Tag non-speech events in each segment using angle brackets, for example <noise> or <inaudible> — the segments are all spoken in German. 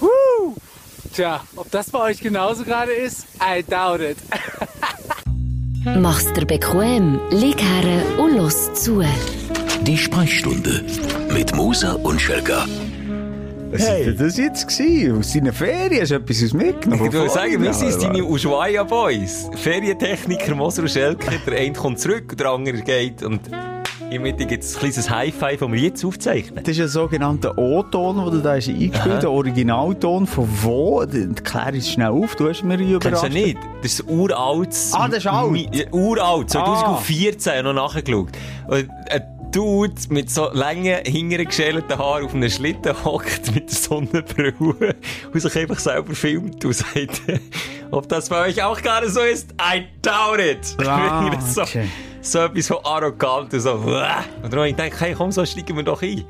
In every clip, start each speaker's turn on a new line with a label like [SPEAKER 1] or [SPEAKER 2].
[SPEAKER 1] Woo! Tja, ob das bei euch genauso gerade ist, I doubt it.
[SPEAKER 2] Mach's dir bequem, lieg her und los zu.
[SPEAKER 3] Die Sprechstunde mit Musa und Schelka.
[SPEAKER 4] Was
[SPEAKER 5] Hey.
[SPEAKER 4] war das jetzt? Gewesen? Aus deinen Ferien hast du etwas mitgenommen?
[SPEAKER 5] Ich würde sagen, wir sind deine Ushuaia Boys. Ferientechniker Moser und Schelke. Der eine kommt zurück und der andere geht. Und in der Mitte gibt es ein kleines High-Five, das wir jetzt aufzeichnen.
[SPEAKER 4] Das ist ein sogenannter O-Ton, den du da hast eingespielt der Originalton von wo? Klär es schnell auf, du hast mir
[SPEAKER 5] Kennst
[SPEAKER 4] überrascht.
[SPEAKER 5] du nicht? Das ist ein uraltes...
[SPEAKER 4] Ah, das ist alt?
[SPEAKER 5] Ja, Uralt, 2014 habe ich noch nachgeschaut. Und ein Dude mit so langen, hingeren geschälten Haaren auf einem Schlitten hockt mit der Sonnenbrille und sich einfach selber filmt und sagt, <laughs> ob das bei euch auch gerade so ist, I doubt it.
[SPEAKER 4] Ah, <laughs>
[SPEAKER 5] so,
[SPEAKER 4] okay.
[SPEAKER 5] so etwas so arrogant und so, und dann habe ich gedacht, hey, komm, so steigen wir doch ein.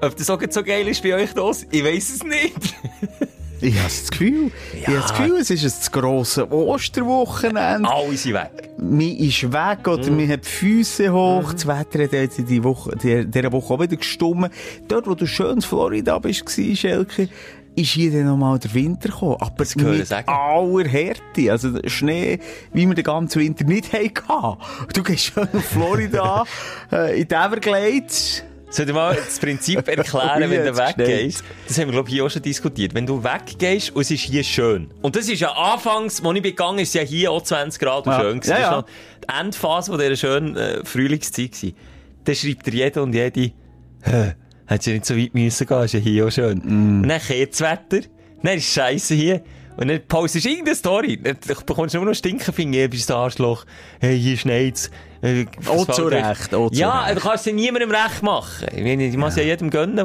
[SPEAKER 5] Ob das auch so geil ist bei euch das? Ich weiss es nicht. <laughs>
[SPEAKER 4] Ich habe das Gefühl, ich habe das Gefühl, es ist ein grosses Osterwochenende.
[SPEAKER 5] Alle sind weg.
[SPEAKER 4] Man ist weg oder man hat die Füße hoch. Das Wetter hat jetzt in die Woche, die, dieser Woche auch wieder gestummen. Dort, wo du schön in Florida bist, Schelke, ist hier dann nochmal der Winter gekommen. Aber
[SPEAKER 5] hören
[SPEAKER 4] mit
[SPEAKER 5] sagen.
[SPEAKER 4] aller Härte. Also Schnee, wie wir den ganzen Winter nicht hatten. Du gehst schön auf Florida, <laughs> äh, in die Everglades.
[SPEAKER 5] Soll ich mal das Prinzip erklären, wenn du weggehst? Das haben wir, glaube ich, hier auch schon diskutiert. Wenn du weggehst und es ist hier schön. Und das ist ja anfangs, als ich gegangen ist ja hier auch 20 Grad und
[SPEAKER 4] Ja.
[SPEAKER 5] schön. gewesen.
[SPEAKER 4] Ja,
[SPEAKER 5] das
[SPEAKER 4] ja.
[SPEAKER 5] war noch die Endphase von dieser schönen äh, Frühlingszeit. gewesen. Dann schreibt dir jeder und jede, «Hä, hättest du nicht so weit müssen gehen, ist ja hier auch schön.
[SPEAKER 4] Mm.
[SPEAKER 5] Und dann kehrt das Wetter, dann ist Scheiße hier. Und dann postest du irgendeine Story. Dann bekommst du nur noch Stinkenfinger, bist du Arschloch. Hey, hier schneit's. Äh, was
[SPEAKER 4] zu Recht, zu
[SPEAKER 5] Ja,
[SPEAKER 4] Recht.
[SPEAKER 5] du kannst es niemandem recht machen. Ich meine, ich muss ja jedem gönnen, der,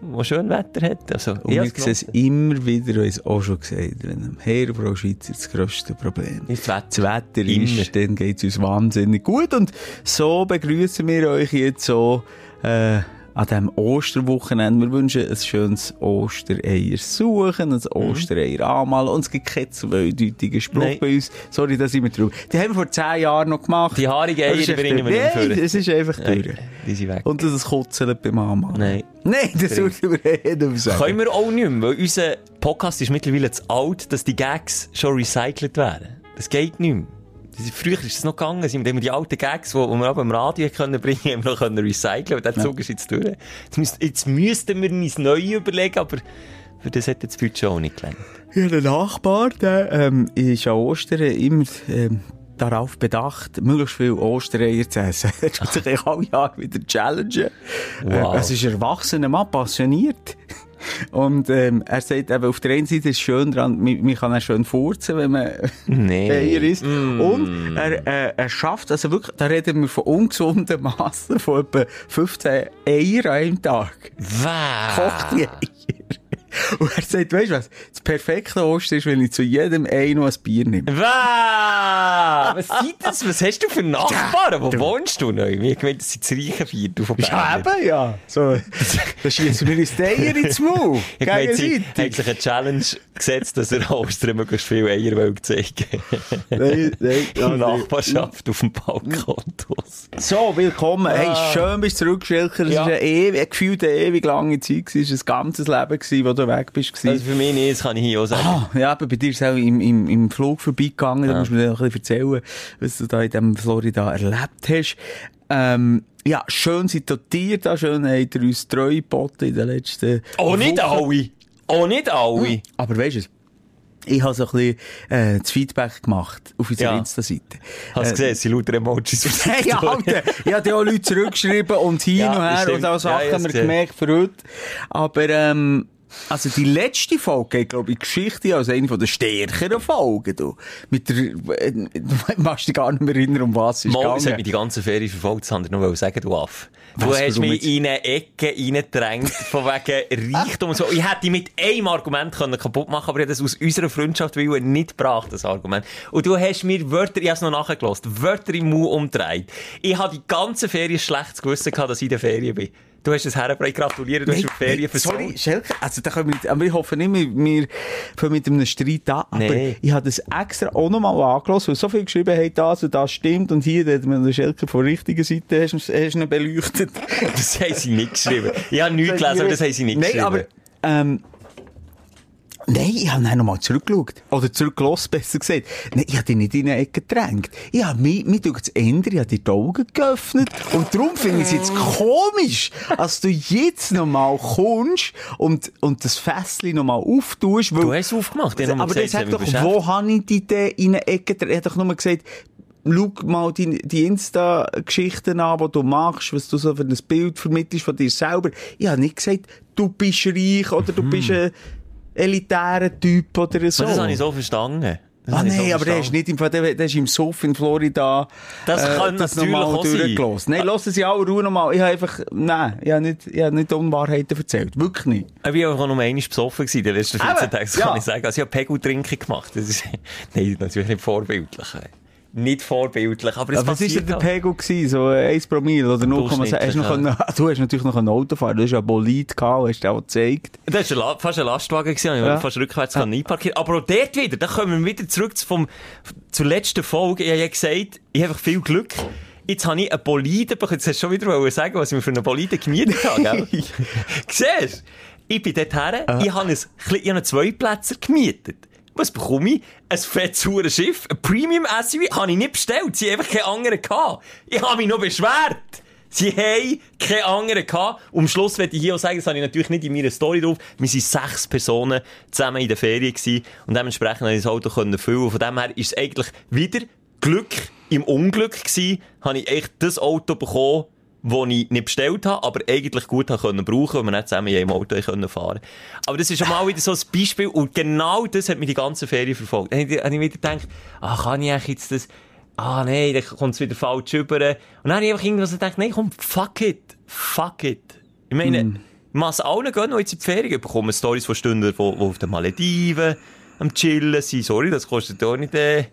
[SPEAKER 5] der schön Wetter hat. Also,
[SPEAKER 4] Und
[SPEAKER 5] ich
[SPEAKER 4] wir sehen es immer wieder, ich es auch schon gesagt, wenn am Herr Frau Schweizer das grösste Problem
[SPEAKER 5] Ist das Wetter.
[SPEAKER 4] das Wetter
[SPEAKER 5] Immer.
[SPEAKER 4] ist, dann geht es uns wahnsinnig gut. Und so begrüßen wir euch jetzt so äh, an diesem Osterwochenende. Wir wünschen ein schönes Ostereier suchen, ein Ostereier anmalen. Und es gibt keinen zweideutigen Spruch
[SPEAKER 5] Nein.
[SPEAKER 4] bei uns. Sorry, da sind wir drauf. Die haben wir vor zehn Jahren noch gemacht.
[SPEAKER 5] Die haarigen Eier bringen wir nicht vor.
[SPEAKER 4] es ist einfach durch.
[SPEAKER 5] Nein, die sind weg.
[SPEAKER 4] Und das Kutzelt beim Anmalen.
[SPEAKER 5] Nein.
[SPEAKER 4] Nein, das würde wir nicht sagen.
[SPEAKER 5] Können wir auch nicht mehr, weil unser Podcast ist mittlerweile zu alt, dass die Gags schon recycelt werden. Das geht nicht mehr. Früher ist es noch gegangen, sind wir die alten Gags, die wir aber im Radio können bringen <laughs> wir noch können recyceln, aber der Zug ist jetzt durch. Jetzt, müsst, jetzt müssten wir uns neu überlegen, aber für das hat jetzt das Budget auch nicht gelangt.
[SPEAKER 4] Ja, der Nachbar, der ähm, ist an Ostern immer ähm, darauf bedacht, möglichst viel Ostereier zu essen. <laughs> Er tut sich alle Jahre wieder challengen.
[SPEAKER 5] Wow.
[SPEAKER 4] Äh, es ist ein erwachsener Mann, passioniert. Und ähm, er sagt eben, auf der einen Seite ist es schön dran, man, man kann auch schön furzen, wenn man
[SPEAKER 5] Nee. <laughs>
[SPEAKER 4] Eier isst.
[SPEAKER 5] Mm.
[SPEAKER 4] Und er, äh, er schafft, also wirklich, da reden wir von ungesunden Massen von etwa 15 Eier an einem Tag.
[SPEAKER 5] Was?
[SPEAKER 4] Kocht die. <laughs> Und er sagt, weißt du was, das perfekte Ostern ist, wenn ich zu jedem Ei noch ein Bier nehme.
[SPEAKER 5] Was? Was sind das? Was hast du für <laughs> Nachbarn? Wo wohnst du neu? Ich meine, das sind das reiche Viertel von
[SPEAKER 4] Ja,
[SPEAKER 5] Bern.
[SPEAKER 4] eben, ja. So, da schießen wir uns die Eier ins Maul. <laughs>
[SPEAKER 5] Ich meine, sie
[SPEAKER 4] Gegenseitig.
[SPEAKER 5] sich eine Challenge gesetzt, dass er Ostern möglichst viel Eier will zeigen
[SPEAKER 4] Nein, nein, ja, nein.
[SPEAKER 5] Nachbarschaft auf dem Balkon.
[SPEAKER 4] So, willkommen. Hey, schön bist du zurück, Schilker. Es
[SPEAKER 5] Ja.
[SPEAKER 4] war eine ewig, gefühlt eine ewig lange Zeit. Es war ein ganzes Leben, gewesen, weg bist.
[SPEAKER 5] Also für mich nicht, das kann ich hier auch sagen.
[SPEAKER 4] Ah, ja, aber bei dir ist es auch im, im, im Flug vorbeigegangen. Da
[SPEAKER 5] Ja.
[SPEAKER 4] musst du mir noch ein bisschen erzählen, was du da in dem Florida erlebt hast. Ähm, ja, schön sind dort Tiere da, schön habt ihr uns treu geboten in den letzten
[SPEAKER 5] nicht
[SPEAKER 4] Wochen.
[SPEAKER 5] alle. Auch nicht alle.
[SPEAKER 4] Aber weisst du, es, ich habe so ein bisschen äh, das Feedback gemacht auf unserer
[SPEAKER 5] Ja.
[SPEAKER 4] Insta-Seite.
[SPEAKER 5] Hast du
[SPEAKER 4] Äh,
[SPEAKER 5] gesehen, es sind lauter Emojis
[SPEAKER 4] Hey, Alter! Ich habe auch Leute zurückgeschrieben und hin
[SPEAKER 5] Ja,
[SPEAKER 4] und her
[SPEAKER 5] stimmt.
[SPEAKER 4] und auch
[SPEAKER 5] Ja,
[SPEAKER 4] Sachen haben wir
[SPEAKER 5] gesehen.
[SPEAKER 4] gemerkt für heute. Aber, ähm, also die letzte Folge geht, glaube ich, Geschichte als eine der stärkeren Folgen. Du. Mit der, äh, <laughs> du machst dich gar nicht mehr erinnern, um was es ist
[SPEAKER 5] Mal, es hat mich die ganze Ferie verfolgt, das wollte ich noch sagen, du Aff. Du
[SPEAKER 4] Was,
[SPEAKER 5] hast mich in eine Ecke reingedrängt, von wegen <laughs> Reichtum und so. Ich hätte mit einem Argument können kaputt machen aber ich habe das aus unserer Freundschaft willen nicht gebracht, das Argument. Und du hast mir Wörter, ich habe es noch nachgelost, Wörter im Mund umdreht. Ich habe die ganze Ferien schlechtes Gewissen gehabt, dass ich in der Ferien bin. Du hast es hergebracht, gratulieren, du hast eine Ferien
[SPEAKER 4] sorry,
[SPEAKER 5] versorgt.
[SPEAKER 4] Schelke, also da können wir aber ich hoffe nicht, wir, wir fangen mit einem Streit an, aber
[SPEAKER 5] Nee.
[SPEAKER 4] ich habe das extra auch nochmal angelassen, weil so viel geschrieben haben, das und das stimmt und hier hat man den Schelke von der richtigen Seite hast, hast beleuchtet. <laughs>
[SPEAKER 5] Das haben sie nicht geschrieben. Ich habe nichts gelesen, aber das haben sie nicht geschrieben.
[SPEAKER 4] aber, ähm, Nein, ich habe dann nochmal zurückgeschaut. Oder zurückgelassen, besser gesagt. Nein, ich habe dich nicht in eine Ecke gedrängt. Ich habe mich, mich durch das Ende, ich habe dir die Augen geöffnet. Und darum finde ich es jetzt komisch, als du jetzt nochmal kommst und, und das Fässchen nochmal auftust. Weil,
[SPEAKER 5] Du hast es aufgemacht, ich
[SPEAKER 4] aber
[SPEAKER 5] gesagt,
[SPEAKER 4] sag
[SPEAKER 5] hat
[SPEAKER 4] doch, wo habe ich dich denn in eine Ecke gedrängt? Er hat doch nur gesagt, schau mal die, die Insta-Geschichten an, die du machst, was du so für ein Bild vermittelst von dir selber. Ich habe nicht gesagt, du bist reich oder du bist ein elitärer Typ oder so.
[SPEAKER 5] Aber das habe ich so verstanden. Das
[SPEAKER 4] Ah nein,
[SPEAKER 5] so
[SPEAKER 4] aber der ist nicht im der, der ist im Suff in Florida.
[SPEAKER 5] Das kann natürlich
[SPEAKER 4] nochmal
[SPEAKER 5] auch
[SPEAKER 4] durchgelassen. Nein, lass es in aller Ruhe nochmal. Ich habe einfach, nein, ich habe nicht, ich habe nicht Unwahrheiten erzählt. Wirklich nicht.
[SPEAKER 5] Ich war auch noch einmal besoffen gewesen, den letzten 14
[SPEAKER 4] Eben,
[SPEAKER 5] Tagen, das
[SPEAKER 4] ja.
[SPEAKER 5] kann ich sagen. Also ich habe Pegel-Trinken gemacht. Das ist, <laughs> nein, natürlich nicht vorbildlich. Nicht vorbildlich, aber es
[SPEAKER 4] Aber was war denn der
[SPEAKER 5] halt.
[SPEAKER 4] Pegel gewesen? So 1 Promille oder 0,6? Hast du, können, du hast natürlich noch ein Auto fahren. Du hast ja Bolid gehabt, hast du auch gezeigt.
[SPEAKER 5] Das war fast ein Lastwagen, gewesen, ich
[SPEAKER 4] Ja.
[SPEAKER 5] fast rückwärts ja. einparkiert. Aber auch dort wieder, da kommen wir wieder zurück zu- vom, zur letzten Folge. Ich habe ja gesagt, ich habe viel Glück. Jetzt habe ich einen Boliden bekommen. Jetzt hast du schon wieder sagen, was ich mir für einen Boliden gemietet habe? <laughs> Siehst du? Ich bin dort her, ich habe einen Zweiplätzer gemietet. Was bekomme ich? Ein fettes Schiff, ein Premium SUV, habe ich nicht bestellt. Sie haben einfach keine anderen gehabt. Ich habe mich noch beschwert. Sie haben keine anderen gehabt. Und am Schluss werde ich hier auch sagen, das habe ich natürlich nicht in meiner Story drauf. Wir waren sechs Personen zusammen in der Ferien gewesen. Und dementsprechend konnte ich das Auto füllen. Von dem her ist es eigentlich wieder Glück im Unglück gewesen. Habe ich echt das Auto bekommen, das ich nicht bestellt habe, aber eigentlich gut habe können brauchen, weil wir nicht zusammen in einem Auto können fahren. Aber das ist schon mal wieder so ein Beispiel und genau das hat mich die ganze Ferien verfolgt. Dann habe ich wieder gedacht, ah, kann ich eigentlich jetzt das, ah, nein, dann kommt es wieder falsch rüber. Und dann habe ich einfach irgendwas gedacht, nein, komm, fuck it, fuck it. Ich meine, mm. muss allen gönnen, die jetzt in die Ferien bekommen Stories von Stunden, die, die auf den Malediven am Chillen sind. Sorry, das kostet auch nicht, äh,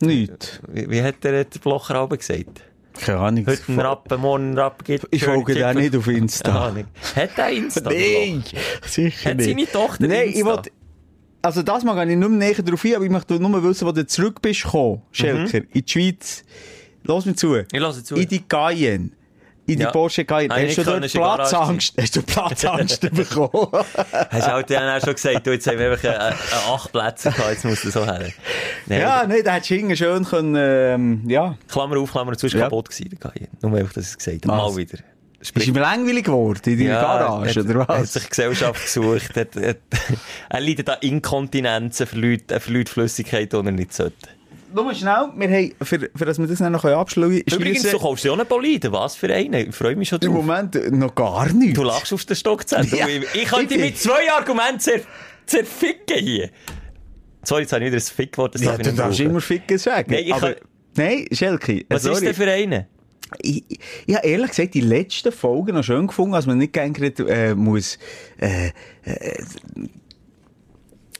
[SPEAKER 4] Nicht.
[SPEAKER 5] wie, wie hat der, der Blocher aber gesagt?
[SPEAKER 4] Keine Ahnung.
[SPEAKER 5] Heute ein Rappen, morgen ein Rappen gibt.
[SPEAKER 4] Ich folge dir nicht auf Insta.
[SPEAKER 5] Hat er Insta? <laughs>
[SPEAKER 4] Nein, sicher
[SPEAKER 5] Hat
[SPEAKER 4] nicht.
[SPEAKER 5] seine Tochter
[SPEAKER 4] Nein, ich
[SPEAKER 5] Insta?
[SPEAKER 4] wollte, also das mag ich nicht mehr näher drauf ein, aber ich möchte nur wissen, wo du zurück bist gekommen, Schelker, in die Schweiz. Los mir zu.
[SPEAKER 5] Mhm. Ich höre zu.
[SPEAKER 4] In die Cayenne. In die
[SPEAKER 5] Ja.
[SPEAKER 4] Porsche.
[SPEAKER 5] Habe ich
[SPEAKER 4] Hast du dort Platzangst, hast du Platzangst bekommen?
[SPEAKER 5] Hast du halt dann auch schon gesagt, du, jetzt haben wir einfach äh, äh, acht Plätze gehabt, jetzt musst du so her. Nein,
[SPEAKER 4] ja, nein, da hättest du schön können, ähm, ja.
[SPEAKER 5] Klammer auf, Klammer zu, ist
[SPEAKER 4] Ja.
[SPEAKER 5] kaputt gewesen. Nur einfach, dass ich es gesagt habe. Mal wieder.
[SPEAKER 4] Ist ihm langweilig geworden in deiner Garage,
[SPEAKER 5] hat,
[SPEAKER 4] oder
[SPEAKER 5] hat
[SPEAKER 4] was?
[SPEAKER 5] sich Gesellschaft gesucht. Hat, hat, er leidet <laughs> an Inkontinenzen, verliert, er verliert Flüssigkeit, die er nicht sollte.
[SPEAKER 4] Nur mal schnell, wir haben, für, für dass wir das noch abschließen
[SPEAKER 5] Übrigens, du kaufst dir auch einen Boliden. Was für einen? Ich freue mich schon
[SPEAKER 4] Im
[SPEAKER 5] drauf.
[SPEAKER 4] Moment noch gar nicht.
[SPEAKER 5] Du lachst auf den Stockzentrum.
[SPEAKER 4] Ja.
[SPEAKER 5] Ich, ich könnte dich mit zwei Argumenten zer zerficken hier. Sorry, jetzt habe ich wieder ein Fick-Wort. das
[SPEAKER 4] Ja,
[SPEAKER 5] darf ich
[SPEAKER 4] du
[SPEAKER 5] nicht
[SPEAKER 4] darfst
[SPEAKER 5] brauchen.
[SPEAKER 4] immer Ficken sagen.
[SPEAKER 5] Nein, ich
[SPEAKER 4] aber,
[SPEAKER 5] kann-
[SPEAKER 4] nein, Schelke,
[SPEAKER 5] Was
[SPEAKER 4] sorry.
[SPEAKER 5] ist denn für einen?
[SPEAKER 4] Ich, ich, ich habe ehrlich gesagt die letzten Folgen noch schön gefunden, als man nicht gern geredet, äh, muss, äh,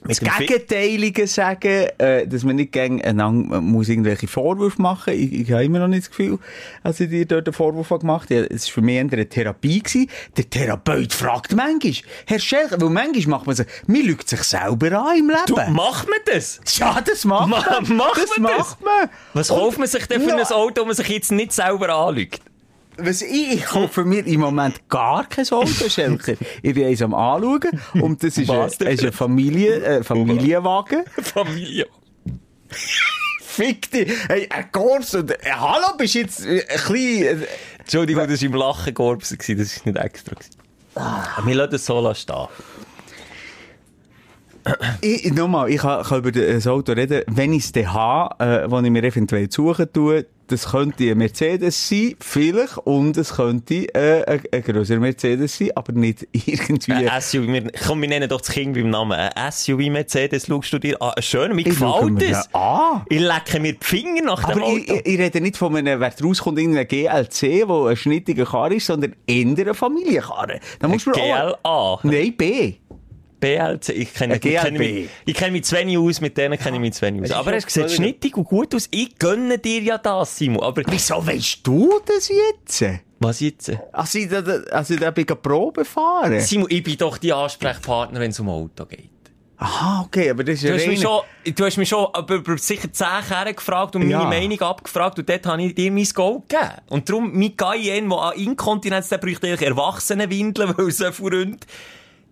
[SPEAKER 4] das Gegenteilige sagen, äh, dass man nicht gern einander muss irgendwelche Vorwürfe machen. Ich, ich habe immer noch nicht das Gefühl, als ich dir dort einen Vorwurf gemacht habe. Es war für mich eher eine Therapie gewesen. Der Therapeut fragt manchmal, Herr Schelker, weil manchmal macht man so, man lügt sich selber an im Leben.
[SPEAKER 5] Du, macht man das?
[SPEAKER 4] ja, das macht
[SPEAKER 5] Ma-
[SPEAKER 4] man.
[SPEAKER 5] macht
[SPEAKER 4] das
[SPEAKER 5] man das?
[SPEAKER 4] macht man.
[SPEAKER 5] Was
[SPEAKER 4] Und-
[SPEAKER 5] kauft man sich denn für
[SPEAKER 4] Ja.
[SPEAKER 5] ein Auto, das man sich jetzt nicht selber anlügt?
[SPEAKER 4] Was ich, ich kaufe mir im Moment gar kein Auto, Schelker. Ich bin eins am anschauen und das ist, ein, ist ein Familie, äh, Familienwagen. <laughs>
[SPEAKER 5] Familie.
[SPEAKER 4] Fick dich. Hey, ein Kurs und, äh, hallo, bist du jetzt äh, ein bisschen, äh,
[SPEAKER 5] Entschuldigung, das war im Lachen Korps, das war nicht extra. gewesen. Ah. Wir lassen das so stehen.
[SPEAKER 4] Ich, nochmal, ich kann, kann über das Auto reden, wenn ich es dann habe, äh, wo ich mir eventuell suchen tue, das könnte ein Mercedes sein, vielleicht, und es könnte äh, ein, ein grösserer Mercedes sein, aber nicht <laughs> irgendwie...
[SPEAKER 5] Ein SUV, wir, komm, wir nennen doch das Kind beim Namen. Ein SUV Mercedes, schaust du dir an. Schön, mir
[SPEAKER 4] Ich
[SPEAKER 5] gefällt es.
[SPEAKER 4] an.
[SPEAKER 5] Ich lecke mir die Finger nach dem
[SPEAKER 4] Aber ich,
[SPEAKER 5] Auto.
[SPEAKER 4] ich, ich rede nicht von einem, wer rauskommt, irgendein GLC, wo ein schnittiger Karre ist, sondern eher eine Familienkarre. Da musst du mir auch...
[SPEAKER 5] GLA.
[SPEAKER 4] Nein, B.
[SPEAKER 5] BLC, ich kenne, ich kenne mich, ich kenne mich zu wenig aus, mit denen kenne ich mich zu wenig aus. Aber es sieht schnittig und gut aus. Ich gönne dir ja das, Simon. Aber
[SPEAKER 4] Wieso weißt du das jetzt?
[SPEAKER 5] Was jetzt?
[SPEAKER 4] Also, ich, da- da- also, da bin ich Probe fahren.
[SPEAKER 5] Simon, ich bin doch die Ansprechpartner, wenn es um Auto geht.
[SPEAKER 4] Aha, okay, aber das ist ja
[SPEAKER 5] Du hast, mich schon, du hast mich schon über, über sicher zehn Kerne gefragt und meine
[SPEAKER 4] Ja.
[SPEAKER 5] Meinung abgefragt und dort habe ich dir mein Go gegeben. Und darum, mein Cayenne, der an Inkontinenz, der bräuchte eigentlich Erwachsenenwindeln, <laughs> weil so verrückt.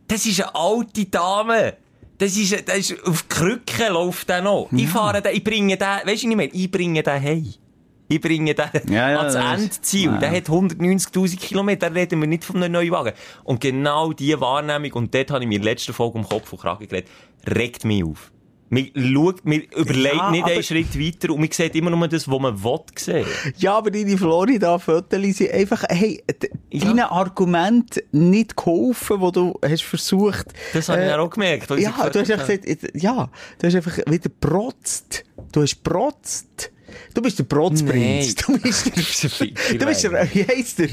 [SPEAKER 5] Das ist eine alte Dame. Das ist, das ist auf Krücken läuft der noch. Ich fahre den, ich bringe den, weisst du, ich meine? Ich bringe den heim. Ich bringe den
[SPEAKER 4] Ja, ja,
[SPEAKER 5] ans Endziel.
[SPEAKER 4] ja.
[SPEAKER 5] Der hat 190.000 Kilometer, da reden wir nicht von einem neuen Wagen. Und genau diese Wahrnehmung, und dort habe ich mir in der letzten Folge um Kopf und Kragen geredet, regt mich auf. Man schaut, man überlegt
[SPEAKER 4] Ja,
[SPEAKER 5] nicht einen Schritt weiter und man sieht immer nur das, was man will sehen.
[SPEAKER 4] Ja, aber deine Florida-Fotos sind einfach, hey,
[SPEAKER 5] Ja.
[SPEAKER 4] deine Argumente nicht geholfen, die du hast versucht.
[SPEAKER 5] Das habe ich
[SPEAKER 4] äh,
[SPEAKER 5] dann auch gemerkt. ich
[SPEAKER 4] Ja, du hast gesagt, ja, du hast einfach wieder protzt. Du hast protzt. Du bist der Protzprinz.
[SPEAKER 5] Nein.
[SPEAKER 4] Du bist der, <laughs> du bist der, wie heisst der?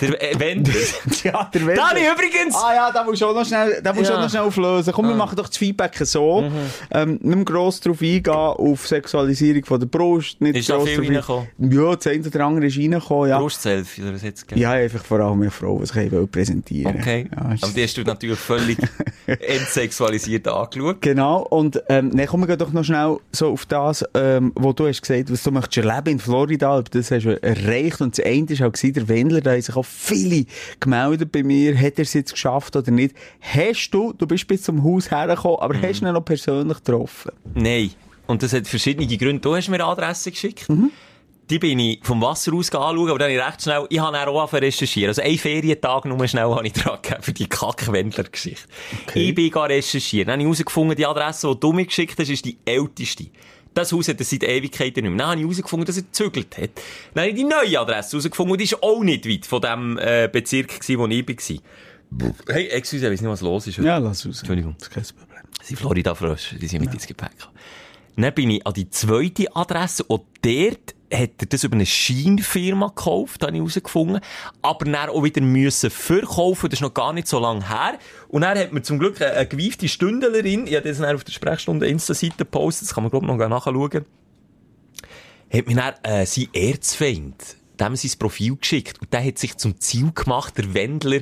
[SPEAKER 5] Der äh, Wendler. <laughs>
[SPEAKER 4] Ja, der Wendler.
[SPEAKER 5] Dani, übrigens!
[SPEAKER 4] Ah ja, da musst du auch noch schnell, da musst du
[SPEAKER 5] Ja.
[SPEAKER 4] auch noch schnell auflösen. Komm, wir machen doch das Feedback so. Ähm, nicht gross drauf eingehen, auf Sexualisierung von der Brust. Nicht
[SPEAKER 5] Ist da
[SPEAKER 4] gross
[SPEAKER 5] viel
[SPEAKER 4] drauf ein-
[SPEAKER 5] reingekommen?
[SPEAKER 4] Ja, das eine oder andere ist reingekommen, ja.
[SPEAKER 5] Brustselfie, oder was jetzt gegeben?
[SPEAKER 4] Ja, einfach vor allem eine Frau, was ich will präsentieren.
[SPEAKER 5] Okay.
[SPEAKER 4] Ja, ist-
[SPEAKER 5] Aber die hast du natürlich völlig <laughs> entsexualisiert angeschaut.
[SPEAKER 4] Genau, und ähm, dann kommen wir doch noch schnell so auf das, ähm, wo du hast gesagt, was du möchtest erleben in Florida, aber das hast du erreicht. Und das eine war auch der Wendler, da haben sich auch viele gemeldet bei mir, hat er es jetzt geschafft oder nicht. Hast du, du bist bis zum Haus hergekommen, aber
[SPEAKER 5] Mhm.
[SPEAKER 4] hast du ihn noch persönlich getroffen?
[SPEAKER 5] Nein. Und das hat verschiedene Gründe. Du hast mir eine Adresse geschickt. Die bin ich vom Wasser aus anschauen, aber dann habe ich recht schnell, ich habe dann auch recherchieren. Also einen Ferientag nur schnell habe ich dran gegeben für die Kackwendler-Geschichte. Ich bin recherchieren. Dann habe ich herausgefunden, die Adresse, die du mir geschickt hast, ist die älteste. Das Haus hat er seit Ewigkeiten nicht mehr. Dann habe ich herausgefunden, dass er gezügelt hat. Dann habe ich die neue Adresse herausgefunden und die ist auch nicht weit von dem äh, Bezirk, gewesen, wo ich war. Hey, excuse, ich weiß nicht, was los ist.
[SPEAKER 4] Ja, lass raus.
[SPEAKER 5] Entschuldigung.
[SPEAKER 4] Das ist kein Problem.
[SPEAKER 5] Das sind Florida-Frösche, die sind mit ins Gepäck. Dann bin ich an die zweite Adresse und dort hat er das über eine Scheinfirma gekauft, habe ich herausgefunden. Aber dann auch wieder müssen verkaufen, das ist noch gar nicht so lange her. Und dann hat mir zum Glück eine, eine gewiefte Stündlerin, ich habe das dann auf der Sprechstunde Insta-Seite gepostet, das kann man glaube ich noch nachschauen, hat mir dann äh, sein Erzfeind, dem sein Profil geschickt. Und der hat sich zum Ziel gemacht, der Wendler,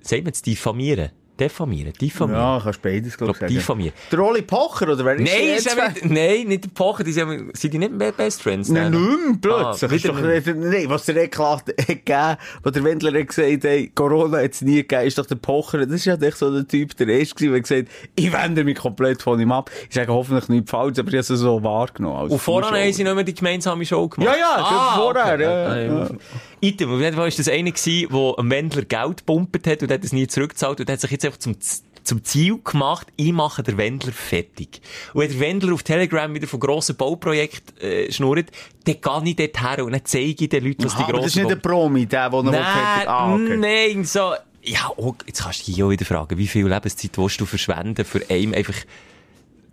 [SPEAKER 5] sagen wir jetzt diffamieren? Diffamieren? Diffamieren?
[SPEAKER 4] Ja, kannst beides, glaube
[SPEAKER 5] Ich glaube, diffamieren.
[SPEAKER 4] Der Oli Pocher, oder wer ist
[SPEAKER 5] Nein, ist nein, nicht der Pocher, die sind, sind die nicht mehr Best Friends?
[SPEAKER 4] Nein, nicht plötzlich.
[SPEAKER 5] Ah,
[SPEAKER 4] doch, nein, was der Eklat gegeben, wo der Wendler hat gesagt hat, Corona hat es nie gegeben, ist doch der Pocher. Das ist ja echt so der Typ, der erste gewesen, der gesagt ich wende mich komplett von ihm ab. Ich sage hoffentlich nicht falsch, aber ich habe es so wahrgenommen.
[SPEAKER 5] Und vorher haben sie nicht mehr die gemeinsame Show gemacht.
[SPEAKER 4] Ja, ja, das vorher,
[SPEAKER 5] okay.
[SPEAKER 4] ja,
[SPEAKER 5] Ah,
[SPEAKER 4] ja.
[SPEAKER 5] Item, Fall war das einer gewesen, der einem Wendler Geld gepumpt hat und hat es nie zurückgezahlt und hat sich jetzt einfach zum, zum Ziel gemacht, ich mache den Wendler fertig. Und wenn der Wendler auf Telegram wieder von grossen Bauprojekten äh, schnurrt, dann gehe ich dort her und dann zeige ich den Leuten, was die
[SPEAKER 4] Ah, aber das ist
[SPEAKER 5] grossen
[SPEAKER 4] nicht der Promi, der, der noch
[SPEAKER 5] Nein,
[SPEAKER 4] fertig... Ah, okay.
[SPEAKER 5] nein, so. Ja, oh, jetzt kannst du dich auch wieder fragen, wie viel Lebenszeit willst du verschwenden, für einem einfach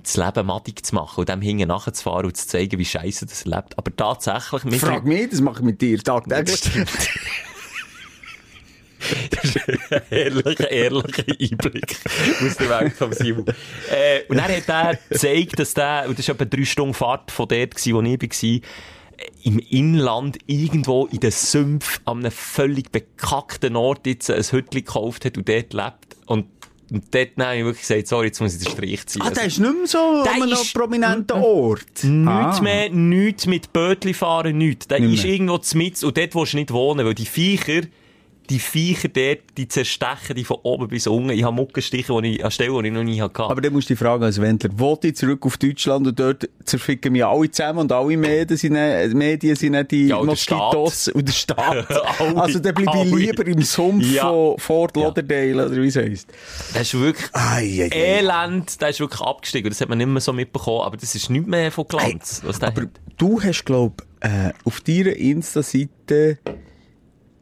[SPEAKER 5] das Leben madig zu machen und dem hinten nachzufahren und zu zeigen, wie scheiße das lebt. Aber tatsächlich, mit
[SPEAKER 4] Frag mich, das mache ich mit dir tagtäglich.
[SPEAKER 5] ehrlicher, ehrlicher Einblick aus der Welt vom Simon. Äh, und dann hat er gezeigt, dass der, und das war etwa drei Stunden Fahrt von dort, wo ich war, im Inland irgendwo in den Sümpfen an einem völlig bekackten Ort jetzt ein Hütchen gekauft hat und dort lebt. Und, und dort habe ich wirklich gesagt, sorry, jetzt muss ich den Strich ziehen.
[SPEAKER 4] Ah, der ist nicht mehr so
[SPEAKER 5] Der
[SPEAKER 4] an einem prominenten Ort.
[SPEAKER 5] Nichts
[SPEAKER 4] Ah.
[SPEAKER 5] mehr, nichts mit Bötli fahren, nichts. Der
[SPEAKER 4] Nicht
[SPEAKER 5] ist
[SPEAKER 4] mehr.
[SPEAKER 5] irgendwo mit und dort willst du nicht wohnen, weil die Viecher, die Viecher dort, die zerstechen die von oben bis unten. Ich habe Muckenstiche, die ich, an Stellen, die ich noch nie hatte.
[SPEAKER 4] Aber dann musst du dich fragen als Wendler, wo ich zurück auf Deutschland und dort zerficken mich alle zusammen und alle Medien sind, äh, Medien sind die
[SPEAKER 5] Ja, und der
[SPEAKER 4] Moskitos und der Staat. <laughs>
[SPEAKER 5] Alle,
[SPEAKER 4] also dann bleibe ich lieber im Sumpf
[SPEAKER 5] Ja.
[SPEAKER 4] von Fort
[SPEAKER 5] Ja.
[SPEAKER 4] Lauderdale oder wie es heisst.
[SPEAKER 5] Das ist wirklich
[SPEAKER 4] Ai, ai, ai.
[SPEAKER 5] elend, der ist wirklich abgestiegen. Das hat man nicht mehr so mitbekommen, aber das ist nicht mehr von Glanz,
[SPEAKER 4] Aber
[SPEAKER 5] hat.
[SPEAKER 4] du hast, glaub äh, auf deiner Insta-Seite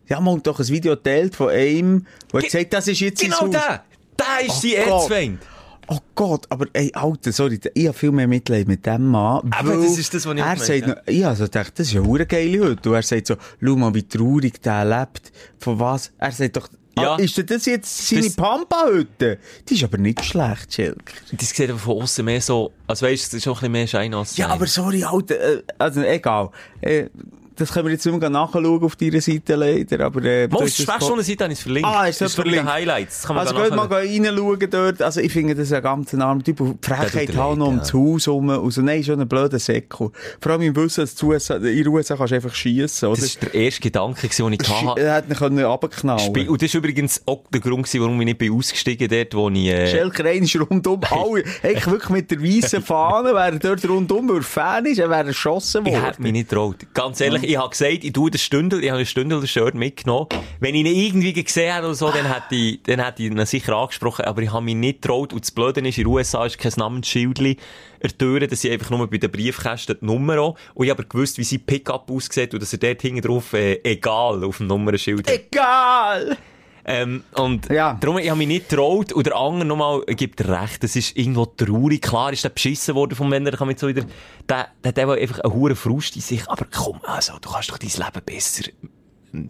[SPEAKER 4] ja, mal doch ein Video geteilt von einem, der
[SPEAKER 5] Ge-
[SPEAKER 4] gesagt, das ist jetzt
[SPEAKER 5] Genau der! Der ist
[SPEAKER 4] Oh
[SPEAKER 5] sein. Erzfeind.
[SPEAKER 4] Oh Gott, aber ey, Alter, sorry, ich habe viel mehr Mitleid mit dem Mann.
[SPEAKER 5] Aber das ist das, was ich
[SPEAKER 4] Er sagt, noch, ich also gedacht, das ist ja eine geile Hütte. Und er sagt so, schau mal, wie traurig der lebt. Von was? Er sagt doch,
[SPEAKER 5] Ja.
[SPEAKER 4] ah, ist denn das jetzt seine
[SPEAKER 5] Das-
[SPEAKER 4] Pampa-Hütte? Die ist aber nicht schlecht, Schelk.
[SPEAKER 5] Das sieht aber von außen mehr so, als weißt du, es ist auch ein bisschen mehr Schein als
[SPEAKER 4] Ja, aber sorry, Alter, äh, also egal. Äh, das können wir jetzt nicht mehr nachschauen auf deiner Seite leider, aber... Äh,
[SPEAKER 5] Mal, die
[SPEAKER 4] das
[SPEAKER 5] Sprechstundenseite habe ich es verlinkt.
[SPEAKER 4] Ah, ist das
[SPEAKER 5] ist verlinkt? Highlights. Das kann man
[SPEAKER 4] Also geht mal reinschauen dort. Also ich finde das ein ganz armer Typ. Die Frechheit
[SPEAKER 5] leid,
[SPEAKER 4] noch
[SPEAKER 5] ja.
[SPEAKER 4] ums Haus rum. Also nein, schon ein blöder Säckel. Vor allem im Wissen, dass USA, in den USA kannst du einfach schiessen, oder?
[SPEAKER 5] Das war der erste Gedanke, den ich hatte.
[SPEAKER 4] Er hätte ihn können runterknallen
[SPEAKER 5] Und das war übrigens auch der Grund, warum ich nicht bin ausgestiegen dort, wo ich... Äh,
[SPEAKER 4] Schelker ein ist rundum alle, eigentlich wirklich mit der weißen Fahne, wäre dort rundum, weil er Fan ist, er wäre erschossen <laughs>
[SPEAKER 5] Ich
[SPEAKER 4] worden.
[SPEAKER 5] hätte mich nicht getraut. Ganz ehrlich, <laughs> ich habe gesagt, ich tue das Stündel, ich habe ein Stündel das Shirt mitgenommen. Wenn ich ihn irgendwie gesehen hätte oder so, dann hätte ich, dann hätte ich ihn sicher angesprochen, aber ich habe mich nicht getraut. Und das Blöde ist, in den USA ist kein Namensschildli der Türe, dass ich einfach nur bei den Briefkästen die Nummer auch. Und ich habe aber gewusst, wie sein Pickup aussieht und dass er dort hinten drauf, äh, egal, auf dem Nummernschild hat.
[SPEAKER 4] Egal!
[SPEAKER 5] Ähm, und
[SPEAKER 4] Ja.
[SPEAKER 5] darum, ich habe mich nicht getraut. Und der andere nochmal gibt recht. Das ist irgendwo traurig. Klar ist der beschissen worden vom Wender. Kann man so wieder, der, der hat eben einfach einen hohen Frust in sich. Aber komm, also, du kannst doch dein Leben besser,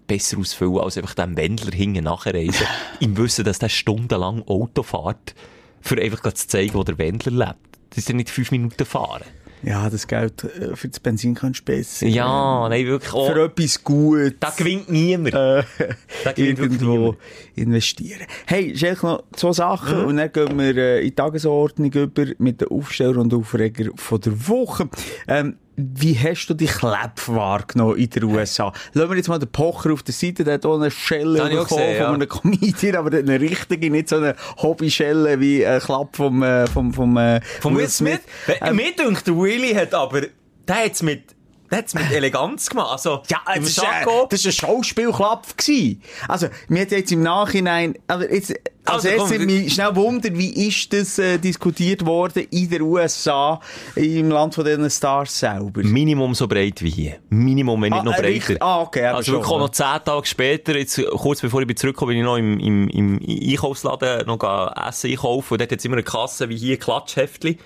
[SPEAKER 5] besser ausfüllen, als einfach dem Wendler hinten nachreisen. <laughs> Im Wissen, dass der stundenlang Auto fährt, für einfach zu zeigen, wo der Wendler lebt. Das ist ja nicht fünf Minuten fahren.
[SPEAKER 4] Ja, das Geld äh, für das Benzin kannst du besser.
[SPEAKER 5] Ja, nein, wirklich. Oh,
[SPEAKER 4] Für etwas Gutes.
[SPEAKER 5] da gewinnt niemand.
[SPEAKER 4] äh,
[SPEAKER 5] Da gewinnt
[SPEAKER 4] irgendwo
[SPEAKER 5] niemand.
[SPEAKER 4] investieren. Hey, Schelk, noch zwei Sachen und dann gehen wir äh, in die Tagesordnung über mit den Aufsteller und Aufreger von der Woche. Ähm, wie hast du die Kleb wahrgenommen in den USA? Lassen wir jetzt mal den Pocher auf der Seite, der hat auch eine Schelle
[SPEAKER 5] auch
[SPEAKER 4] bekommen
[SPEAKER 5] gesehen,
[SPEAKER 4] von einem Comedian, aber eine richtige, nicht so eine Hobbyschelle wie ein Klapp vom, äh, vom, vom, äh,
[SPEAKER 5] Von Will Smith?
[SPEAKER 4] Ähm,
[SPEAKER 5] Mir denkt, der Willy hat aber, der hat's mit, der hat's mit <laughs> Eleganz gemacht. Also,
[SPEAKER 4] Ja, das ist ein Schauspielklapf gewesen. Also, mir hat jetzt im Nachhinein, also jetzt, als
[SPEAKER 5] Also,
[SPEAKER 4] erstes
[SPEAKER 5] komm,
[SPEAKER 4] mich schnell wundern, wie ist das äh, diskutiert worden in der USA, im Land von diesen Stars selber?
[SPEAKER 5] Minimum so breit wie hier. Minimum, wenn nicht
[SPEAKER 4] Ah,
[SPEAKER 5] noch
[SPEAKER 4] äh,
[SPEAKER 5] breiter.
[SPEAKER 4] richtig. Ah, okay, aber
[SPEAKER 5] Also
[SPEAKER 4] schon,
[SPEAKER 5] wirklich
[SPEAKER 4] ja.
[SPEAKER 5] noch zehn Tage später, jetzt, kurz bevor ich bin zurückgekommen bin, ich noch im, im, im Einkaufsladen noch Essen einkaufen und dort hat es immer eine Kasse wie hier Klatschheftli.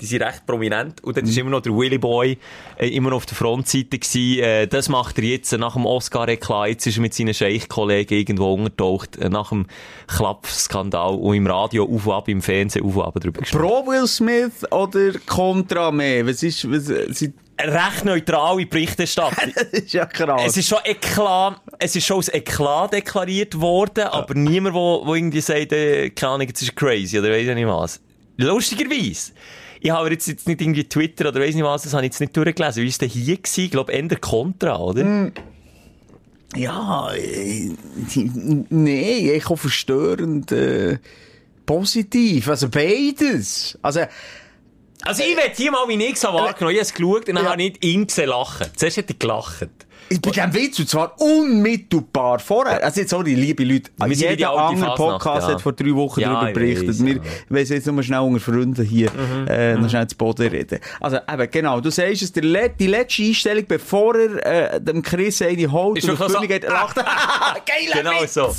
[SPEAKER 5] Die sind recht prominent. Und dort
[SPEAKER 4] Mhm.
[SPEAKER 5] ist immer noch der Willy Boy, äh, immer noch auf der Frontseite gewesen. Äh, das macht er jetzt äh, nach dem Oscar-Eklat. Jetzt ist er mit seinen Scheich-Kollegen irgendwo untertaucht, äh, nach dem Klappskandal und im Radio auf und ab, im Fernsehen auf und ab drüber gesprochen.
[SPEAKER 4] Pro Will Smith oder Contra mehr? Was ist, was, äh, sie,
[SPEAKER 5] Recht neutrale Berichterstattung. <laughs>
[SPEAKER 4] das ist ja krass.
[SPEAKER 5] Es ist schon Eklat, es ist schon als Eklat deklariert worden, aber niemand, wo, wo irgendwie sagt, äh, keine Ahnung, jetzt ist crazy oder weiss ich nicht was. Lustigerweise. Ich habe jetzt, jetzt nicht irgendwie Twitter oder weiss nicht was, das habe ich jetzt nicht durchgelesen. Wie war es denn hier gewesen? Ich glaube, eher Contra, oder?
[SPEAKER 4] ja, äh, <laughs> nee, ich auch verstörend, äh, positiv. Also beides. Also,
[SPEAKER 5] Also ich werde hier mal, wie habe wahrgenommen, ich habe es geschaut und dann
[SPEAKER 4] Ja.
[SPEAKER 5] habe ich ihn gesehen lachen. Zuerst hat er gelacht.
[SPEAKER 4] Ich bin dem Witz, und zwar unmittelbar vorher. Also jetzt, sorry, liebe Leute,
[SPEAKER 5] Wir sind wie die
[SPEAKER 4] jeder
[SPEAKER 5] alte
[SPEAKER 4] andere
[SPEAKER 5] Fasnacht,
[SPEAKER 4] Podcast
[SPEAKER 5] ja.
[SPEAKER 4] hat vor drei Wochen
[SPEAKER 5] Ja,
[SPEAKER 4] darüber
[SPEAKER 5] ich
[SPEAKER 4] berichtet.
[SPEAKER 5] weiss,
[SPEAKER 4] Wir
[SPEAKER 5] ja. Mhm,
[SPEAKER 4] wollen jetzt nur schnell unter Freunden hier äh, noch schnell zu Boden reden. Also eben, genau, du sagst es, der Le die letzte Einstellung, bevor er äh, dem Chris eine holt
[SPEAKER 5] Ist
[SPEAKER 4] und auf die
[SPEAKER 5] wirklich
[SPEAKER 4] Bühne geht,
[SPEAKER 5] so,
[SPEAKER 4] er lacht. <laughs> Geiler
[SPEAKER 5] Genau
[SPEAKER 4] Witz!
[SPEAKER 5] so.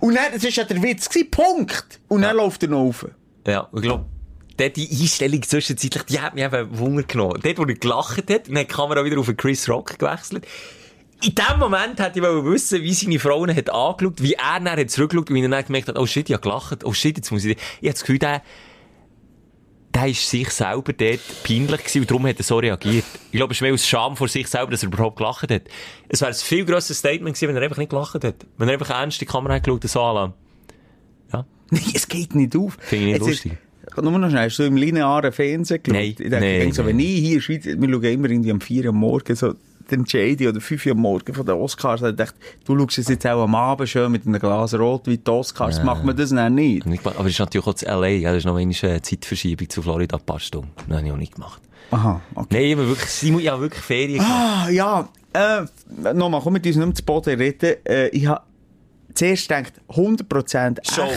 [SPEAKER 4] Und dann, das ist ja der Witz gewesen, Punkt. Und dann läuft er noch rauf.
[SPEAKER 5] Ja, ich glaube, dort die Einstellung zwischenzeitlich, die hat mich eben Wunder genommen. Dort, wo er gelacht hat, dann hat die Kamera wieder auf Chris Rock gewechselt. In dem Moment hätte ich wissen, wie seine Frau ihn hat angeschaut, wie er dann hat zurückgeschaut wie er dann gemerkt hat, oh shit, ich habe gelacht, oh shit, jetzt muss ich... Ich habe das Gefühl, der, der ist sich selber dort peinlich gewesen und darum hat er so reagiert. Ich glaube, es ist mehr aus Scham vor sich selber, dass er überhaupt gelacht hat. Es wäre ein viel grösseres Statement gewesen, wenn er einfach nicht gelacht hat. Wenn er einfach ernst in die Kamera hat geschaut so anlassen. Ja, <laughs>
[SPEAKER 4] Nein, es geht nicht auf.
[SPEAKER 5] Finde ich nicht
[SPEAKER 4] Jetzt ist-
[SPEAKER 5] lustig.
[SPEAKER 4] Nur noch schnell, hast du im linearen Fernsehen geschaut?
[SPEAKER 5] Nein,
[SPEAKER 4] ich denke,
[SPEAKER 5] nein,
[SPEAKER 4] so, wenn ich hier in der Schweiz, wir schauen immer irgendwie um 4 Uhr am Morgen, so, den JD oder 5 Uhr am Morgen von den Oscars, da dachte du schaust es jetzt auch am Abend schön mit einem Glas Rot wie die Oscars, macht man das dann nicht?
[SPEAKER 5] Aber es ist natürlich auch zu L.A., ja, das ist noch eine Zeitverschiebung zu Florida, ein paar Stunden. Das habe ich auch nicht gemacht.
[SPEAKER 4] Aha, okay.
[SPEAKER 5] Nein, habe wirklich, Simon, ich habe wirklich Ferien gemacht.
[SPEAKER 4] Ah, ja, äh, nochmal, komm mit uns nicht mehr zu Boden reden, äh, ich habe zuerst gedacht, 100%
[SPEAKER 5] Show.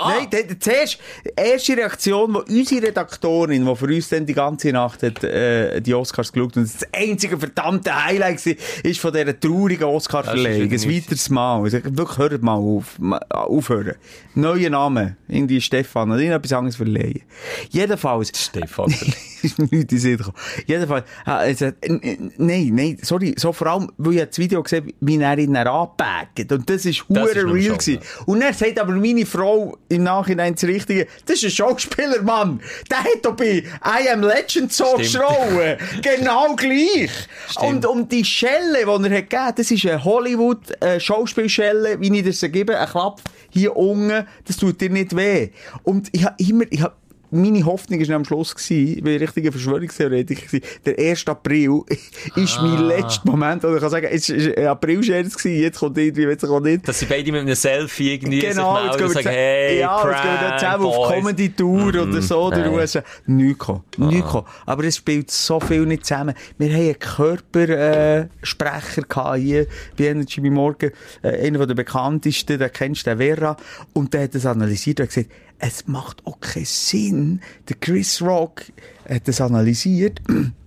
[SPEAKER 5] Ah.
[SPEAKER 4] Nein, zuerst, die erste Reaktion, wo unsere Redaktorin, die für uns dann die ganze Nacht hat, äh, die Oscars geschaut und das einzige verdammte Highlight war, ist von dieser traurigen Oscar-Verleihung. Ein weiteres Mal. Ich sage, wirklich, hört mal auf. Aufhören. Neuer Name. Irgendwie Stefan. Oder irgendetwas anderes verleihen. Jedenfalls.
[SPEAKER 5] Stefan. <laughs>
[SPEAKER 4] den Sinn gekommen. Jedenfalls, sagt, n- n- nein, nein, sorry, so vor allem, weil ich das Video gesehen wie er ihn anpackt. Und das ist
[SPEAKER 5] Das
[SPEAKER 4] hure real gewesen. Und er sagt aber meine Frau, im Nachhinein das Richtige. Das ist ein Schauspieler, Mann. Der hat doch bei I Am Legend so geschrauen. <laughs> genau gleich.
[SPEAKER 5] Stimmt.
[SPEAKER 4] Und, und die Schelle, die er hat gegeben, das ist eine Hollywood-Schauspielschelle, wie ich das gebe, ein Klapp hier unten, das tut dir nicht weh. Und ich habe immer, ich hab, meine Hoffnung war am Schluss, gewesen, ich ein richtiger Verschwörungstheoretiker, gewesen, der 1. April <laughs> ist mein letzter Moment, wo ich kann sagen, es war ein April-Scherz, gewesen, jetzt kommt irgendwie, jetzt kommt nicht.
[SPEAKER 5] Dass sie beide mit einem Selfie irgendwie
[SPEAKER 4] Genau,
[SPEAKER 5] sich melden und sagen, hey,
[SPEAKER 4] ja, jetzt gehen wir dann
[SPEAKER 5] Prank,
[SPEAKER 4] zusammen auf. Comedy-Tour oder so,
[SPEAKER 5] Nein.
[SPEAKER 4] USA. Nichts gekommen. Nichts gekommen. Aber es spielt so viel nicht zusammen. Wir haben einen Körpersprecher äh, hier bei Energy bei Morgen. Äh, einer der bekanntesten, den kennst du, der Vera. Und der hat das analysiert und gesagt, es macht auch keinen Sinn. Der Chris Rock hat das analysiert <clears throat>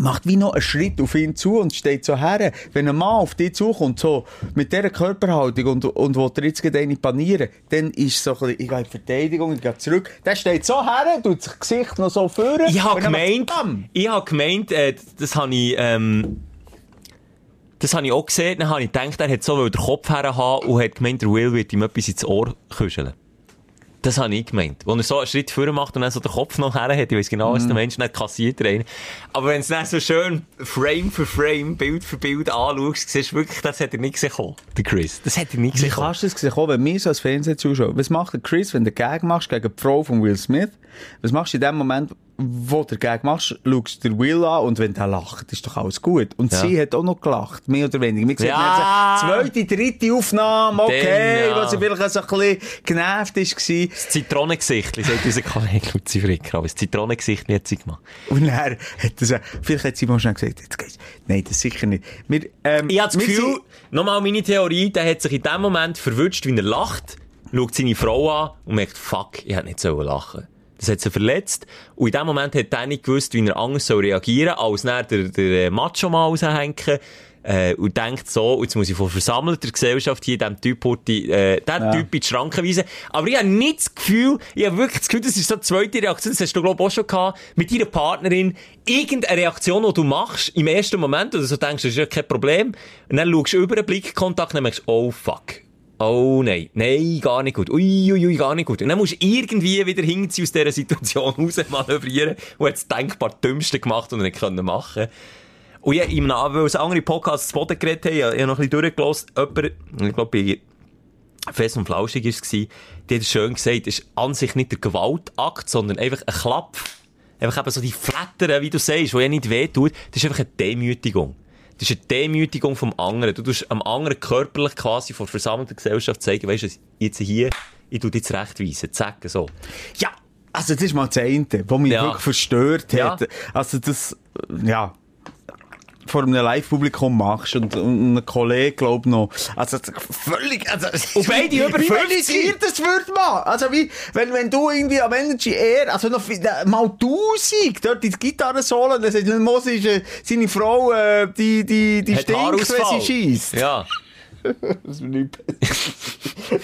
[SPEAKER 4] macht wie noch einen Schritt auf ihn zu und steht so her. Wenn ein Mann auf dich zukommt, so, mit dieser Körperhaltung und, und will dir jetzt eine panieren, dann ist so ein bisschen, ich gehe in Verteidigung, ich gehe zurück. Der steht so her, tut das Gesicht noch so führen.
[SPEAKER 5] Ich habe gemeint, ich habe gemeint, äh, das habe ich, ähm, das habe ich auch gesehen, dann habe ich gedacht, er hat so den Kopf herhaben und hat gemeint, der Will wird ihm etwas ins Ohr kuscheln. Das habe ich gemeint. Wo er so einen Schritt vorher macht und dann so den Kopf noch her hat, ich weiß genau,
[SPEAKER 4] Mhm.
[SPEAKER 5] was der Mensch nicht kassiert er einen. Aber wenn du es dann so schön Frame für Frame, Bild für Bild anschaust, siehst du wirklich, das hat er nicht gesehen, der Chris. Das hat er nicht
[SPEAKER 4] Wie
[SPEAKER 5] gesehen. kommen.
[SPEAKER 4] kannst du das sehen, wenn wir so als Fernsehzuschauer, was macht der Chris, wenn du Gag machst gegen die Frau von Will Smith? Was machst du in dem Moment, wo du Gag machst, schaust du den Will an und wenn der lacht, ist doch alles gut. Und
[SPEAKER 5] Ja.
[SPEAKER 4] sie hat auch noch gelacht, mehr oder weniger. Wir
[SPEAKER 5] Ja.
[SPEAKER 4] so, zweite, dritte Aufnahme, okay,
[SPEAKER 5] Dann, ja.
[SPEAKER 4] was sie vielleicht so ein bisschen genervt ist, war.
[SPEAKER 5] Das Zitronengesicht, sagt unser Kollege Luzi Fricker, aber das Zitronengesicht hat sie gemacht.
[SPEAKER 4] Und dann hat er so, vielleicht hat sie mal schnell gesagt, jetzt geht's. Nein, das sicher nicht. Wir, ähm,
[SPEAKER 5] Ich habe das Gefühl, nochmal meine Theorie, der hat sich in dem Moment verwünscht, wie er lacht, schaut seine Frau an und merkt, fuck, ich hätte nicht sollen lachen. Das hat sie verletzt. Und in dem Moment hat er nicht gewusst, wie er anders reagieren soll, als dann der, der Macho mal raushängen. Äh, und denkt so, jetzt muss ich von versammelter Gesellschaft hier dem Typ, äh, den Typ in die Schranken weisen. Aber ich habe nicht das Gefühl, ich habe wirklich das Gefühl, das ist so die zweite Reaktion, das hast du, glaube ich, auch schon gehabt, mit deiner Partnerin, irgendeine Reaktion, die du machst, im ersten Moment, oder so denkst, das ist ja kein Problem, und dann schaust du über den Blickkontakt und dann merkst du, oh fuck. Oh nein, nein, gar nicht gut. Ui, ui, ui, gar nicht gut. Und dann musst du irgendwie wieder hinziehen aus dieser Situation <laughs> raus manövrieren hat das denkbar dümmste gemacht und nicht können machen. Und ja, in einem, weil es andere Podcasts zu Boden geredet haben, ich habe noch ein bisschen durchgelassen, jemand, ich glaube, bei Fest und Flauschig war es, die hat schön gesagt, es ist an sich nicht der Gewaltakt, sondern einfach ein Klapp. Einfach eben so die Flattern, wie du sagst, die ja nicht wehtut, das ist einfach eine Demütigung. Das ist eine Demütigung vom anderen. Du tust am anderen körperlich quasi vor versammelter Gesellschaft zeigen, weißt du, jetzt hier, ich tu dich zurechtweisen, zack, so.
[SPEAKER 4] Ja, also das ist mal das eine, was mich
[SPEAKER 5] Ja.
[SPEAKER 4] wirklich verstört
[SPEAKER 5] Ja.
[SPEAKER 4] hat. Also das, ja, vor einem Live-Publikum machst und, und ein Kollege, glaub noch, also das- völlig, also,
[SPEAKER 5] Und beide
[SPEAKER 4] wie-
[SPEAKER 5] über
[SPEAKER 4] wie
[SPEAKER 5] 50.
[SPEAKER 4] realisiert das wird man? Also wie, wenn, wenn du irgendwie am Energy Air, also noch mal tausend, dort die Gitarre solo, dann sagt Mos ist äh, seine Frau, äh, die, die, die sie schießt.
[SPEAKER 5] Ja.
[SPEAKER 4] Das ist nicht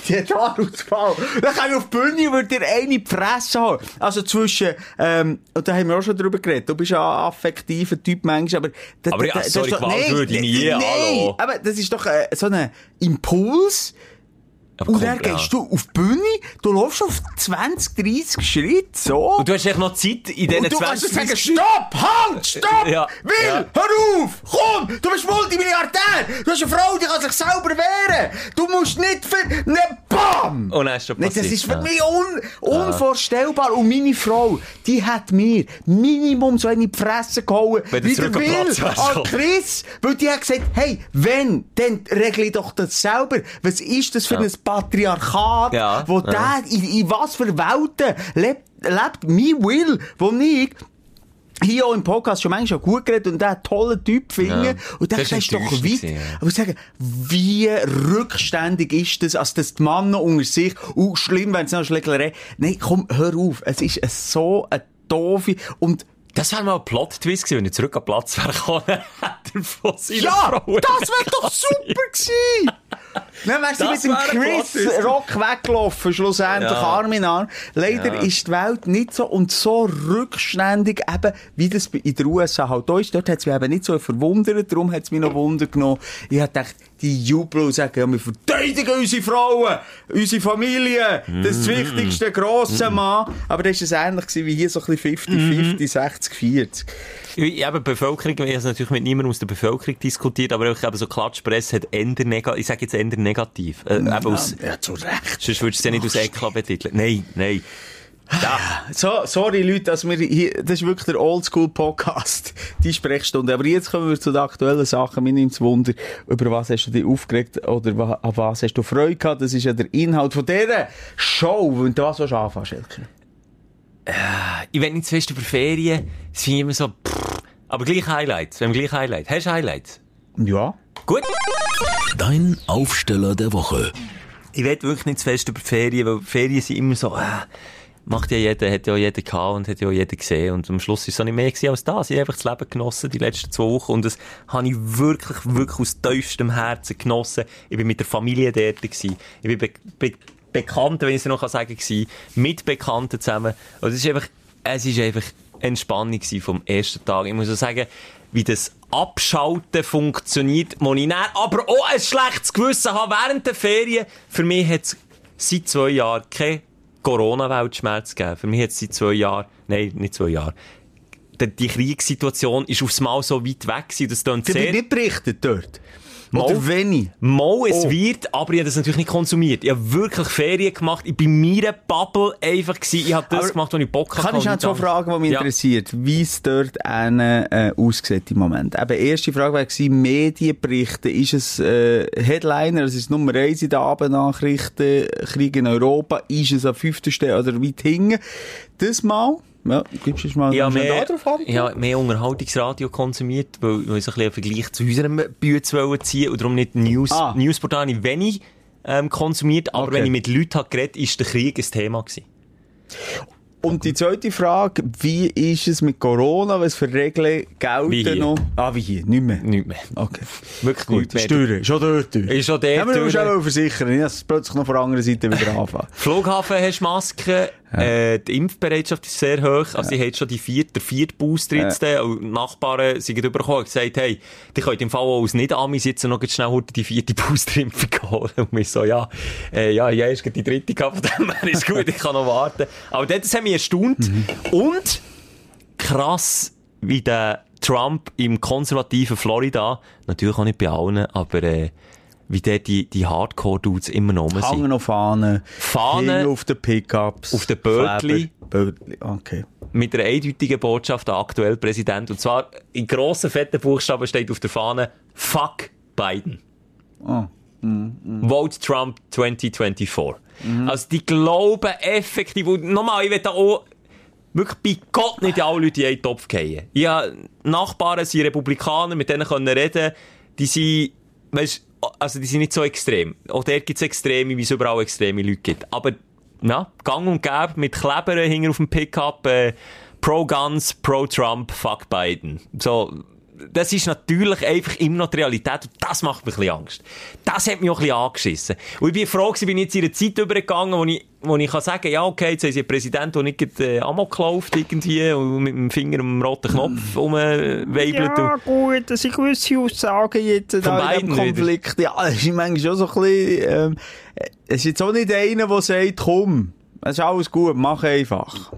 [SPEAKER 4] Die hat Haarausfall. Dann kann ich auf die Bühne und würde dir eine in die Fresse haben. Also zwischen, ähm, und da haben wir auch schon drüber geredet. Du bist ja ein affektiver Typ manchmal, aber... da-
[SPEAKER 5] Aber ja,
[SPEAKER 4] das
[SPEAKER 5] sorry,
[SPEAKER 4] ist doch-
[SPEAKER 5] Gewalt würde ich nie,
[SPEAKER 4] nein,
[SPEAKER 5] hallo.
[SPEAKER 4] aber das ist doch äh, so ein Impuls.
[SPEAKER 5] Aber
[SPEAKER 4] Und dann gehst du auf die Bühne, du läufst auf 20, 30 Schritte, so.
[SPEAKER 5] Und du hast echt noch Zeit in diesen
[SPEAKER 4] Und du kannst
[SPEAKER 5] 20
[SPEAKER 4] sagen, stopp, halt, stopp,
[SPEAKER 5] Ja,
[SPEAKER 4] Will,
[SPEAKER 5] ja.
[SPEAKER 4] hör auf, komm, du bist Multimilliardär, du hast eine Frau, die kann sich selber wehren, du musst nicht für, ne, bam!
[SPEAKER 5] Und dann ist schon
[SPEAKER 4] Nein, das
[SPEAKER 5] passiert,
[SPEAKER 4] ist für
[SPEAKER 5] ja.
[SPEAKER 4] mich un, unvorstellbar. Und meine Frau, die hat mir Minimum so eine Fresse gehauen, wie der Will
[SPEAKER 5] wärst
[SPEAKER 4] an. Chris, weil die hat gesagt, hey, wenn, dann regle ich doch das selber. Was ist das für ein Patriarchat,
[SPEAKER 5] Ja,
[SPEAKER 4] wo
[SPEAKER 5] ja.
[SPEAKER 4] der, in, in was für Welten lebt, lebt mein Will, wo ich hier auch im Podcast schon manchmal gut geredet und der tollen Typ finde.
[SPEAKER 5] Ja.
[SPEAKER 4] Und dann sagst du doch weit.
[SPEAKER 5] gewesen, ja.
[SPEAKER 4] Aber ich sage, wie rückständig ist das, als das die Männer unter sich, und schlimm, wenn es noch Schlägerei, nein, komm, hör auf. Es ist so eine doofe, und
[SPEAKER 5] Das wäre mal ein Plot-Twist gewesen, wenn ich zurück am Platz wäre gekommen, <laughs> hätte er von seiner
[SPEAKER 4] ja,
[SPEAKER 5] Frau
[SPEAKER 4] das wäre doch super gewesen! Dann wärst du mit dem Chris. Rock weggelaufen, schlussendlich
[SPEAKER 5] Ja.
[SPEAKER 4] Arm in Arm. Leider
[SPEAKER 5] Ja.
[SPEAKER 4] ist die Welt nicht so und so rückständig, eben, wie das in den USA halt ist. Dort hat es mich eben nicht so verwundert, darum hat es mich noch Wunder genommen. Ich gedacht, die jubeln und sagen, ja, wir verteidigen unsere Frauen, unsere Familie, das
[SPEAKER 5] Mhm.
[SPEAKER 4] wichtigste grosse Mann. Aber das war es ähnlich wie hier so ein bisschen 50-50, 60-40.
[SPEAKER 5] Ich, eben, Bevölkerung, ich habe es natürlich mit niemandem aus der Bevölkerung diskutiert, aber ich glaube, so Klatschpresse hat eher negativ, ich sage jetzt eher negativ. Äh, eben aus,
[SPEAKER 4] Ja, zu Recht.
[SPEAKER 5] sonst würdest du es ja nicht aus Eklat betiteln. Nein, nein.
[SPEAKER 4] So, sorry Leute, dass wir hier, das ist wirklich der Oldschool-Podcast, die Sprechstunde. Aber jetzt kommen wir zu den aktuellen Sachen. Mir nimmt Wunder, über was hast du dich aufgeregt oder wa- an was hast du Freude gehabt? Das ist ja der Inhalt von dieser Show. Und was willst du anfangen, Schelke?
[SPEAKER 5] Ich will nicht zu fest über Ferien, es finde ich immer so, pff, aber gleich Highlights, wir haben gleich Highlights. Hast du Highlights?
[SPEAKER 4] Ja.
[SPEAKER 5] Gut.
[SPEAKER 3] Dein Aufsteller der Woche.
[SPEAKER 5] Ich will wirklich nicht zu fest über Ferien, weil Ferien sind immer so, äh, macht ja jeder, hat ja auch jeder gehabt und hat ja auch jeder gesehen. Und am Schluss ist es auch nicht mehr gewesen als das. Ich habe einfach das Leben genossen, die letzten zwei Wochen. Und das habe ich wirklich, wirklich aus tiefstem Herzen genossen. Ich bin mit der Familie dort gewesen. Ich bin be Bekannte, wenn ich es noch sagen kann, mit Bekannten zusammen. Und es ist einfach, es ist einfach Entspannung vom ersten Tag. Ich muss auch sagen, wie das Abschalten funktioniert, dann aber auch ein schlechtes Gewissen habe während der Ferien. Für mich hat es seit zwei Jahren kein Corona-Weltschmerz gegeben. Für mich hat es seit zwei Jahren, nein, nicht zwei Jahren, die, Kriegssituation ist aufs Mal so weit weg gewesen. Das klingt sehr...
[SPEAKER 4] nicht berichtet dort.
[SPEAKER 5] Mal.
[SPEAKER 4] Oder wenig.
[SPEAKER 5] Mal, es
[SPEAKER 4] Oh.
[SPEAKER 5] wird, aber ich habe das natürlich nicht konsumiert. Ich habe wirklich Ferien gemacht. Ich bin in meiner Bubble einfach gewesen. Ich habe das
[SPEAKER 4] Aber
[SPEAKER 5] gemacht, was ich Bock hatte.
[SPEAKER 4] Kann ich zwei
[SPEAKER 5] nichts
[SPEAKER 4] Fragen, die mich
[SPEAKER 5] Ja.
[SPEAKER 4] interessiert, wie es dort einen, äh, aussieht im Moment? Eben, erste Frage war, Medienberichte. Ist es äh, Headliner, also ist es Nummer eins in den Abendnachrichten, Krieg in Europa? Ist es an fünfter Stelle oder weit hinten? Das mal, ja, gibst du mal
[SPEAKER 5] Ich habe mehr, ich habe Unterhaltungsradio konsumiert, weil, weil ich ein bisschen einen Vergleich zu unserem Bütz ziehen und darum nicht News,
[SPEAKER 4] Ah.
[SPEAKER 5] Newsportal habe ich wenig ähm, konsumiert, aber
[SPEAKER 4] Okay.
[SPEAKER 5] wenn ich mit Leuten habe geredet habe, ist der Krieg ein Thema gewesen.
[SPEAKER 4] Und die zweite Frage, wie ist es mit Corona? Was für Regeln gelten noch? Ah, wie hier? Nicht mehr?
[SPEAKER 5] Nicht mehr.
[SPEAKER 4] Okay.
[SPEAKER 5] Wirklich
[SPEAKER 4] Gut,
[SPEAKER 5] mehr.
[SPEAKER 4] Steuern, schon dort.
[SPEAKER 5] Ist schon dort
[SPEAKER 4] Ja, aber du musst auch versichern, dass es plötzlich noch von der anderen Seite wieder anfangen.
[SPEAKER 5] Flughafen hast Masken, äh, die Impfbereitschaft ist sehr hoch, also die haben schon die vierte, der vierte Booster jetzt, äh, und Nachbarn sind übergekommen und gesagt, hey, die könnt im Fall als Nicht-Amis jetzt noch schnell heute die vierte <laughs> Boosterimpfung holen. Und wir so, ja, äh, ja, ja, ist die dritte gehabt, von dem her ist gut, ich kann noch warten. Aber dort, das hat mich erstaunt. Und krass, wie der Trump im konservativen Florida, natürlich auch nicht bei allen, aber äh, wie der die, die Hardcore-Dudes immer noch sind.
[SPEAKER 4] Hangen auf Fahnen.
[SPEAKER 5] Fahnen.
[SPEAKER 4] Auf den Pickups.
[SPEAKER 5] Auf den Bötli.
[SPEAKER 4] Bötli, okay.
[SPEAKER 5] mit einer eindeutigen Botschaft, der aktuelle Präsident. Und zwar in grossen, fetten Buchstaben steht auf der Fahne, fuck Biden.
[SPEAKER 4] Oh.
[SPEAKER 5] Vote Trump 2024. Also die glauben effektiv, und nochmal, ich will da auch wirklich bei Gott nicht alle Leute in einen Topf fallen. Ich habe Nachbarn, sind Republikaner, mit denen können reden, die sind, weißt, also die sind nicht so extrem. Auch dort gibt es Extreme, wie es überall extreme Leute gibt. Aber, na, gang und gäbe, mit Klebern hinten auf dem Pickup, äh, pro Guns, pro Trump, fuck Biden. So, das ist natürlich einfach immer noch die Realität und das macht mir ein bisschen Angst. Das hat mich auch ein bisschen angeschissen. Und ich bin froh gewesen, bin ich jetzt in einer Zeit übergegangen, wo ich, wo ich kann sagen, ja, okay, jetzt haben sie einen Präsidenten, der nicht gerade, äh, Amok läuft irgendwie und mit dem Finger am roten Knopf rumweibelt.
[SPEAKER 4] Ja, gut, das sind gewisse Aussagen jetzt in diesem Konflikt. Ja, das ist manchmal schon so ein bisschen, ähm, es ist jetzt auch nicht einer, der sagt, komm, es ist alles gut, mach einfach.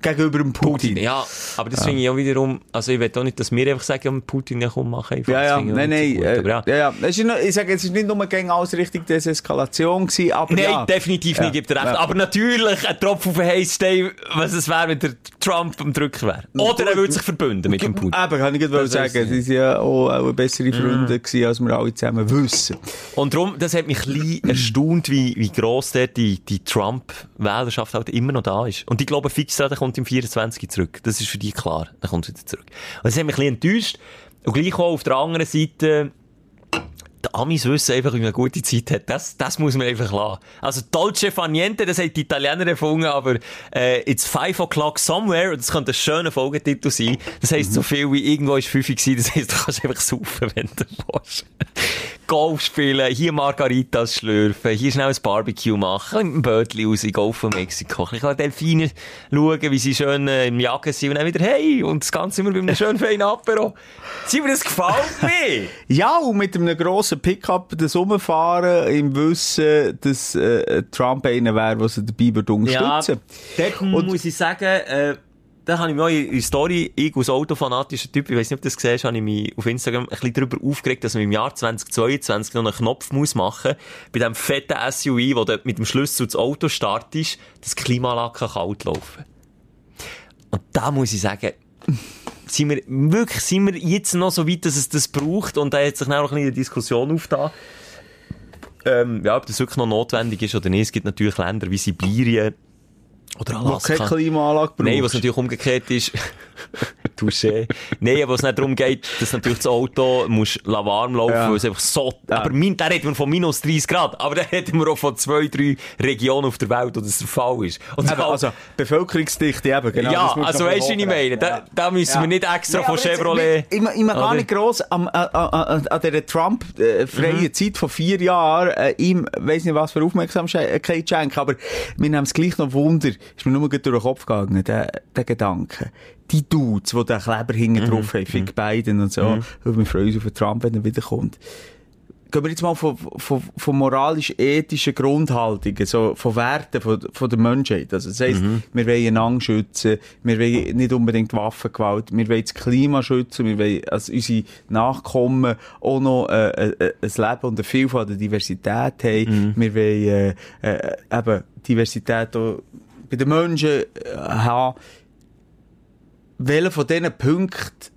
[SPEAKER 4] Gegenüber dem Putin.
[SPEAKER 5] Ja, aber das finde ich auch wiederum, also ich will auch nicht, dass wir einfach sagen, ja, Putin, ja komm, mach einfach.
[SPEAKER 4] Ja, ja, nein, nein,
[SPEAKER 5] so
[SPEAKER 4] äh,
[SPEAKER 5] ja.
[SPEAKER 4] ja, ja. Ist ich sage, es ist nicht nur gegen alles richtig Deseskalation gewesen, aber
[SPEAKER 5] Nein,
[SPEAKER 4] ja.
[SPEAKER 5] definitiv
[SPEAKER 4] Ja.
[SPEAKER 5] nicht, gibt recht.
[SPEAKER 4] Ja.
[SPEAKER 5] Aber natürlich ein Tropfen auf den heißen Stein, was es wäre, wenn der Trump am Drücken wäre. Oder er würde sich verbünden mit dem Putin.
[SPEAKER 4] Eben, kann ich gerade
[SPEAKER 5] Das
[SPEAKER 4] sagen, sie waren ja auch, auch bessere Freunde gewesen, als wir alle zusammen wissen.
[SPEAKER 5] Und darum, das hat mich ein bisschen <clears throat> erstaunt, wie, wie gross der die, die Trump-Wählerschaft halt immer noch da ist. Und ich glaube fix daran, kommt im 24 zurück. Das ist für die klar. Der kommt wieder zurück. Und das hat mich ein bisschen enttäuscht. Und gleich auch auf der anderen Seite, die Amis wissen einfach, wie man eine gute Zeit hat. Das, das muss man einfach lassen. Also, Dolce fa niente, das hat die Italiener erfunden, aber, äh, it's five o'clock somewhere, und das könnte ein schöner Folgetitel sein. Das heisst, so viel wie irgendwo ist fünf gewesen, das heisst, du kannst einfach saufen, wenn du willst. Golf spielen, hier Margaritas schlürfen, hier schnell ein Barbecue machen, mit dem Bötli raus Golf von Mexiko. Ich kann Delfine schauen, wie sie schön äh, im Jagen sind und dann wieder, hey, und das Ganze immer bei einem schönen feinen Apero. Sieh mir, das gefällt mir.
[SPEAKER 4] Ja, und mit einem grossen Pickup das Rumfahren im Wissen, dass äh, Trump einer wäre, der sie dabei würde unterstützen
[SPEAKER 5] dort muss ich sagen, äh, da habe ich mich auch in Story, ich als autofanatischer Typ, ich weiß nicht, ob du das gesehen hast, habe ich mich auf Instagram ein bisschen darüber aufgeregt, dass man im Jahr 2022 noch einen Knopf muss machen bei diesem fetten SUV, wo du mit dem Schlüssel das Auto startest, das Klimaanlage kalt laufen. Und da muss ich sagen, sind wir, wirklich, sind wir jetzt noch so weit, dass es das braucht? Und da hat sich dann auch ein bisschen eine Diskussion aufgetan. Ähm, ja, ob das wirklich noch notwendig ist oder nicht. Es gibt natürlich Länder wie Sibirien, oder
[SPEAKER 4] Wo keine Klimaanlage brauchst.
[SPEAKER 5] Nein, was natürlich umgekehrt ist. <laughs> Touché. Nein, aber es nicht darum geht, dass natürlich das Auto muss warm laufen,
[SPEAKER 4] Ja.
[SPEAKER 5] weil es einfach so,
[SPEAKER 4] Ja.
[SPEAKER 5] aber min, da reden wir von minus 30 Grad, aber da reden wir auch von zwei, drei Regionen auf der Welt, wo das der Fall ist. Und
[SPEAKER 4] Eben, also, Bevölkerungsdichte eben, genau.
[SPEAKER 5] ja, also weißt du, wie ich meine? Da, da müssen
[SPEAKER 4] Ja.
[SPEAKER 5] wir nicht extra
[SPEAKER 4] Nee,
[SPEAKER 5] von
[SPEAKER 4] aber jetzt,
[SPEAKER 5] Chevrolet...
[SPEAKER 4] Ich, ich, ich mag gar nicht gross am, an, an, an dieser Trump-freien
[SPEAKER 5] Mhm.
[SPEAKER 4] Zeit von vier Jahren äh, ihm, weiss nicht was für Aufmerksamkeit schenken, aber wir nehmen es gleich noch Wunder, ist mir nur durch den Kopf gegangen, der, der Gedanke. Die Dudes, die den Kleber hinten
[SPEAKER 5] Mhm.
[SPEAKER 4] drauf haben, Fick Biden und so, und wir freuen uns auf Trump, wenn er wiederkommt. Gehen wir jetzt mal von, von, von moralisch-ethischen Grundhaltungen, so von Werten von, von der Menschheit. Also, das heisst, wir wollen einander schützen, wir wollen nicht unbedingt Waffengewalt, wir wollen das Klima schützen, wir wollen, also unsere Nachkommen auch noch äh, äh, ein Leben und eine Vielfalt, eine Diversität haben. Wir wollen äh, äh, eben Diversität auch bei den Menschen äh, haben. Welche von diesen Punkten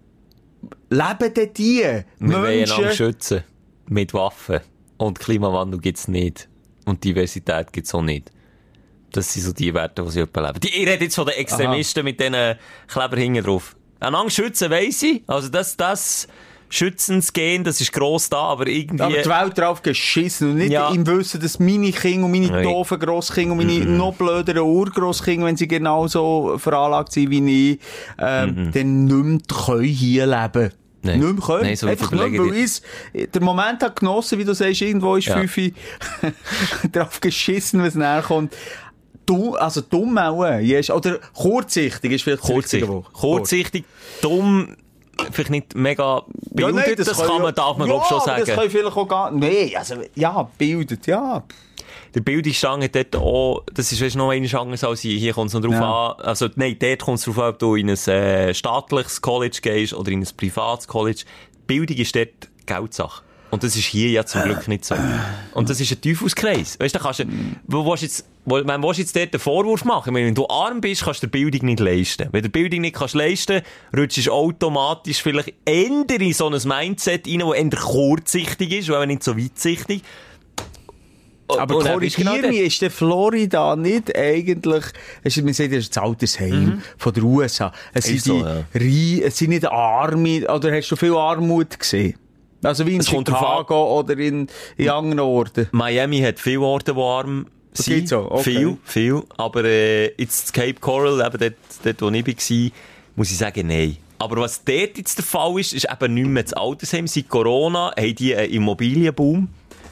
[SPEAKER 4] leben denn die
[SPEAKER 5] Wir wollen einander
[SPEAKER 4] Menschen?
[SPEAKER 5] schützen. Mit Waffen. Und Klimawandel gibt's nicht. Und Diversität gibt's auch nicht. Das sind so die Werte, die sie leben. Die, ich rede jetzt von den Extremisten mit diesen Kleber hinten drauf. Einander schützen weiss ich. Also das, das Schützensgehen, das ist gross da, aber irgendwie...
[SPEAKER 4] Aber die Welt drauf geschissen und nicht
[SPEAKER 5] Ja.
[SPEAKER 4] im Wissen, dass meine Kinder und meine
[SPEAKER 5] Nein.
[SPEAKER 4] doofen Grosskinder und meine noch blöderen Urgrosskinder, wenn sie genauso veranlagt sind wie ich, ähm, dann nicht mehr können hier leben
[SPEAKER 5] Nein.
[SPEAKER 4] Nicht mehr können.
[SPEAKER 5] Nein, so
[SPEAKER 4] Einfach nicht, weil ich der Moment hat genossen, wie du sagst, irgendwo ist
[SPEAKER 5] Ja.
[SPEAKER 4] fünf <laughs> drauf geschissen, was näher kommt. Du, also dumm auch, äh, yes. oder kurzsichtig ist vielleicht
[SPEAKER 5] Kurzsichtig. Kurzsichtig, dumm, vielleicht nicht mega bildet,
[SPEAKER 4] nein,
[SPEAKER 5] das, kann
[SPEAKER 4] ja-
[SPEAKER 5] man, darf man
[SPEAKER 4] ja,
[SPEAKER 5] glaub schon sagen.
[SPEAKER 4] das kann vielleicht auch gar Nee, also, ja, bildet, ja.
[SPEAKER 5] Der Bildungsstand hat dort auch, das ist weißt, noch eine Chance als hier. Hier kommt es noch drauf
[SPEAKER 4] Ja.
[SPEAKER 5] an, also, nein, dort kommt es drauf an, ob du in ein äh, staatliches College gehst oder in ein privates College. Bildung ist dort Geldsache. Und das ist hier ja zum Glück nicht so. Und das ist ein Teufelskreis. Weißt du, da kannst du, wo willst jetzt, wo, wenn willst du jetzt dort einen Vorwurf machen? Meine, wenn du arm bist, kannst du dir Bildung nicht leisten. Wenn du Bildung nicht kannst leisten, rutschst du automatisch vielleicht eher in so ein Mindset rein, das eher kurzsichtig ist, und nicht so weitsichtig.
[SPEAKER 4] Aber
[SPEAKER 5] Und dann bist du
[SPEAKER 4] korrigier
[SPEAKER 5] genau
[SPEAKER 4] mich, ist der Florida nicht eigentlich, es ist, man sagt, das ist das Altersheim von der USA. Es sind,
[SPEAKER 5] Ist so,
[SPEAKER 4] die
[SPEAKER 5] ja.
[SPEAKER 4] Es sind nicht Arme, oder hast du viel Armut gesehen? Also wie in Chicago oder in, in anderen Orten.
[SPEAKER 5] Miami hat viele Orte, die arm sind.
[SPEAKER 4] so, okay.
[SPEAKER 5] Viel, viel. Aber äh, jetzt Cape Coral, eben dort, dort wo ich war, muss ich sagen, nein. Aber was dort jetzt der Fall ist, ist eben nicht mehr das Altersheim. Seit Corona haben die einen Immobilienboom.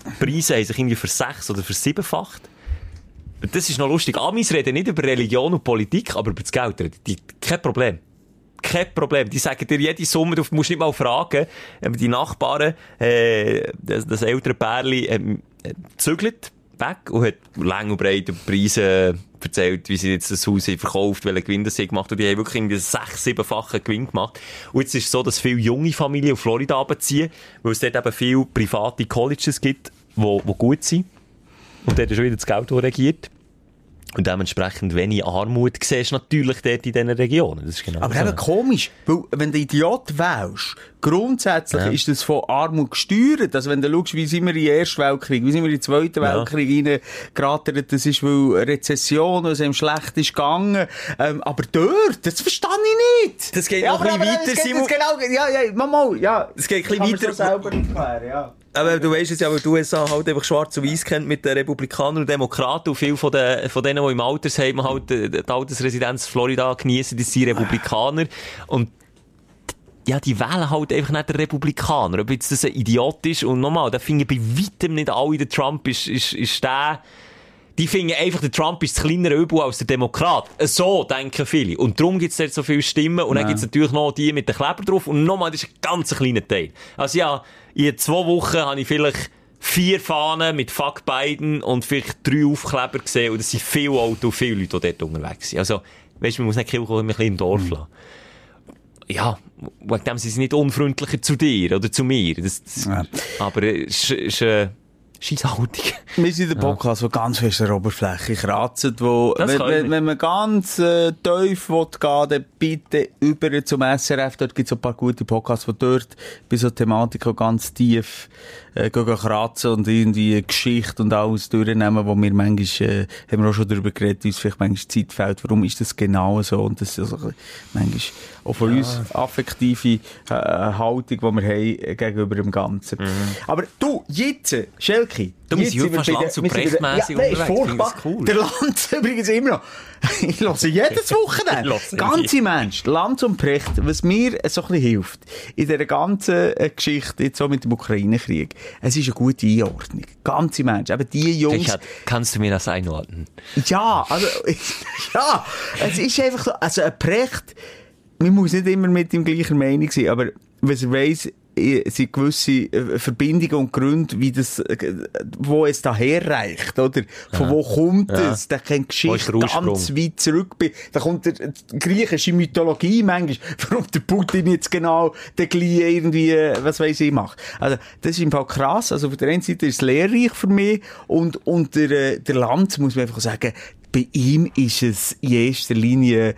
[SPEAKER 5] Die Preise haben sich irgendwie versechs- oder versiebenfacht. Das ist noch lustig. Amis reden nicht über Religion und Politik, aber über das Geld reden die. Kein Problem. Kein Problem. Die sagen dir jede Summe, du musst nicht mal fragen. Ähm, Die Nachbarn, äh, das, das ältere Pärli, äh, zügelt weg und hat lang und breit über die Preise erzählt, wie sie jetzt das Haus haben verkauft, welchen Gewinn sie gemacht und die haben wirklich irgendwie sechs, siebenfachen Gewinn gemacht. Und jetzt ist es so, dass viele junge Familien auf Florida abziehen, weil es dort eben viele private Colleges gibt, wo, wo gut sind. Und dort ist schon wieder das Geld, das regiert. Und dementsprechend wenig Armut siehst du natürlich dort in diesen Regionen. Das ist genau
[SPEAKER 4] Aber
[SPEAKER 5] so.
[SPEAKER 4] eben komisch, weil wenn du Idiot wählst, grundsätzlich
[SPEAKER 5] Ja.
[SPEAKER 4] ist das von Armut gesteuert. Also wenn du schaust, wie sind wir in den Ersten Weltkrieg, wie sind wir in den Zweiten
[SPEAKER 5] Ja.
[SPEAKER 4] Weltkrieg reingeraten, das ist, weil Rezession, es ihm schlecht ist gegangen. Ähm, aber dort, das verstehe ich nicht.
[SPEAKER 5] Das geht noch ein
[SPEAKER 4] aber-
[SPEAKER 5] bisschen
[SPEAKER 4] aber
[SPEAKER 5] weiter,
[SPEAKER 4] das geht
[SPEAKER 5] Simon.
[SPEAKER 4] Genau, ja, ja, mal, mal, ja.
[SPEAKER 5] Es geht ein bisschen
[SPEAKER 4] man so
[SPEAKER 5] weiter.
[SPEAKER 4] selber erklären, ja.
[SPEAKER 5] Aber du weißt es ja, weil die USA halt einfach schwarz und weiß kennt mit den Republikanern und Demokraten und viele von, den, von denen, die im Altersheim halt äh, die Altersresidenz Florida genießen, das sind Republikaner. Und ja, die wählen halt einfach nicht den Republikaner. Ob jetzt das ein Idiot ist, und nochmal, da finde ich bei weitem nicht alle, der Trump ist, ist, ist der, die finden einfach, der Trump ist das kleinere Übel als der Demokrat. So denken viele. Und darum gibt es dort so viele Stimmen. Und dann gibt es natürlich noch die mit den Kleber drauf. Und nochmal, das ist ein ganz kleiner Teil. Also ja, in zwei Wochen habe ich vielleicht vier Fahnen mit Fuck Biden und vielleicht drei Aufkleber gesehen. Und das sind viele Autos, viele Leute, die dort unterwegs sind. Also, weißt du, man muss nicht Kirche ein bisschen im Dorf lassen. Ja, wegen dem sind sie nicht unfreundlicher zu dir oder zu mir. Das, das,
[SPEAKER 4] Ja.
[SPEAKER 5] Aber es ist, ist äh, Scheisshaltung. <laughs>
[SPEAKER 4] Wir sind der Podcast, der ganz fest an der Oberfläche kratzt, wo, wenn, wenn, wenn man ganz äh, tief will gehen dann bitte über zum SRF. Dort gibt es ein paar gute Podcasts, die dort bei so Thematiken ganz tief äh, gehen kratzen und irgendwie Geschichte und alles durchnehmen, wo wir manchmal, äh, haben wir auch schon darüber geredet, es vielleicht manchmal Zeit fehlt, warum ist das genau so? Und das ist also manchmal auch von uns affektive äh, Haltung, die wir haben äh, gegenüber dem Ganzen. Aber du, jetzt, Schelke,
[SPEAKER 5] Du, heute
[SPEAKER 4] wir
[SPEAKER 5] fast
[SPEAKER 4] bei der-
[SPEAKER 5] Prechtmässig
[SPEAKER 4] ja,
[SPEAKER 5] unterwegs.
[SPEAKER 4] Furchtbar.
[SPEAKER 5] cool.
[SPEAKER 4] Der Lanz <laughs> übrigens immer noch. Ich höre jedes Wochenende. Ganze Mensch, Lanz und Precht, was mir so ein bisschen hilft, in dieser ganzen äh, Geschichte, jetzt so mit dem Ukraine-Krieg, es ist eine gute Einordnung. Ganze Mensch, eben die Jungs,
[SPEAKER 5] Richard, kannst du mir das einordnen?
[SPEAKER 4] ja, also, <laughs> ja, es ist einfach so, also ein Precht, man muss nicht immer mit ihm gleicher Meinung sein, aber was er weiss, sind gewisse äh, Verbindungen und Gründe, wie das, äh, wo es daher reicht, oder? Von wo kommt
[SPEAKER 5] Ja.
[SPEAKER 4] es? Der kennt Geschichte ganz weit zurück. Da kommt der, die griechische Mythologie manchmal, <laughs> warum der Putin jetzt genau den gleichen irgendwie, äh, was weiß ich, macht. Also, das ist im Fall krass. Also, auf der einen Seite ist es lehrreich für mich und, und der, der Lanz, muss man einfach sagen, bei ihm ist es in erster Linie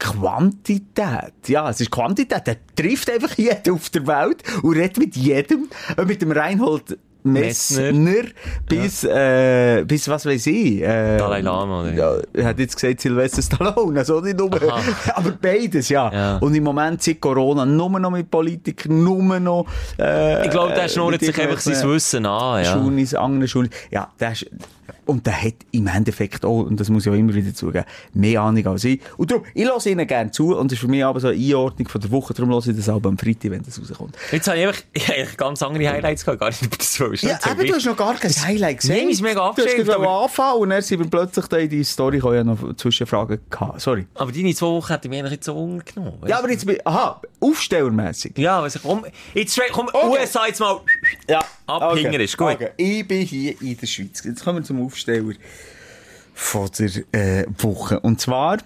[SPEAKER 4] Quantität. Ja, es ist Quantität. Er trifft einfach jeden auf der Welt und redet mit jedem. Äh, Mit dem Reinhold Messner,
[SPEAKER 5] Messner.
[SPEAKER 4] bis, äh, bis was weiß ich. Äh,
[SPEAKER 5] Dalai Lama, oder?
[SPEAKER 4] Ja, er hat jetzt gesagt Sylvester Stallone, also nicht nur,
[SPEAKER 5] Aha. <laughs>
[SPEAKER 4] aber beides, ja.
[SPEAKER 5] Ja.
[SPEAKER 4] Und im Moment seit Corona nur noch mit Politikern, nur noch, äh,
[SPEAKER 5] Ich glaube, der
[SPEAKER 4] äh,
[SPEAKER 5] schnurrt sich einfach sein Wissen an, ja.
[SPEAKER 4] Schunis, anderen Schunis. Ja, der ist, und der hat im Endeffekt auch, und das muss ich auch immer wieder zugeben, mehr Ahnung als ich. Und darum, ich lasse ihnen gerne zu, und das ist für mich aber so eine Einordnung von der Woche, darum lasse ich das auch am Freitag, wenn das rauskommt.
[SPEAKER 5] Jetzt habe ich einfach, ich habe ganz andere Highlights gehabt, gar nicht über das Show.
[SPEAKER 4] Ja, aber du hast noch gar kein Highlight gesehen.
[SPEAKER 5] Nein, ist mega
[SPEAKER 4] Du hast
[SPEAKER 5] abgeschickt, aber-
[SPEAKER 4] anfangen und dann sind wir plötzlich da in die Story ich habe noch Zwischenfragen gehabt. Sorry.
[SPEAKER 5] Aber deine zwei Wochen hätten mich eigentlich nicht so untergenommen.
[SPEAKER 4] Ja, aber jetzt, bin- aha, aufstellermässig.
[SPEAKER 5] Ja, was komm, jetzt komm,
[SPEAKER 4] Okay.
[SPEAKER 5] USA jetzt mal.
[SPEAKER 4] Ja.
[SPEAKER 5] Abhänger ist gut.
[SPEAKER 4] Okay. Ich bin hier in der Schweiz. Jetzt kommen wir zum Aufsteller von der äh, Woche. Und zwar,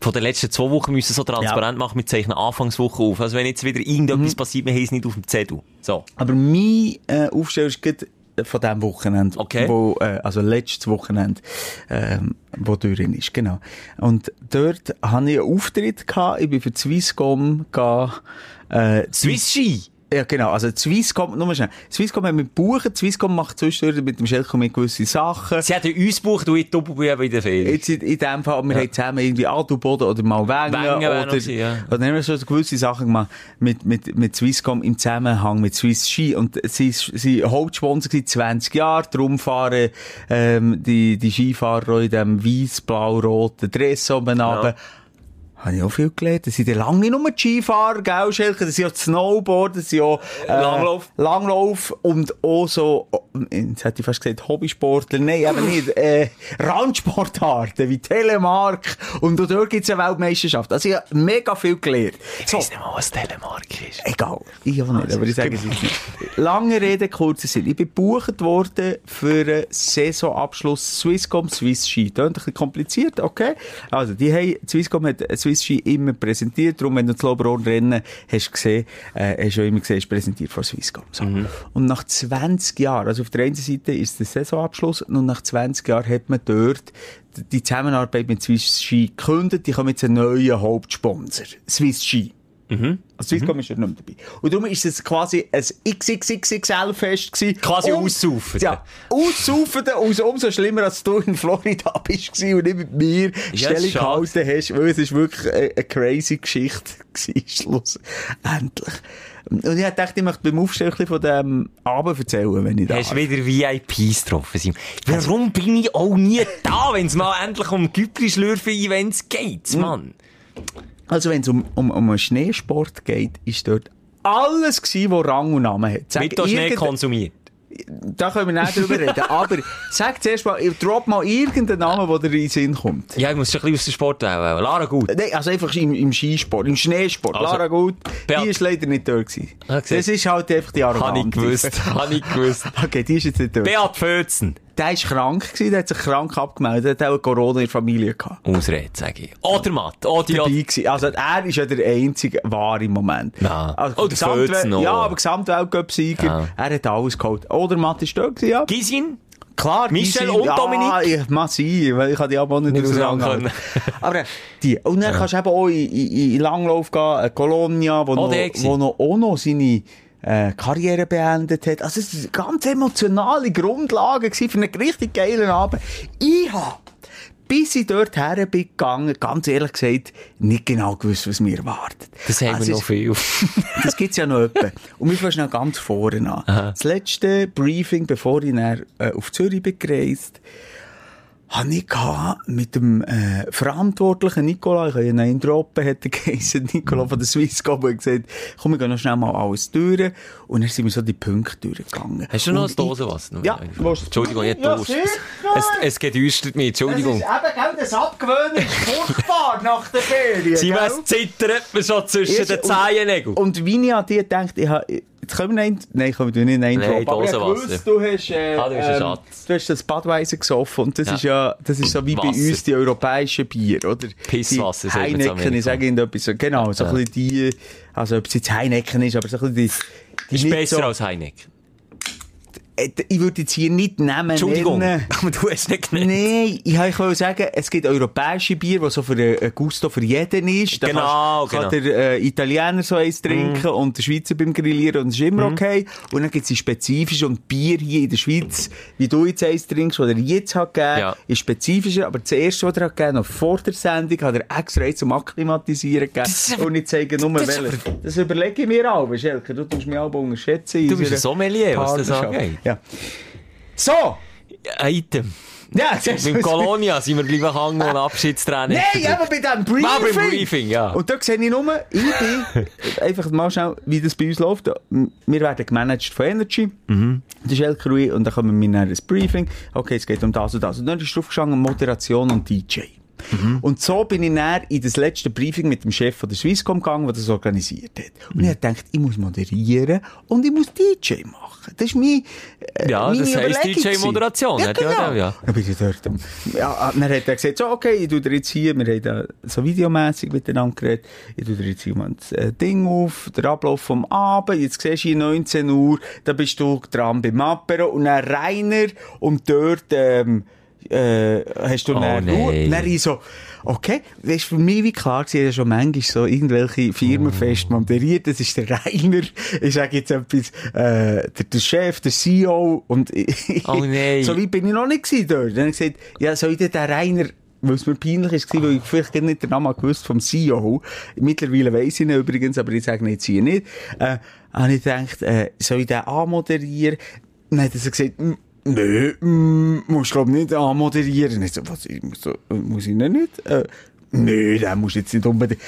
[SPEAKER 5] Von den letzten zwei Wochen müssen wir so transparent machen, wir zeichnen Anfangswoche auf. Also wenn jetzt wieder
[SPEAKER 4] Mhm.
[SPEAKER 5] irgendetwas passiert, wir haben es nicht auf dem Zettel. So.
[SPEAKER 4] aber mein äh, Aufsteller ist gerade von diesem Wochenende.
[SPEAKER 5] Okay.
[SPEAKER 4] Wo, äh, also letztes Wochenende, ähm, wo durch ist, genau. Und dort hatte ich einen Auftritt gehabt. Ich bin für Swisscom gegangen, äh,
[SPEAKER 5] Swiss Ski.
[SPEAKER 4] Ja, genau. Also, Swisscom, nur mal schnell. Swisscom haben wir gebucht. Die Swisscom macht zwischendurch mit dem Schelko mit gewisse Sachen.
[SPEAKER 5] Sie hätten uns gebucht, du in Doppelbuben in der Ferien.
[SPEAKER 4] Jetzt in, in dem Fall, wir haben zusammen irgendwie Adelboden oder mal Wengen oder,
[SPEAKER 5] gewesen, ja.
[SPEAKER 4] oder haben wir so gewisse Sachen gemacht mit, mit, mit Swisscom im Zusammenhang mit Swiss Ski und sie sie Hauptsponsor seit 20 Jahren, darum fahren, ähm, die, die Skifahrer in dem weiß-blau-roten Dress oben runter. Habe ich auch viel gelernt. Das sind ja lange nicht nur Skifahrer, gell? Das sind auch die Snowboard, das sind auch, äh,
[SPEAKER 5] Langlauf.
[SPEAKER 4] Langlauf und auch so, jetzt hätte ich fast gesagt Hobbysportler, nein, eben nicht, äh, Randsportarten wie Telemark und auch dort gibt's eine Weltmeisterschaft. Also ich habe mega viel gelernt.
[SPEAKER 5] Ich weiss nicht mal, was Telemark ist.
[SPEAKER 4] Egal. Ich auch nicht, aber ich sage es jetzt nicht. Lange Rede, kurzer Sinn. Ich bin gebucht worden für einen Saisonabschluss Swisscom Swiss Ski. Klingt ein bisschen kompliziert, okay? Also, die haben, Swisscom hat Swiss Ski immer präsentiert. Darum, wenn du das Loberon-Rennen hast gesehen, äh, hast du immer gesehen, ist präsentiert von Swisscom. So. Und nach 20 Jahren, also auf der einen Seite ist der Saisonabschluss und nach 20 Jahren hat man dort die Zusammenarbeit mit Swiss Ski gekündigt. Die kommen jetzt einen neuen Hauptsponsor. Swiss Ski. Also Swisscom ist ja nicht mehr dabei. Und darum ist es quasi ein XXXXL-Fest gewesen.
[SPEAKER 5] Quasi
[SPEAKER 4] Um-
[SPEAKER 5] aussaufen.
[SPEAKER 4] Ja, aussaufen und umso schlimmer, als du in Florida <laughs> bist und nicht mit mir
[SPEAKER 5] Ja,
[SPEAKER 4] Stellung gehalten hast, weil es ist wirklich eine, eine crazy Geschichte <laughs> gewesen, schlussendlich. Und ich dachte, ich möchte beim Aufstellen von dem Abend erzählen, wenn ich da
[SPEAKER 5] Hast wieder VIPs getroffen, Simon? Warum bin ich auch nie da, wenn es mal endlich um Güppli-Schlürfen-Events geht, Mann?
[SPEAKER 4] Also wenn es um, um, um einen Schneesport geht, ist dort alles gewesen, was Rang und Namen hat. Sag
[SPEAKER 5] Mit Schnee
[SPEAKER 4] irgendein-
[SPEAKER 5] konsumiert.
[SPEAKER 4] Da können wir nicht drüber reden. <laughs> Aber sag zuerst mal, drop mal irgendeinen Namen, der dir in den Sinn kommt.
[SPEAKER 5] Ja, ich muss ein bisschen aus der Sport wählen. Lara gut.
[SPEAKER 4] Nein, also einfach im, im Skisport, im Schneesport.
[SPEAKER 5] Also,
[SPEAKER 4] Lara gut,
[SPEAKER 5] Beat-
[SPEAKER 4] die ist leider nicht dort gewesen.
[SPEAKER 5] Ah, gesehen.
[SPEAKER 4] Das ist halt einfach die Arroganz.
[SPEAKER 5] Habe ich gewusst. Habe ich gewusst.
[SPEAKER 4] Okay, die ist jetzt nicht dort.
[SPEAKER 5] Beat Fötzen.
[SPEAKER 4] Der war krank gewesen, der hat sich krank abgemeldet, der hat auch Corona in der Familie gehabt.
[SPEAKER 5] Ausrede, sage ich. Oder Matt. Oder ja.
[SPEAKER 4] Also, er ist ja der einzige wahre Moment.
[SPEAKER 5] Ja.
[SPEAKER 4] Also,
[SPEAKER 5] Oh, der
[SPEAKER 4] Gesamtwel-
[SPEAKER 5] Fötzen auch.
[SPEAKER 4] Ja, aber Gesamtweltcup-Sieger.
[SPEAKER 5] Ja.
[SPEAKER 4] Er hat alles geholt. Oder Matt ist dort gewesen, ja.
[SPEAKER 5] Gisin?
[SPEAKER 4] Klar,
[SPEAKER 5] Michel und Dominik?
[SPEAKER 4] Ja, ich, massiv, weil ich die aber auch nicht,
[SPEAKER 5] Nicht
[SPEAKER 4] auseinanderhalten. Aber die, und dann kannst du eben auch in, in, in Langlauf gehen, äh, Colonia, wo,
[SPEAKER 5] Oh,
[SPEAKER 4] noch, wo noch, auch noch seine äh, Karriere beendet hat. Also es war eine ganz emotionale Grundlage für einen richtig geilen Abend. Ich habe, bis ich dort her bin gegangen, ganz ehrlich gesagt, nicht genau gewusst, was mir erwartet.
[SPEAKER 5] Das haben
[SPEAKER 4] Also
[SPEAKER 5] wir noch viel. <laughs>
[SPEAKER 4] das gibt's ja noch etwa. Und wir fangen schnell ganz vorne an. Das letzte Briefing, bevor ich dann, äh, auf Zürich bin gereist, habe ich gehabt mit dem äh, Verantwortlichen Nicola, ich habe ihn einen droppen, hat er geheißen, Nicola von der Swisscom, und gesagt, komm, wir gehen noch schnell mal alles durch. Und dann sind wir so die Punkte durchgegangen.
[SPEAKER 5] Hast du noch
[SPEAKER 4] Und
[SPEAKER 5] eine Dose was?
[SPEAKER 4] Ja,
[SPEAKER 5] Entschuldigung, nicht
[SPEAKER 4] Ja,
[SPEAKER 5] Durst. Es, es gedüstert mich, Entschuldigung.
[SPEAKER 4] Das ist eben, gell, das Abgewöhnen ist furchtbar <laughs> nach der Ferien,
[SPEAKER 5] Sie was zittert mir so zwischen den
[SPEAKER 4] und-
[SPEAKER 5] Zehennägeln.
[SPEAKER 4] Und wie ich an dir gedacht, ich habe, jetzt können wir nicht, nein, können wir nicht nein,
[SPEAKER 5] Nein,
[SPEAKER 4] aber ich
[SPEAKER 5] Dosenwasser.
[SPEAKER 4] gewusst, du hast, äh,
[SPEAKER 5] Ah, du hast einen
[SPEAKER 4] ähm,
[SPEAKER 5] Schatz.
[SPEAKER 4] du hast das Badweiser gesoffen und das
[SPEAKER 5] Ja.
[SPEAKER 4] ist ja, das ist so wie bei
[SPEAKER 5] Wasser.
[SPEAKER 4] uns die europäischen Bier, oder?
[SPEAKER 5] Pisswasser,
[SPEAKER 4] Die Heineken, ich sage Ihnen etwas, so- genau, so ein bisschen die, also ob es jetzt Heineken ist, aber so ein bisschen die, die
[SPEAKER 5] Ist besser
[SPEAKER 4] so,
[SPEAKER 5] als Heineken.
[SPEAKER 4] Äh, ich würde jetzt hier nicht Namen
[SPEAKER 5] Entschuldigung,
[SPEAKER 4] nennen. <laughs>
[SPEAKER 5] aber du hast nicht genannt.
[SPEAKER 4] Nein, ich wollte sagen, es gibt europäische Bier, die so für äh, Gusto für jeden ist. Da
[SPEAKER 5] Genau,
[SPEAKER 4] kannst- kann
[SPEAKER 5] genau.
[SPEAKER 4] der äh, Italiener so eins trinken und der Schweizer beim Grillieren und es ist immer okay. Und dann gibt es die spezifische und Bier hier in der Schweiz, wie du jetzt eins trinkst, oder jetzt hat gegeben,
[SPEAKER 5] Ja.
[SPEAKER 4] ist spezifischer, aber das erste, was er hat gegeben, noch vor der Sendung, hat er extra eins zum Akklimatisieren gegeben. und ich zeige nur
[SPEAKER 5] das
[SPEAKER 4] welches. Das überlege ich mir auch, Schelke, du tust mich auch unterschätzen.
[SPEAKER 5] Du bist ein Sommelier, was das angeht.
[SPEAKER 4] Ja. So!
[SPEAKER 5] Item.
[SPEAKER 4] Ja,
[SPEAKER 5] dem Colonia sind wir bleiben hängen und Abschiedstraining.
[SPEAKER 4] Nein, aber bei diesem Briefing.
[SPEAKER 5] Ah, beim Briefing, ja.
[SPEAKER 4] Und da sehe ich nur, ich bin, <laughs> einfach mal schauen, wie das bei uns läuft. Wir werden gemanagt von Energy.
[SPEAKER 5] Mhm.
[SPEAKER 4] Das ist Elke Rui, und dann kommen wir in ein Briefing. Okay, es geht um das und das. Und dann ist drauf gestanden, Moderation und DJ.
[SPEAKER 5] Mhm.
[SPEAKER 4] Und so bin ich dann in das letzte Briefing mit dem Chef von der Swisscom gegangen, der das organisiert hat. Und ich habe gedacht, ich muss moderieren und ich muss DJ machen. Das ist mein, äh,
[SPEAKER 5] Ja,
[SPEAKER 4] meine
[SPEAKER 5] das heisst. DJ-Moderation.
[SPEAKER 4] Ja, genau.
[SPEAKER 5] ja, ja.
[SPEAKER 4] Dann bin ich dort. Ja, dann hat er gesagt, so, okay, ich tu dir jetzt hier, wir haben da so videomässig miteinander geredet, ich tu dir jetzt hier mal das äh, Ding auf, der Ablauf vom Abend, jetzt siehst du hier 19 Uhr, da bist du dran beim Apero und dann Rainer und dort, ähm, äh, hast du
[SPEAKER 5] Oh,
[SPEAKER 4] dann. Ruhe. Dann so, okay, das ist für mich wie klar gewesen, ich habe schon manchmal so irgendwelche Firmenfest
[SPEAKER 5] Oh.
[SPEAKER 4] moderiert, das ist der Rainer, ich sage jetzt etwas, äh, der, der Chef, der CEO und <laughs>
[SPEAKER 5] Oh nein.
[SPEAKER 4] so weit bin ich noch nicht gewesen dort. Dann habe ich gesagt, ja, soll ich denn den Rainer, weil es mir peinlich ist, weil ich vielleicht nicht den Namen gewusst vom CEO. Mittlerweile weiss ich ihn übrigens, aber ich sage jetzt hier nicht. Äh, habe ich gedacht, äh, soll ich den anmoderieren? Dann hat er gesagt, «Mm, Nö, mm, musst glaub nicht anmoderieren. Ich so, was, ich muss, so, muss ich ihn nicht? Äh, nö, den musst du jetzt nicht unbedingt.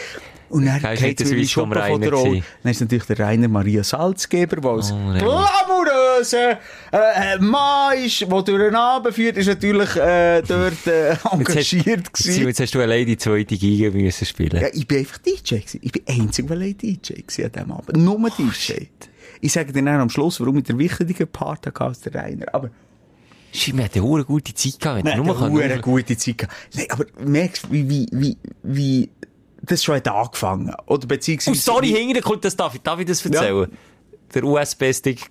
[SPEAKER 4] Und dann
[SPEAKER 5] Der ist
[SPEAKER 4] geht's
[SPEAKER 5] nicht der
[SPEAKER 4] mir in die
[SPEAKER 5] Swisscom
[SPEAKER 4] Schuppe von der Rolle. Dann ist natürlich der Rainer Maria Salzgeber, der als
[SPEAKER 5] Oh, nein.
[SPEAKER 4] glamouröse äh, äh, Mann ist, der durch den Abend führt, ist natürlich äh, dort äh, <laughs>
[SPEAKER 5] Jetzt hast,
[SPEAKER 4] engagiert
[SPEAKER 5] Simon,
[SPEAKER 4] gewesen.
[SPEAKER 5] jetzt hast du allein die zweite Giga müssen spielen.
[SPEAKER 4] Ja, ich bin einfach DJ gewesen. Ich bin einzig, ich DJ gewesen an diesem Abend. Nur DJ. Ich sage dir dann am Schluss, warum ich der wichtige Part hatte als der Rainer. Aber
[SPEAKER 5] Schau, wir hatten eine gute Zeit gehabt.
[SPEAKER 4] Nein,
[SPEAKER 5] nur
[SPEAKER 4] eine
[SPEAKER 5] können-
[SPEAKER 4] gute Zeit gehabt. Nein, aber merkst du, wie, wie, wie, wie das schon hat angefangen? Oder beziehungsweise...
[SPEAKER 5] Oh, sorry,
[SPEAKER 4] wie-
[SPEAKER 5] hinten kommt das, darf ich, darf ich das erzählen? Der USB-Stick,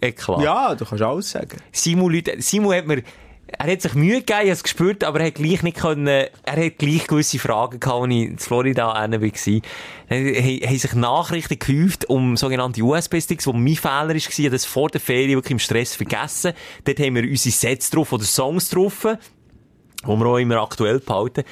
[SPEAKER 5] Eklat.
[SPEAKER 4] Ja, du kannst alles sagen.
[SPEAKER 5] Simon, Leute, Simon hat mir, er hat sich Mühe gegeben, ich habe es gespürt, aber er hat gleich nicht können, er hat gleich gewisse Fragen gehabt, als ich in Florida war. Dann haben sich Nachrichten gehäuft um sogenannte USB-Sticks, wo mein Fehler war, ich habe das vor der Ferien wirklich im Stress vergessen. Dort haben wir unsere Sets drauf oder Songs drauf, die wir auch immer aktuell behalten.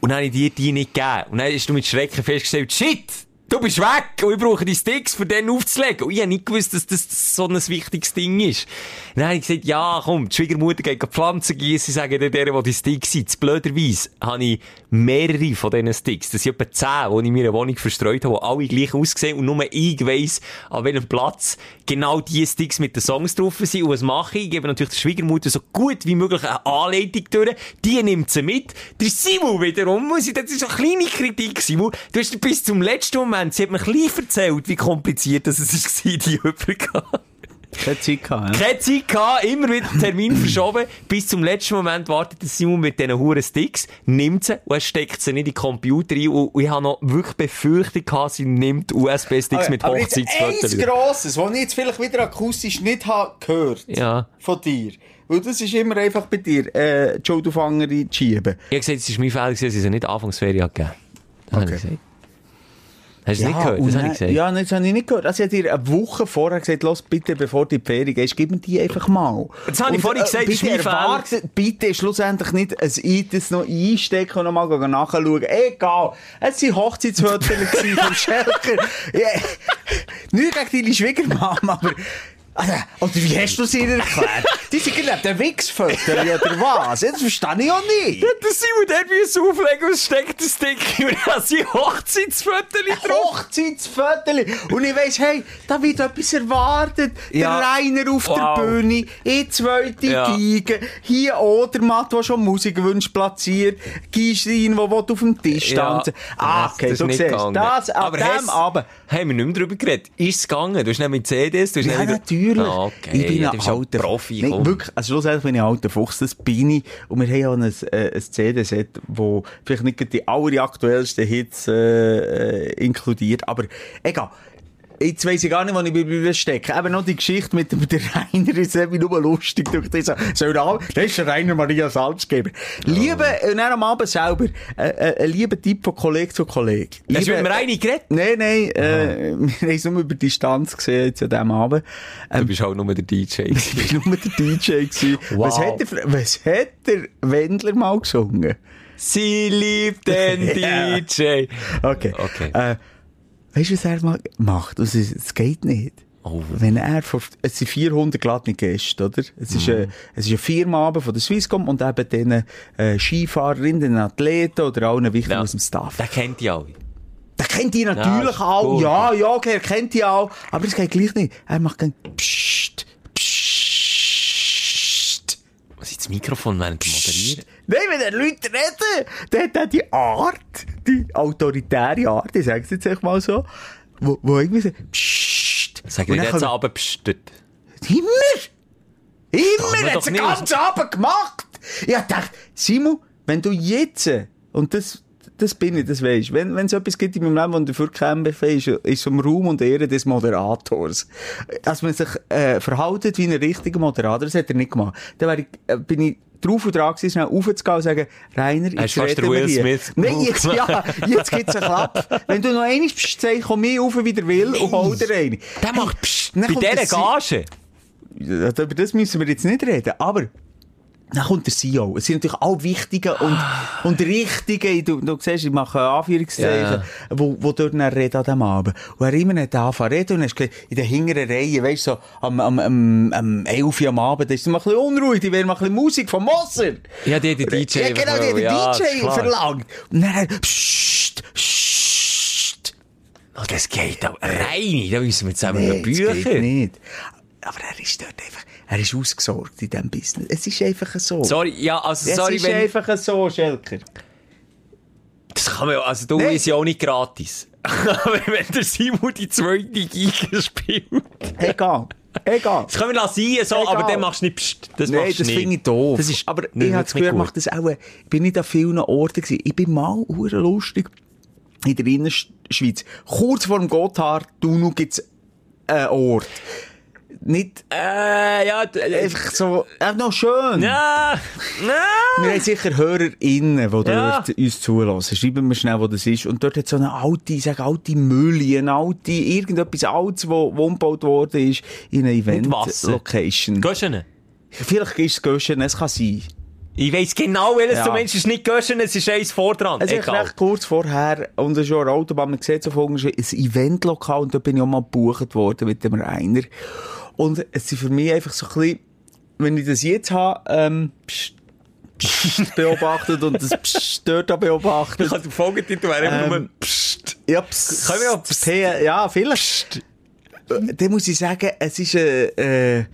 [SPEAKER 5] Und dann habe ich dir die nicht gegeben. Und dann hast du mit Schrecken festgestellt, shit! Du bist weg und ich brauche die Sticks, für den aufzulegen. Und ich habe nicht gewusst, dass das so ein wichtiges Ding ist. Dann habe ich gesagt, ja, komm, die Schwiegermutter geht Pflanzen gießen, sagen der, der, die Sticks sind. Blöderweise habe ich mehrere von diesen Sticks. Das sind etwa zehn, die ich in meiner Wohnung verstreut habe, die alle gleich aussehen und nur ich weiss, an welchem Platz genau die Sticks mit den Songs drauf sind. Und was mache ich? Ich gebe natürlich der Schwiegermutter so gut wie möglich eine Anleitung durch. Die nimmt sie mit. Der Simon wiederum muss ich, das ist eine kleine Kritik, Simon. Du hast bis zum letzten Moment, sie hat mir ein bisschen erzählt, wie kompliziert das war, die übergehen.
[SPEAKER 4] Keine Zeit gehabt, ja.
[SPEAKER 5] Keine Zeit gehabt, immer wieder Termin <laughs> verschoben. Bis zum letzten Moment wartet der Simon mit diesen huren Sticks, nimmt sie und er steckt sie nicht in den Computer rein. Und ich habe noch wirklich befürchtet gehabt, sie nimmt USB-Sticks mit
[SPEAKER 4] aber jetzt
[SPEAKER 5] Hochzeitsfotos.
[SPEAKER 4] eins Grosses, was ich jetzt vielleicht wieder akustisch nicht habe gehört
[SPEAKER 5] Ja.
[SPEAKER 4] von dir. Weil das ist immer einfach bei dir, äh, Joe Dufanger zu schieben.
[SPEAKER 5] Ich habe gesagt, es war mein Fehler, gewesen, dass ich sie nicht Anfangsferien gegeben habe
[SPEAKER 4] Okay.
[SPEAKER 5] Hast du es nicht gehört?
[SPEAKER 4] und
[SPEAKER 5] Das habe ich gesagt.
[SPEAKER 4] Ja, das habe ich nicht gehört. Also, ich habe dir eine Woche vorher gesagt, los, bitte, bevor du in die Ferien gehst, gib mir die einfach mal.
[SPEAKER 5] Das habe ich vorhin gesagt, das ist
[SPEAKER 4] bitte
[SPEAKER 5] mein Fehler.
[SPEAKER 4] erwarte- Bitte schlussendlich nicht ein Item noch einstecken und noch mal nachschauen. Egal. Es waren Hochzeitsfotos <laughs> gewesen vom Schelker. Ja. <laughs> Nicht gegen deine Schwiegermama, aber... Also, oder wie hast du sie ihnen erklärt? <laughs> Die sind gerade der Wichsfotos, oder was? Das verstehe ich auch nicht.
[SPEAKER 5] Der Simon, der muss auflegen und steckt den Stick und dann sind Hochzeitsfotos drauf.
[SPEAKER 4] Hochzeitsfotos. Und ich weiss, hey, da wird etwas erwartet.
[SPEAKER 5] Ja.
[SPEAKER 4] Der Rainer auf
[SPEAKER 5] Wow.
[SPEAKER 4] der Bühne, ich zweite
[SPEAKER 5] Ja.
[SPEAKER 4] Geige, hier Odermatt, der schon Musikwünsche platziert, Gischrein, der auf dem Tisch tanzen. ah, okay,
[SPEAKER 5] das
[SPEAKER 4] du siehst,
[SPEAKER 5] gegangen.
[SPEAKER 4] das ab
[SPEAKER 5] Aber
[SPEAKER 4] dem Abend.
[SPEAKER 5] Haben wir nicht mehr darüber geredet. Ist es gegangen? Du hast nicht mit CDs, du hast
[SPEAKER 4] Ja,
[SPEAKER 5] nicht wieder-
[SPEAKER 4] natürlich.
[SPEAKER 5] Ah, okay.
[SPEAKER 4] Ich bin
[SPEAKER 5] ja,
[SPEAKER 4] ein alter
[SPEAKER 5] Profi. Komm.
[SPEAKER 4] wirklich. Also schlussendlich bin ich ein alter Fuchs. Das bin ich. Und wir haben ja ein, äh, ein CD-Set, wo vielleicht nicht die alleraktuellsten Hits, äh, äh, inkludiert. Aber egal. Jetzt weiss ich gar nicht, wo ich bei stecke. Eben noch die Geschichte mit dem der Rainer ist irgendwie nur lustig. durch diese- So, das ist der Rainer Maria Salzgeber. Liebe, und dann am Abend selber, äh, äh, ein lieber Tipp von Kollege zu Kollege.
[SPEAKER 5] Hast du
[SPEAKER 4] Liebe-
[SPEAKER 5] mit mir eine geredet?
[SPEAKER 4] Nein, nein, äh, <laughs> wir haben es nur über Distanz gesehen jetzt an diesem Abend.
[SPEAKER 5] Du bist halt nur der DJ. <laughs>
[SPEAKER 4] Ich war nur der DJ. gewesen.
[SPEAKER 5] Wow.
[SPEAKER 4] Was, hat der, was hat der Wendler mal gesungen?
[SPEAKER 5] Sie liebt den <laughs>
[SPEAKER 4] Ja.
[SPEAKER 5] DJ.
[SPEAKER 4] Okay.
[SPEAKER 5] Okay.
[SPEAKER 4] Äh, weißt du, was er macht? Es ist- es geht nicht.
[SPEAKER 5] Oh.
[SPEAKER 4] Wenn er vor, es sind 400 geladene Gäste, oder? Es ist,
[SPEAKER 5] Mhm.
[SPEAKER 4] ein, es ist ein Firmenabend von der Swisscom und eben den äh, Skifahrerinnen, den Athleten oder allen Wichtigen
[SPEAKER 5] Ja.
[SPEAKER 4] aus dem Staff.
[SPEAKER 5] Den kennt ihr alle.
[SPEAKER 4] Der kennt die natürlich
[SPEAKER 5] ist
[SPEAKER 4] auch.
[SPEAKER 5] gut.
[SPEAKER 4] Ja, ja, okay, er kennt die auch. Aber es geht gleich nicht. Er macht dann Psst, Psst.
[SPEAKER 5] Was ist das Mikrofon während dem Moderieren?
[SPEAKER 4] Nein, wenn er Leute reden, dann hat er die Art, die autoritäre Art, ich sag's jetzt echt mal so, wo, wo irgendwie so, Psst.
[SPEAKER 5] Sag
[SPEAKER 4] dann
[SPEAKER 5] jetzt aber pstet.
[SPEAKER 4] Immer! Immer! Er hat's den
[SPEAKER 5] nicht.
[SPEAKER 4] ganzen Abend gemacht! Ich dachte, Simon, wenn du jetzt, und das, das bin ich, das weisst, wenn, wenn es etwas gibt in meinem Leben, das dafür kämpfe, ist, ist um Ruhm und Ehre des Moderators. Dass man sich, äh, verhaltet wie ein richtiger Moderator, das hat er nicht gemacht. Dann wär ich, äh, bin ich drauf und dran gewesen, schnell aufzugehen und sagen, Rainer, jetzt reden
[SPEAKER 5] den
[SPEAKER 4] wir hier. Nein, jetzt, ja, jetzt gibt's einen Klapp. Wenn du noch einmal pst sagst, komm ich auf, wie der will, und hol dir eine.
[SPEAKER 5] Der macht
[SPEAKER 4] dann
[SPEAKER 5] Bei dieser Gage.
[SPEAKER 4] über das müssen wir jetzt nicht reden, aber dann kommt der CEO. Es sind natürlich alle Wichtigen und, und Richtigen. Du, du siehst, ich mache Anführungszeichen,
[SPEAKER 5] ja.
[SPEAKER 4] wo, wo dort dann reden an dem Abend. Und er immer nicht anfangen reden und hast in der hinteren Reihe, weißt du, so, am, am, am, am 11 Uhr am Abend, da ist es mal ein bisschen unruhig, die will mal ein bisschen Musik von Moser.
[SPEAKER 5] Ja, die hat den DJ
[SPEAKER 4] Ja, genau, die hat den
[SPEAKER 5] ja, das
[SPEAKER 4] DJ
[SPEAKER 5] klar.
[SPEAKER 4] verlangt. Und dann, pssst, pssst.
[SPEAKER 5] Oh, das geht auch rein. Da müssen wir zusammen
[SPEAKER 4] Nee,
[SPEAKER 5] über
[SPEAKER 4] das
[SPEAKER 5] Bücher.
[SPEAKER 4] geht nicht. Aber er ist dort einfach, er ist ausgesorgt in diesem Business. Es ist einfach so.
[SPEAKER 5] Sorry, ja, also,
[SPEAKER 4] Es
[SPEAKER 5] sorry,
[SPEAKER 4] ist
[SPEAKER 5] wenn,
[SPEAKER 4] einfach so, Schelker.
[SPEAKER 5] das kann man ja, also du
[SPEAKER 4] Nee.
[SPEAKER 5] ist ja auch nicht gratis. <laughs> Aber wenn der Simon die zweite Geige spielt.
[SPEAKER 4] Egal. Egal.
[SPEAKER 5] Das können wir lassen, so,
[SPEAKER 4] Egal.
[SPEAKER 5] aber dann machst du nicht pst. Das
[SPEAKER 4] Nein, das
[SPEAKER 5] nicht.
[SPEAKER 4] finde ich doof.
[SPEAKER 5] Das ist,
[SPEAKER 4] aber
[SPEAKER 5] Nee,
[SPEAKER 4] ich habe das Gefühl,
[SPEAKER 5] nicht
[SPEAKER 4] macht das auch, ich bin nicht an vielen Orten gewesen. Ich bin mal hure lustig in der Innerschweiz. Kurz vor dem Gotthard-Tunnel gibt's einen Ort. Nicht
[SPEAKER 5] Äh, ja, äh,
[SPEAKER 4] einfach so, einfach noch schön.
[SPEAKER 5] ja,
[SPEAKER 4] Wir
[SPEAKER 5] ja.
[SPEAKER 4] haben sicher HörerInnen, die
[SPEAKER 5] Ja.
[SPEAKER 4] dort uns zulassen. Schreiben wir schnell, wo das ist. Und dort hat so eine alte, ich sage alte Mühle, eine alte, irgendetwas Altes, wo, wo umgebaut worden ist, in einer. Event-Location.
[SPEAKER 5] Nicht?
[SPEAKER 4] Vielleicht ist es Göschen, es kann sein.
[SPEAKER 5] Ich weiss genau, welches
[SPEAKER 4] Ja.
[SPEAKER 5] du meinst. Es ist nicht Göschen, es ist eins vor dran.
[SPEAKER 4] Es ist recht kurz vorher, und es ist schon eine Autobahn, man sieht so ein Eventlokal, und da bin ich auch mal gebucht worden mit dem Rainer. Und es ist für mich einfach so ein bisschen, wenn ich das jetzt habe, ähm, pst, pst, beobachtet und das Psst dort auch beobachtet.
[SPEAKER 5] Der Folgetitel wäre
[SPEAKER 4] Ähm,
[SPEAKER 5] nur Psst.
[SPEAKER 4] Ja, psst.
[SPEAKER 5] Können wir auch psst?
[SPEAKER 4] Ja, vielleicht. Äh, Dann muss ich sagen, es ist, äh, äh,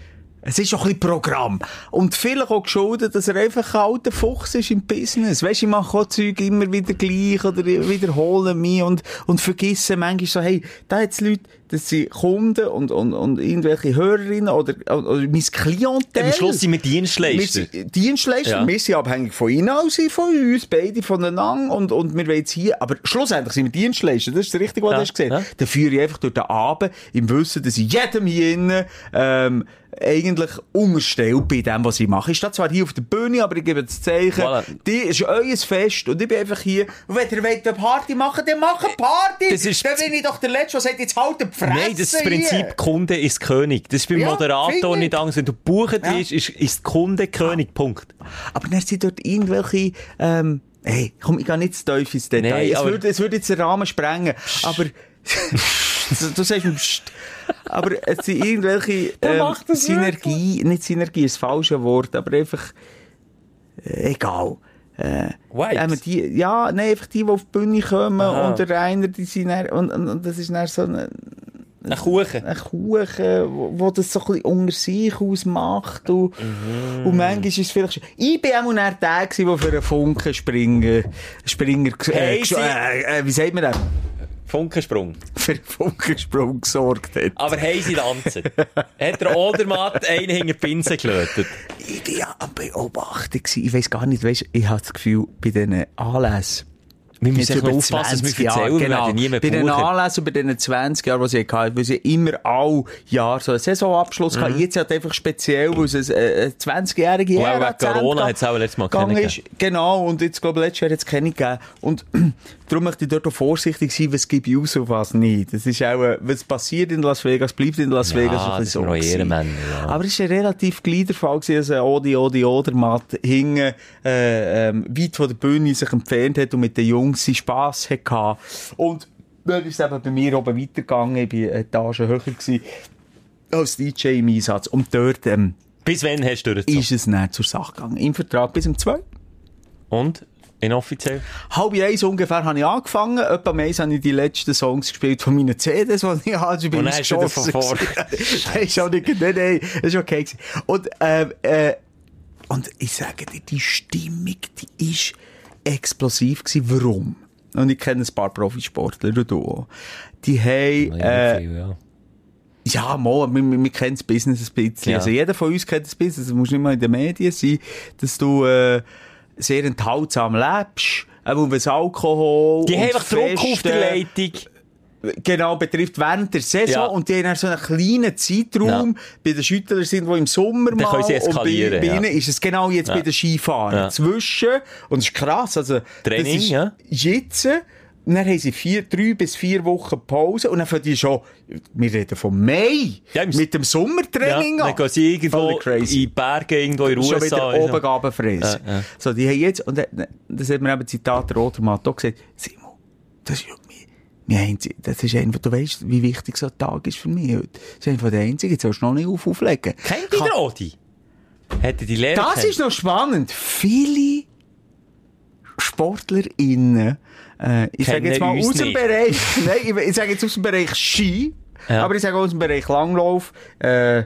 [SPEAKER 4] es ist auch ein bisschen Programm. Und vielleicht auch geschuldet, dass er einfach ein alter Fuchs ist im Business. Weißt du, ich mache auch Zeug immer wieder gleich oder wiederhole mich und, und vergesse manchmal so, hey, da jetzt Leute, das sind Kunden und, und, und irgendwelche Hörerinnen oder, oder mein Klientel.
[SPEAKER 5] Am Schluss sind wir
[SPEAKER 4] Wir
[SPEAKER 5] Dienstleister.
[SPEAKER 4] sind Dienstleister,
[SPEAKER 5] Ja.
[SPEAKER 4] wir sind abhängig von ihnen, auch sie von uns, beide voneinander und, und wir wollen jetzt hier, aber schlussendlich sind wir Dienstleister, das ist das Richtige, was
[SPEAKER 5] Ja,
[SPEAKER 4] du hast gesehen.
[SPEAKER 5] ja.
[SPEAKER 4] Dann führe ich einfach durch den Abend im Wissen, dass ich jedem hier innen, ähm, eigentlich unterstellt bei dem, was ich mache. Ich stehe zwar hier auf der Bühne, aber ich gebe das Zeichen,
[SPEAKER 5] Voilà.
[SPEAKER 4] die ist euer Fest und ich bin einfach hier, und wenn ihr wollt eine Party machen, dann macht eine Party!
[SPEAKER 5] Das ist-
[SPEAKER 4] dann bin ich doch der Letzte, der sagt, jetzt halt die Fresse
[SPEAKER 5] Nein, das ist das Prinzip,
[SPEAKER 4] hier.
[SPEAKER 5] Kunde ist König. Das ist beim
[SPEAKER 4] Ja,
[SPEAKER 5] Moderator nicht
[SPEAKER 4] ich.
[SPEAKER 5] anders. Wenn du buchen
[SPEAKER 4] Ja.
[SPEAKER 5] ist, ist Kunde König. Punkt.
[SPEAKER 4] Aber dann sind dort irgendwelche, ähm, hey, komm, ich gehe nicht zu tief ins Detail.
[SPEAKER 5] Nein,
[SPEAKER 4] es, würde, es würde jetzt den Rahmen sprengen. Aber, <laughs> <laughs> du, du sagst mir, pst. Aber es sind irgendwelche, ähm, Synergie, nicht Synergie ist das falsche Wort, aber einfach, äh, egal. Äh, ähm, die, ja, nein, einfach die, die auf die Bühne kommen
[SPEAKER 5] Aha.
[SPEAKER 4] und der einer, die sind dann, und, und, und das ist dann so ein,
[SPEAKER 5] Ein Kuchen.
[SPEAKER 4] ein Kuchen, wo, wo das so ein bisschen unter sich ausmacht. Und,
[SPEAKER 5] Mhm.
[SPEAKER 4] und manchmal ist es vielleicht schon... Ich bin auch der, der für einen Funken Springer, Springer, äh,
[SPEAKER 5] Hey,
[SPEAKER 4] äh, äh, wie sagt man das?
[SPEAKER 5] Funkensprung. <laughs>
[SPEAKER 4] Für Funkensprung gesorgt hat.
[SPEAKER 5] Aber haben sie tanzen? Hat der Odermatt einen hinter Pinsel gelötet?
[SPEAKER 4] Ich bin ja am Beobachten. Ich weiss gar nicht, weißt, ich habe das Gefühl, bei diesen Anlässen,
[SPEAKER 5] Wir
[SPEAKER 4] Jetzt
[SPEAKER 5] müssen echt aufpassen, dass
[SPEAKER 4] 20
[SPEAKER 5] wir erzählen, wir
[SPEAKER 4] genau.
[SPEAKER 5] mehr
[SPEAKER 4] Bei den. Anlässen über den 20 Jahren, die sie hatten, weil sie immer all Jahr so einen Saisonabschluss
[SPEAKER 5] Mhm.
[SPEAKER 4] hatten. Jetzt halt einfach speziell, weil es ein, äh, ein 20-jährige
[SPEAKER 5] Weil
[SPEAKER 4] Ära
[SPEAKER 5] wegen Corona hat es auch letztes Mal
[SPEAKER 4] ist. Genau, und jetzt, glaube ich, letztes Jahr hat es keine gegeben. Und <clears throat> darum möchte ich dort auch vorsichtig sein, was gebe ich aus und was nicht. Das ist auch, äh, was passiert in Las Vegas, bleibt in Las
[SPEAKER 5] Ja,
[SPEAKER 4] Vegas. ein
[SPEAKER 5] das wir
[SPEAKER 4] gewesen.
[SPEAKER 5] Ehrenmänner, ja.
[SPEAKER 4] Aber es war ein relativ kleiner Fall, dass ein Odi, Odi, Odermatt hinten, äh, ähm, weit von der Bühne sich entfernt hat und mit den Jungs seinen Spass hatte. Und dann ist es eben bei mir oben weitergegangen, ich war Etage höher gewesen, als DJ im Einsatz. Und dort, ähm,
[SPEAKER 5] Bis wann hast du durchgezogen?
[SPEAKER 4] ist es dann zur Sache gegangen. Im Vertrag bis um zwei.
[SPEAKER 5] Und? Inoffiziell?
[SPEAKER 4] Halb eins ungefähr habe ich angefangen. Etwa um eins habe ich die letzten Songs gespielt von meinen CDs, die ich hatte.
[SPEAKER 5] Und dann hast du von vorne. <laughs>
[SPEAKER 4] Nein, ist auch nicht, nein, nein, das war okay. gewesen. Und, ähm, äh, und ich sage dir, die Stimmung, die ist explosiv gewesen. Warum? Und ich kenne ein paar Profisportler, du auch. Die haben,
[SPEAKER 5] Ja,
[SPEAKER 4] äh,
[SPEAKER 5] viel, ja.
[SPEAKER 4] ja, mal, wir, wir, wir kennen das Business ein bisschen.
[SPEAKER 5] Ja.
[SPEAKER 4] Also jeder von uns kennt das Business. Du musst nicht mal in den Medien sein, dass du äh, sehr enthaltsam lebst. Eben was Alkohol
[SPEAKER 5] Die haben einfach Druck auf der Leitung.
[SPEAKER 4] Genau, betrifft während der Saison.
[SPEAKER 5] Ja.
[SPEAKER 4] Und die haben so einen kleinen Zeitraum.
[SPEAKER 5] Ja.
[SPEAKER 4] Bei den Schüttlern sind, die im Sommer
[SPEAKER 5] Dann
[SPEAKER 4] mal.
[SPEAKER 5] können sie
[SPEAKER 4] und bei, bei
[SPEAKER 5] ja.
[SPEAKER 4] ihnen ist es genau jetzt
[SPEAKER 5] Ja.
[SPEAKER 4] bei den Skifahren.
[SPEAKER 5] Ja.
[SPEAKER 4] Zwischen, und das ist krass, also.
[SPEAKER 5] Training,
[SPEAKER 4] das ist
[SPEAKER 5] ja.
[SPEAKER 4] Jetzt, und dann haben sie vier, drei bis vier Wochen Pause und dann fangen die schon, wir reden von Mai,
[SPEAKER 5] Ja,
[SPEAKER 4] mit dem
[SPEAKER 5] Ja,
[SPEAKER 4] Sommertraining
[SPEAKER 5] dann gehen sie irgendwo in die Berge, irgendwo in den
[SPEAKER 4] schon wieder oben runterfressen.
[SPEAKER 5] Ja, ja.
[SPEAKER 4] So, die haben jetzt, und das hat mir eben Zitat der Rotermatt auch gesagt, Simon, das ist mein einzig, das ist einfach, du weißt, wie wichtig so ein Tag ist für mich heute. Das ist einfach der einzige, jetzt sollst du noch nicht auf, auflegen.
[SPEAKER 5] Kennt ihr den Odi? Hätte die Lehrer
[SPEAKER 4] Das ist noch spannend. Viele SportlerInnen, äh, ich sage jetzt mal aus dem
[SPEAKER 5] nicht.
[SPEAKER 4] Bereich, <laughs> nein, ich, ich sage jetzt aus dem Bereich Ski,
[SPEAKER 5] Ja.
[SPEAKER 4] aber ich sage auch aus dem Bereich Langlauf, äh,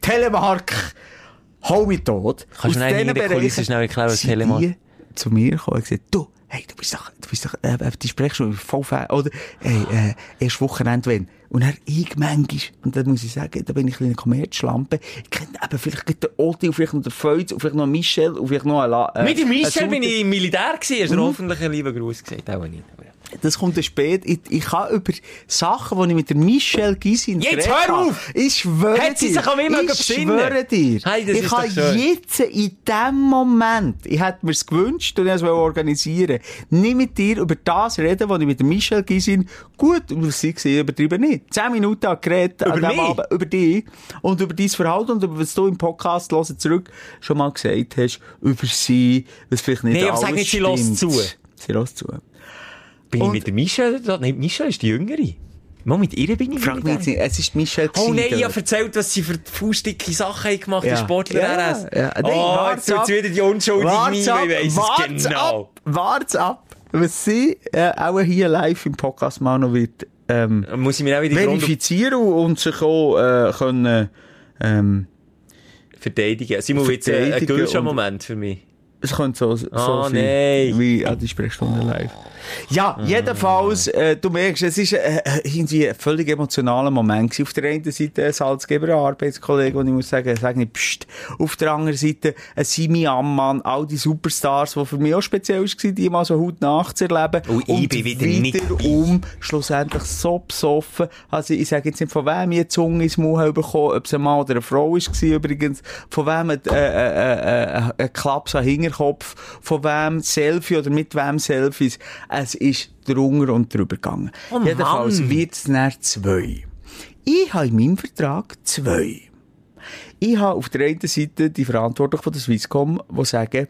[SPEAKER 4] Telemark, hau mich tot.
[SPEAKER 5] Kannst du mir
[SPEAKER 4] Aus
[SPEAKER 5] in der Kulisse
[SPEAKER 4] Bereichen
[SPEAKER 5] schnell erklären, was Telemark-
[SPEAKER 4] die zu mir gekommen und gesagt, du, hey, du bist doch, du bist doch, äh, die Sprechschule, voll Fan, oder, hey, äh, erst Wochenende, wenn. Und dann ich manchmal, und da muss ich sagen, da bin ich ein kleiner Kommerzschlampe, ich kenne eben vielleicht den Oti, und vielleicht noch den Feuz, und vielleicht noch Michel, und vielleicht noch einen La äh,
[SPEAKER 5] Mit dem Michel bin ich im Militär gewesen. Hast du hoffentlich einen lieben Gruß gesagt? Auch nicht. Aber
[SPEAKER 4] das kommt dann spät. Ich, ich kann über Sachen, die ich mit der Michelle Gysin
[SPEAKER 5] Jetzt hör
[SPEAKER 4] habe,
[SPEAKER 5] auf!
[SPEAKER 4] Ich schwöre
[SPEAKER 5] Hat sie
[SPEAKER 4] dir.
[SPEAKER 5] sich an mich mögen
[SPEAKER 4] Ich schwöre dir.
[SPEAKER 5] Hey, das
[SPEAKER 4] ich
[SPEAKER 5] ist
[SPEAKER 4] habe jetzt in dem Moment, ich hätte mir es gewünscht und ich wollte es organisieren, nicht mit dir über das reden, was ich mit der Michelle Gysin gut, über sie gesehen, übertrieben nicht. Zehn Minuten habe geredet an
[SPEAKER 5] Über
[SPEAKER 4] dem
[SPEAKER 5] mich?
[SPEAKER 4] Abend, über dich und über dein Verhalten und über was du im Podcast hören zurück schon mal gesagt hast, über sie, was vielleicht nicht
[SPEAKER 5] Nee, aber
[SPEAKER 4] alles
[SPEAKER 5] sag nicht, sie
[SPEAKER 4] stimmt.
[SPEAKER 5] hört zu.
[SPEAKER 4] Sie hört zu.
[SPEAKER 5] Bin
[SPEAKER 4] Und-
[SPEAKER 5] ich mit der Michelle da? Nein, Michelle ist die Jüngere. Mal mit ihr bin ich
[SPEAKER 4] Frag mich jetzt
[SPEAKER 5] nicht.
[SPEAKER 4] es ist Michelle
[SPEAKER 5] Oh nein, ich habe erzählt, was sie für faustdicke Sachen gemacht,
[SPEAKER 4] Ja.
[SPEAKER 5] die Sportler
[SPEAKER 4] Ja,
[SPEAKER 5] RS.
[SPEAKER 4] ja. Nein,
[SPEAKER 5] oh, jetzt tut's wieder die unschuldige Mime,
[SPEAKER 4] ab,
[SPEAKER 5] ich weiss es genau.
[SPEAKER 4] Ab, wart's ab, was sie äh, auch hier live im Podcast mal noch wird ähm,
[SPEAKER 5] Muss ich mir auch wieder
[SPEAKER 4] verifizieren und sich auch äh, können ähm,
[SPEAKER 5] verteidigen. Simon, jetzt äh, ein Gülscha-Moment für mich.
[SPEAKER 4] Es könnte so, so
[SPEAKER 5] Ah,
[SPEAKER 4] sein,
[SPEAKER 5] nein.
[SPEAKER 4] wie an die Sprechstunde live. Ja, jedenfalls, äh, du merkst, es ist äh, äh, irgendwie ein völlig emotionaler Moment gewesen. Auf der einen Seite ein Salzgeber Arbeitskollege, und ich muss sagen, sag nicht, pst. Auf der anderen Seite ein Simi Ammann, all die Superstars, die für mich auch speziell war, die mal so Haut nachzuerleben.
[SPEAKER 5] Und ich bin wieder nicht dabei.
[SPEAKER 4] um schlussendlich so besoffen. Also ich sage jetzt nicht, von wem ich eine Zunge ins Maul habe bekommen, ob es ein Mann oder eine Frau war übrigens, von wem ein, äh, äh, äh, ein Klaps am Hinterkopf, von wem Selfie oder mit wem Selfies. Es ist drunter und drüber gegangen.
[SPEAKER 5] Oh
[SPEAKER 4] Jedenfalls wird es nachher zwei. Ich habe in meinem Vertrag zwei. Ich habe auf der einen Seite die Verantwortlichen von der Swisscom, die sagen,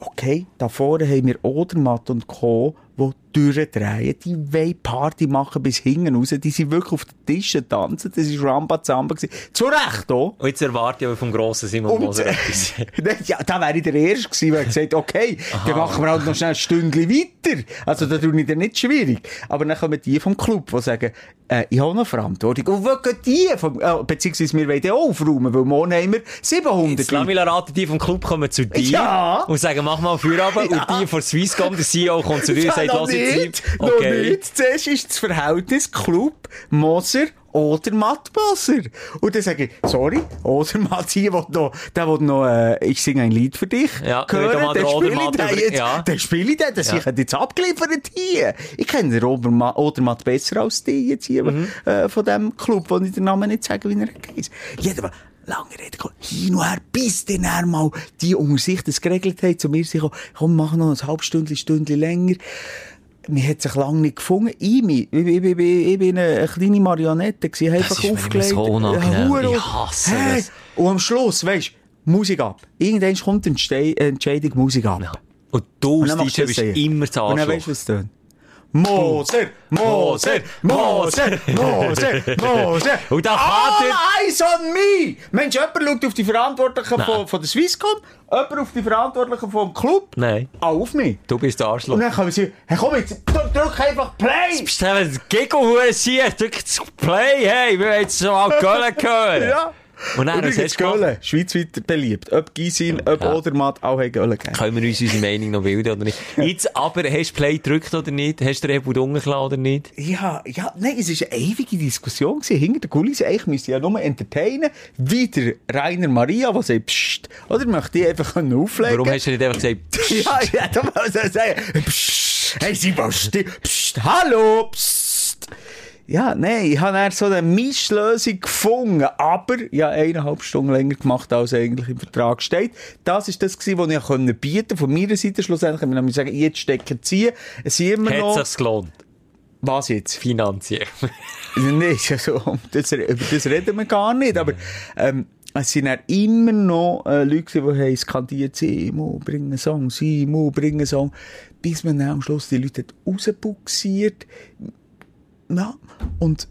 [SPEAKER 4] okay, da vorne haben wir Odermatt und Co., die durchdrehen, die wollen Party machen bis hinten raus, die sind wirklich auf den Tischen tanzen, das war Rambazamba. gewesen. Zu Recht auch.
[SPEAKER 5] Und jetzt erwarte ich aber vom grossen Simon
[SPEAKER 4] Und,
[SPEAKER 5] Moser etwas. <laughs>
[SPEAKER 4] Ja, da wäre ich der Erste gewesen, der gesagt okay, dann machen wir halt noch schnell ein Stündchen weiter. Also, da tue ich dir nicht schwierig. Aber dann kommen die vom Club, die sagen, äh, ich habe noch Verantwortung. Und wo gehen die? Vom, äh, beziehungsweise wir wollen die auch aufräumen, weil morgen haben wir 700
[SPEAKER 5] Jetzt lass mich raten, die vom Club kommen zu dir
[SPEAKER 4] Ja.
[SPEAKER 5] und sagen, mach mal Feierabend.
[SPEAKER 4] Ja.
[SPEAKER 5] Und die von Swisscom, der CEO, kommt zu dir und sagt,
[SPEAKER 4] noch
[SPEAKER 5] los jetzt
[SPEAKER 4] nicht,
[SPEAKER 5] Simon.
[SPEAKER 4] noch
[SPEAKER 5] Okay.
[SPEAKER 4] nicht. Zuerst ist das Verhältnis Club, Moser oder Matt Moser. Und dann sage ich, sorry, Odermatt hier will noch, der will noch, äh, ich singe ein Lied für dich.
[SPEAKER 5] Ja,
[SPEAKER 4] hören,
[SPEAKER 5] mal der
[SPEAKER 4] spiele ich den jetzt,
[SPEAKER 5] ja.
[SPEAKER 4] dann spiele ich den, das
[SPEAKER 5] Ja.
[SPEAKER 4] ich jetzt abgeliefert hier. Ich kenne den Oderma- Odermatt besser als die jetzt hier,
[SPEAKER 5] Mhm.
[SPEAKER 4] äh, von dem Club, wo ich den Namen nicht sage, wie er heisst. Jedenfalls, lange Rede, hin und her, bis dann er mal die unter sich das geregelt haben, zu mir sich komm, mach noch ein halbes Stündchen, Stündchen länger. Man hat sich lange nicht gefunden. Ich, mich- ich, ich, ich, ich, ich bin eine kleine Marionette gewesen, einfach
[SPEAKER 5] ist mir immer
[SPEAKER 4] aufgelegt.
[SPEAKER 5] so unangenehm. Ich hasse
[SPEAKER 4] Hey,
[SPEAKER 5] das.
[SPEAKER 4] Und am Schluss, weisst Musik ab. Irgendwann kommt Entste- Entscheidung Musik ab.
[SPEAKER 5] Ja. Und du als DJ
[SPEAKER 4] du
[SPEAKER 5] bist immer zu
[SPEAKER 4] Und dann weisst du, was tut. Moser, Moser, Moser, Moser, Moser.
[SPEAKER 5] Und da
[SPEAKER 4] All
[SPEAKER 5] kann der-
[SPEAKER 4] eyes on me! Mensch, jemand schaut auf die Verantwortlichen von, von der Swisscom, jemand auf die Verantwortlichen vom Club.
[SPEAKER 5] Nein,
[SPEAKER 4] Auch auf mich.
[SPEAKER 5] du bist der Arschloch.
[SPEAKER 4] Und dann kommen sie, hey, komm jetzt, drück, einfach Play!
[SPEAKER 5] Bist du ein Giggle hier? Drück Play, hey, wir wollen jetzt so mal <laughs> Köln hören.
[SPEAKER 4] Ja.
[SPEAKER 5] Und dann, was
[SPEAKER 4] Übrigens,
[SPEAKER 5] hast du gemacht?
[SPEAKER 4] Gölle, schweizweit beliebt. Ob Gysin, ob
[SPEAKER 5] Ja.
[SPEAKER 4] Odermatt, auch haben Gölle gegeben.
[SPEAKER 5] Können wir uns unsere Meinung noch bilden oder nicht? <laughs> Jetzt aber, hast du Play gedrückt oder nicht? Hast du den Rebut umgelassen oder nicht?
[SPEAKER 4] Ja, ja, nein, es war eine ewige Diskussion gewesen. Hinter den Kulissen, eigentlich müsste ich ja nur entertainen, wie der Rainer Maria, der sagt, psst, oder möchte ich einfach auflegen?
[SPEAKER 5] Warum hast du nicht einfach gesagt, <laughs>
[SPEAKER 4] Ja, ja, da muss er sagen, psst, hey Simon, sti- psst, hallo, psst. Ja, nein, ich habe so eine Mischlösung gefunden, aber ja, eineinhalb Stunden länger gemacht, als eigentlich im Vertrag steht. Das ist das gewesen, was ich konnte bieten von meiner Seite schlussendlich. Ich muss sagen, jetzt stecken ziehen. Es sind immer
[SPEAKER 5] hat
[SPEAKER 4] noch...
[SPEAKER 5] sich's gelohnt?
[SPEAKER 4] Was jetzt?
[SPEAKER 5] Finanziell. <laughs>
[SPEAKER 4] Nein, <laughs> also, das, über das reden wir gar nicht, aber ähm, es sind dann immer noch äh, Leute, die haben skandiert, Simo, bring einen Song, Simo, bring einen Song, bis man dann am Schluss die Leute hat rausbuxiert. Ja, und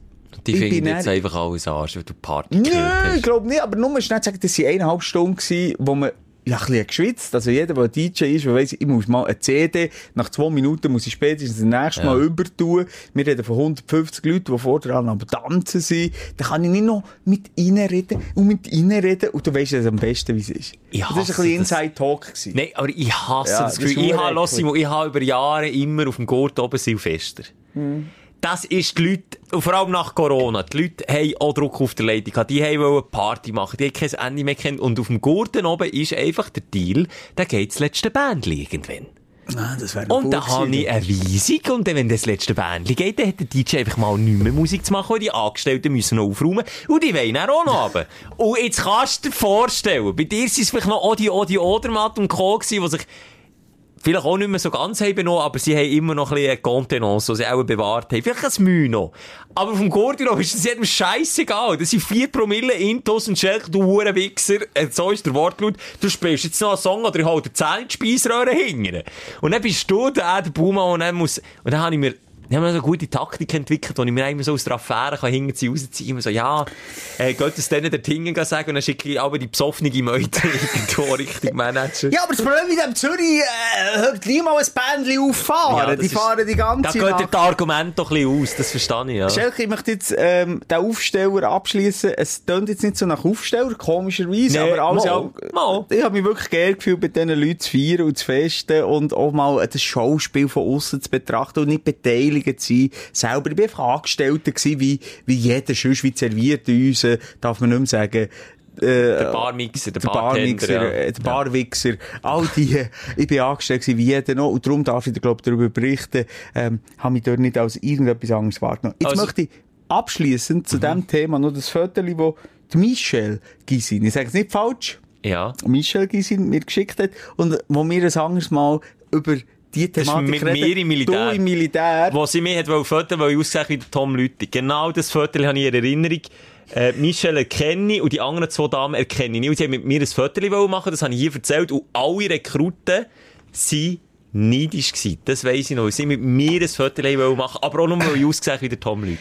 [SPEAKER 5] Die
[SPEAKER 4] ich
[SPEAKER 5] finden jetzt einfach alles Arsch, weil du Party gekillt
[SPEAKER 4] Nein, ich
[SPEAKER 5] hast.
[SPEAKER 4] glaube nicht, aber nur schnell sagen, das waren eineinhalb Stunden, gewesen, wo man ja, ein bisschen geschwitzt. Also jeder, der ein DJ ist, der weiss, ich muss mal eine CD, nach zwei Minuten muss ich spätestens das nächste
[SPEAKER 5] Ja.
[SPEAKER 4] Mal übertun. Wir reden von 150 Leuten, die vorher am Tanzen sind. Da kann ich nicht noch mit ihnen reden und mit ihnen reden und du weißt es am besten, wie es ist. Das war ein bisschen
[SPEAKER 5] das.
[SPEAKER 4] Inside-Talk.
[SPEAKER 5] Nein, aber ich hasse
[SPEAKER 4] Ja,
[SPEAKER 5] das
[SPEAKER 4] das
[SPEAKER 5] Gefühl. Ich habe, ich habe über Jahre immer auf dem Gurt oben Silvester.
[SPEAKER 4] Hm.
[SPEAKER 5] Das ist die Leute, und vor allem nach Corona, die Leute haben auch Druck auf der Leitung gehabt. Die haben wollen Party machen, die haben kein Ende mehr kennt. Und auf dem Gurten oben ist einfach der Deal, da geht das letzte Band irgendwann.
[SPEAKER 4] Ah, das wäre
[SPEAKER 5] Und dann habe ich eine Weisung und dann, wenn das letzte Bändchen geht, dann hat der DJ einfach mal nicht mehr Musik zu machen, weil die Angestellten müssen noch aufräumen und die wollen dann auch noch runter. <laughs> Und jetzt kannst du dir vorstellen, bei dir sind es vielleicht noch Odi, Odi, Odermatt und Co. gewesen, die sich vielleicht auch nicht mehr so ganz haben benommen, aber sie haben immer noch ein bisschen Contenance, die sie auch bewahrt haben. Vielleicht ein Mühe noch. Aber vom Gordilov ist es jedem scheißegal. Das sind vier Promille Intos und Schelk, du Hurenwichser. Äh, So ist der Wortlaut. Du spielst jetzt noch einen Song oder ich hol dir 10 Speisröhre hingern. Und dann bist du der, der Baumann, und dann muss, und dann habe ich mir, dann haben wir so eine gute Taktik entwickelt, wo ich mir immer so aus der Affäre kann hinten rausziehen immer so, ja, äh, geht es denen dort hinten sagen und dann schicke ich aber die besoffene Meute <laughs> irgendwo Richtung Manager.
[SPEAKER 4] Ja, aber das Problem mit dem Zürich, äh, hört gleich mal ein Bändchen auffahren.
[SPEAKER 5] Ja,
[SPEAKER 4] die
[SPEAKER 5] ist-
[SPEAKER 4] fahren die
[SPEAKER 5] Da
[SPEAKER 4] ganze
[SPEAKER 5] geht dir
[SPEAKER 4] Nacht.
[SPEAKER 5] das Argument doch ein bisschen aus, das verstehe ich, ja.
[SPEAKER 4] Schelke, ich möchte jetzt ähm, den Aufsteller abschließen. Es tönt jetzt nicht so nach Aufsteller, komischerweise,
[SPEAKER 5] Nee,
[SPEAKER 4] aber alles
[SPEAKER 5] mal, mal.
[SPEAKER 4] Ich habe mich wirklich geil gefühlt, mit diesen Leuten zu feiern und zu festen und auch mal das Schauspiel von außen zu betrachten und nicht beteiligt zu sein. Selber, ich bin einfach Angestellter gewesen, wie, wie jeder sonst, wie serviert uns, äh, darf man nicht mehr sagen. Äh,
[SPEAKER 5] Der Barmixer, der,
[SPEAKER 4] der Barmixer,
[SPEAKER 5] ja.
[SPEAKER 4] äh, der Barwichser, all die, äh, ich bin angestellt wie jeder noch, und darum darf ich dir, glaub, darüber berichten, ähm, habe mich dort nicht als irgendetwas anderes wahrgenommen. Jetzt
[SPEAKER 5] Also-
[SPEAKER 4] möchte ich abschließend zu dem Thema noch das Foto, wo die Michelle Gisin, ich sage es nicht falsch,
[SPEAKER 5] Ja.
[SPEAKER 4] Michelle Gisin mir geschickt hat, und wo wir ein anderes Mal über die Thematik
[SPEAKER 5] mit mir im Militär.
[SPEAKER 4] Du im Militär.
[SPEAKER 5] Wo sie mir hat wollen fotografieren, weil ich ausgesehen wie der Tom Lüthi. Genau das Foto habe ich in Erinnerung. Äh, Michelle erkenne ich und die anderen zwei Damen erkenne ich nicht. Und sie haben mit mir ein wollen machen, das habe ich hier erzählt. Und alle Rekruten waren neidisch gewesen. Das weiss ich noch. Sie mit mir ein wollen machen, aber auch nur, weil ich ausgesehen wie der Tom Lüthi.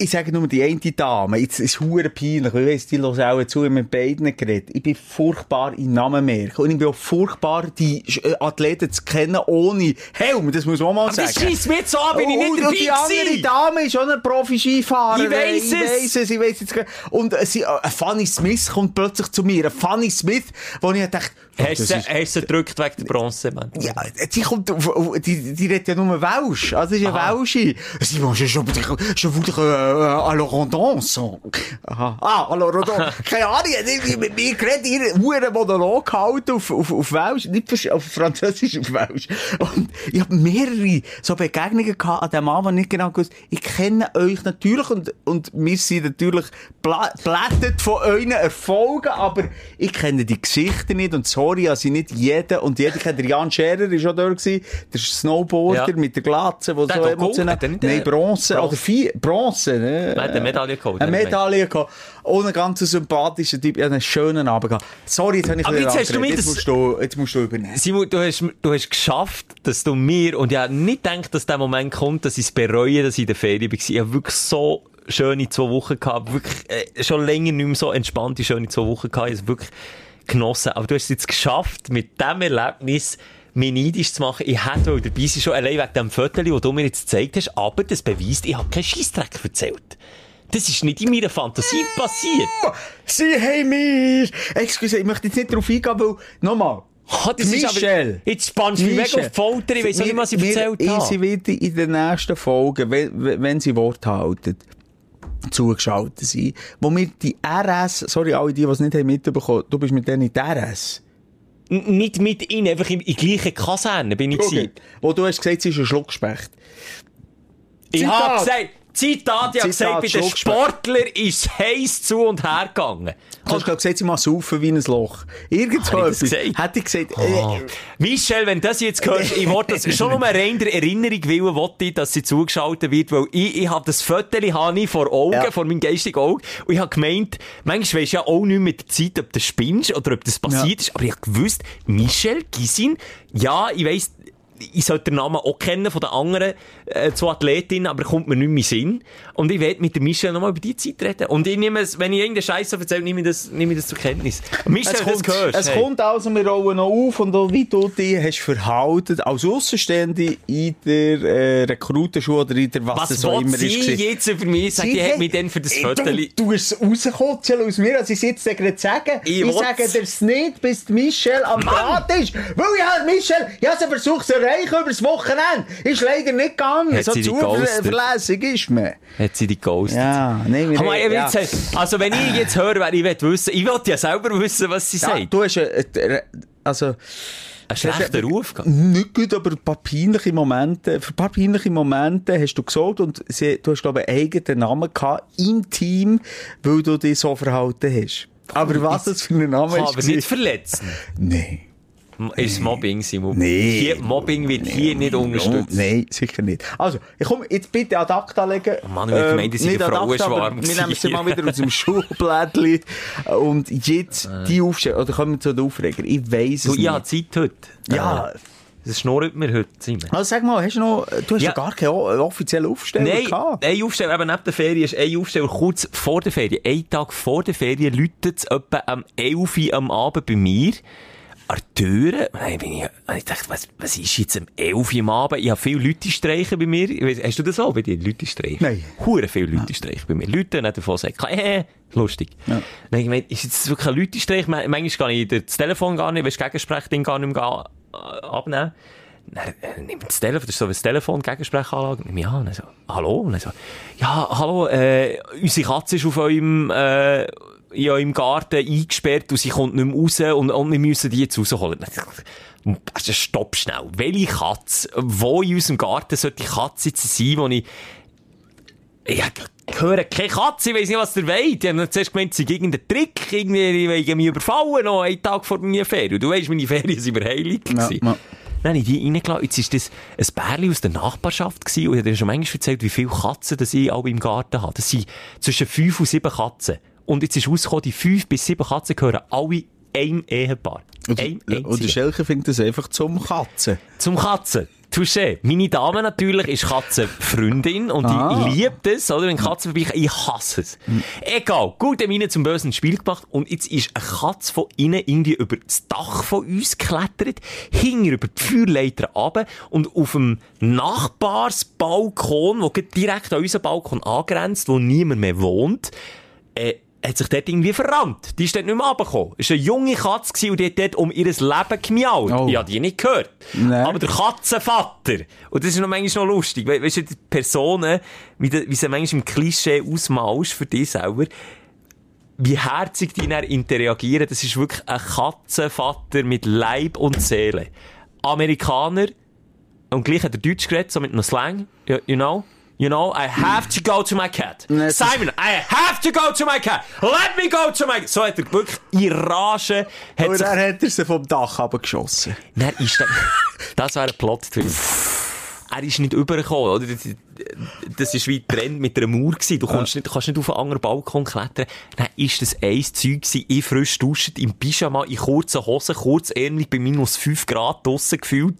[SPEAKER 4] Ich sage nur die eine Dame, jetzt ist es peinlich, ich weiss, die hören auch zu, ich mit beiden geredet. Ich bin furchtbar in Namen merken. Und ich bin auch furchtbar, die äh, Athleten zu kennen ohne Helm, das muss man mal
[SPEAKER 5] Aber das
[SPEAKER 4] sagen.
[SPEAKER 5] scheisst mir jetzt so an, bin ich nicht dabei
[SPEAKER 4] die andere. Dame ist schon eine Profi-Skifahrerin.
[SPEAKER 5] Ich weiss
[SPEAKER 4] ich
[SPEAKER 5] es.
[SPEAKER 4] weiss es. Ich weiss jetzt gar- Und äh, sie, äh, Fanny Smith kommt plötzlich zu mir. Fanny Smith, wo ich dachte,
[SPEAKER 5] Hast du sie- sie gedrückt wegen der Bronze, Mann?
[SPEAKER 4] ja, die kommt, die, die redet ja nur Welsch. Also, ist ja Welsche. Sie muss schon, je voudrais, euh, à la Rondance. Aha. Ah, à la Rondance. Keine Ahnung, irgendwie mit mir geredet, ihren huren Monolog gehalten auf, auf, auf Welsch, nicht auf, Französisch, auf Welsch. Und ich habe mehrere so Begegnungen gehabt an dem Abend, nicht genau gewusst, ich kenne euch natürlich und, und wir sind natürlich blättet von euren Erfolgen, aber ich kenne die Gesichter nicht und sorry, also nicht jeden und jeder kennt, der Jan Scherer ist auch da gewesen, der Snowboarder
[SPEAKER 5] Ja.
[SPEAKER 4] mit der Glatze, wo
[SPEAKER 5] Der
[SPEAKER 4] so emotional, nein,
[SPEAKER 5] äh,
[SPEAKER 4] Bronze,
[SPEAKER 5] Bronze?
[SPEAKER 4] oder vier, Bronze, ne?
[SPEAKER 5] Nein, eine Medaille geholt.
[SPEAKER 4] Eine Medaille gehabt. Und ganz sympathischen Typ. Ich einen schönen Abend gehabt. Sorry, jetzt habe ich
[SPEAKER 5] Aber jetzt hast du
[SPEAKER 4] jetzt, musst du, jetzt musst du übernehmen.
[SPEAKER 5] Simon, du hast, du hast geschafft, dass du mir, und ich habe nicht gedacht, dass der Moment kommt, dass ich es bereue, dass ich in der Ferien war. Ich habe wirklich so schöne zwei Wochen gehabt, wirklich, äh, schon länger nicht mehr so entspannte, schöne zwei Wochen gehabt. Ich es wirklich genossen. Aber du hast es jetzt geschafft, mit diesem Erlebnis, mich neidisch zu machen. Ich hätte wohl dabei sein, schon allein wegen dem Foto, das du mir jetzt gezeigt hast, aber das beweist, ich habe keinen Scheissdreck erzählt. Das ist nicht in meiner Fantasie passiert.
[SPEAKER 4] Sie haben mir... Excuse, ich möchte jetzt nicht darauf eingehen, weil... Nochmal.
[SPEAKER 5] Ah, das ist aber-. Jetzt spannst du mich mega auf die Folter. Ich weiss auch nicht, was ich erzählt
[SPEAKER 4] Ich
[SPEAKER 5] habe.
[SPEAKER 4] sie wird in den nächsten Folgen, wenn, wenn wenn sie Wort halten, zugeschaltet sein, wo wir die RS, sorry, alle die, die es nicht haben mitbekommen, du bist mit denen in die RS.
[SPEAKER 5] N- Nicht mit ihnen, einfach in, in gleichen Kaserne bin ich gewesen.
[SPEAKER 4] Wo du hast gesagt, sie ist ein Schluckspecht.
[SPEAKER 5] Ich
[SPEAKER 4] Zitat.
[SPEAKER 5] habe gesagt, Zitat, ich habe gesagt, bei den. Sportlern ist es heiß zu und her gegangen.
[SPEAKER 4] Du hast glaub, gesagt, sie muss saufen wie ein Loch. Irgend so
[SPEAKER 5] Habe ich das
[SPEAKER 4] etwas. Hätte ich gesagt,
[SPEAKER 5] Oh.
[SPEAKER 4] äh,
[SPEAKER 5] Michel, wenn das jetzt hörst, ich wollte das schon nur rein der Erinnerung willen, wollte ich, dass sie zugeschaltet wird, weil ich, ich habe das Foto habe ich vor Augen,
[SPEAKER 4] Ja.
[SPEAKER 5] vor meinem geistigen Auge, und ich habe gemeint, manchmal weisst du ja auch nicht mit der Zeit, ob du spinnst oder ob das passiert ist, aber ich habe gewusst, Michel Gisin, ja, ich weiss, ich sollte den Namen auch kennen von den anderen äh, zwei Athletinnen, aber kommt mir nicht mehr in den Sinn. Und ich werde mit der Michelle nochmal über die Zeit reden. Und ich nehme es, wenn ich irgendeine Scheiße erzähle, nehme ich das, nehme ich das zur Kenntnis. Michelle,
[SPEAKER 4] es
[SPEAKER 5] das
[SPEAKER 4] kommt,
[SPEAKER 5] gehört.
[SPEAKER 4] es kommt also, wir rollen noch auf und auch wie du dich hast verhalten, als Außenstehende in der äh, Rekrutenschule oder in der was,
[SPEAKER 5] Was will
[SPEAKER 4] immer
[SPEAKER 5] sie
[SPEAKER 4] ist. gewesen.
[SPEAKER 5] jetzt über mich sagen? Die hat mich dann für das Foto...
[SPEAKER 4] Du, hast es rauskotzeln aus mir, als ich es jetzt gerade sagen.
[SPEAKER 5] Ich
[SPEAKER 4] Ich, sage dir es nicht, bis Michelle am Draht ist. Weil ich halt Michelle, ich habe sie versucht zu erreichen über das Wochenende. Ist leider nicht gegangen.
[SPEAKER 5] Hat
[SPEAKER 4] so
[SPEAKER 5] geghostet?
[SPEAKER 4] zuverlässig ist man.
[SPEAKER 5] Hat sie die ghostet?
[SPEAKER 4] Ja, nein, wir
[SPEAKER 5] will
[SPEAKER 4] ja.
[SPEAKER 5] jetzt, also wenn ich jetzt höre, wer ich will wissen, ich will ja selber wissen, was sie
[SPEAKER 4] Ja,
[SPEAKER 5] sagt.
[SPEAKER 4] du hast, äh, also,
[SPEAKER 5] Ein schlechter Ruf gehabt.
[SPEAKER 4] Nicht gut, aber ein paar peinliche Momente, für peinliche Momente hast du gesorgt und sie, du hast, glaube ich, einen eigenen Namen gehabt im Team, weil du dich so verhalten hast. Aber was das für ein Name ist?
[SPEAKER 5] aber nicht <laughs> verletzen.
[SPEAKER 4] Nein.
[SPEAKER 5] Ist Mobbing, Simon.
[SPEAKER 4] Nee.
[SPEAKER 5] Hier, Mobbing wird hier nicht unterstützt.
[SPEAKER 4] Nein, sicher nicht. Also, ich komme jetzt bitte ad acta legen.
[SPEAKER 5] Oh Mann, ich hab gemeint, das
[SPEAKER 4] acta,
[SPEAKER 5] Frauenschwarm
[SPEAKER 4] Wir nehmen sie mal wieder aus dem Schulblättchen. Und jetzt die Aufstellung, oder kommen wir zu den Aufreger. Ich weiss
[SPEAKER 5] Du,
[SPEAKER 4] es
[SPEAKER 5] habe
[SPEAKER 4] nicht.
[SPEAKER 5] Zeit heute.
[SPEAKER 4] Ja.
[SPEAKER 5] Das schnurrt mir heute, Simon.
[SPEAKER 4] Also sag mal, hast du noch, du hast ja,
[SPEAKER 5] Ja.
[SPEAKER 4] gar keine o- offizielle Aufstellung
[SPEAKER 5] Nein,
[SPEAKER 4] gehabt.
[SPEAKER 5] ein Aufsteller, eben neben der Ferien ist ein Aufsteller kurz vor der Ferien. Einen Tag vor der Ferien läutet es etwa am 11 Uhr am Abend bei mir an der Tür. Und dann bin ich, und ich dachte, was, was ist jetzt am 11 Uhr am Abend? Ich habe viele Leute streichen bei mir. Weiss, Hast du das auch bei dir? Leute streichen?
[SPEAKER 4] Nein.
[SPEAKER 5] Hure viele Leute streichen bei mir. Leute nicht davon sagen, äh, lustig.
[SPEAKER 4] Ja.
[SPEAKER 5] Dann ich gemeint, ist jetzt wirklich ein Leute streichen? Manchmal kann ich das Telefon gar nicht, weißt, Gegensprechding gar nicht mehr äh, abnehmen. Dann äh, nimmt das Telefon, das ist so ein Telefon, Gegensprechanlage, nehme ich an, dann so, hallo? Und dann so, ja, hallo, äh, unsere Katze ist auf eurem, äh, in eurem Garten eingesperrt und sie kommt nicht mehr raus und, und wir müssen die jetzt rausholen. Also stopp schnell. Welche Katze, wo in unserem Garten sollte die Katze jetzt sein, wo ich, ich höre keine Katze, ich weiss nicht, was der wollt. Ich habe zuerst gemeint, sie sei irgendein Trick, irgendwie, will mich überfallen, noch einen Tag vor meiner Ferien. Du weisst, meine Ferien über heilig
[SPEAKER 4] Ja, ja.
[SPEAKER 5] Dann habe ich die reingelassen. Jetzt ist das ein Bärli aus der Nachbarschaft gewesen. Und ich habe dir schon manchmal erzählt, wie viele Katzen das ich alle im Garten habe. Das sind zwischen fünf und sieben Katzen. Und jetzt ist rausgekommen, die fünf bis sieben Katzen gehören alle einem Ehepaar.
[SPEAKER 4] Und,
[SPEAKER 5] Einem
[SPEAKER 4] und der. Schelke findet das einfach zum Katzen.
[SPEAKER 5] Zum Katzen. Touché. Meine Dame natürlich ist Katzenfreundin und
[SPEAKER 4] Ah.
[SPEAKER 5] die liebt es, oder? Wenn Katzen vorbeikommen. Ich hasse es. Egal. Gut, haben zum bösen Spiel gemacht und jetzt ist eine Katze von innen irgendwie über das Dach von uns geklettert, hing über die Feuerleiter runter und auf dem Nachbarsbalkon, der direkt an unseren Balkon angrenzt, wo niemand mehr wohnt, äh, hat sich dort irgendwie verrannt. Die ist dort nicht mehr runtergekommen. Es war eine junge Katze und die hat dort um ihr Leben gemiaut.
[SPEAKER 4] Oh.
[SPEAKER 5] Ich habe die nicht gehört.
[SPEAKER 4] Nein.
[SPEAKER 5] Aber der Katzenvater. Und das ist noch manchmal noch lustig. We weißt du, die Personen, wie, de, wie sie manchmal im Klischee ausmalst für dich selber, wie herzig die dann interagieren, das ist wirklich ein Katzenvater mit Leib und Seele. Amerikaner, und gleich hat er Deutsch geredet, so mit einem Slang, you know? You know, I have to go to my cat.
[SPEAKER 4] Nee,
[SPEAKER 5] Simon, I have to go to my cat. Let me go to my... So hat er wirklich in Rage... Hat
[SPEAKER 4] Und
[SPEAKER 5] sich
[SPEAKER 4] dann hat er sie vom Dach abgeschossen.
[SPEAKER 5] Dann ist der, <laughs> das wäre ein Plot-Twist. Er ist nicht übergekommen, oder? Das- Das ist wie Trend mit einer Mauer gewesen. Du kommst nicht, du kannst nicht auf einen anderen Balkon klettern. Dann ist das ein Zeug gewesen, ich frisch duschend, im Pyjama, in kurzen Hosen, kurzärmlich, bei minus 5 Grad draussen gefühlt,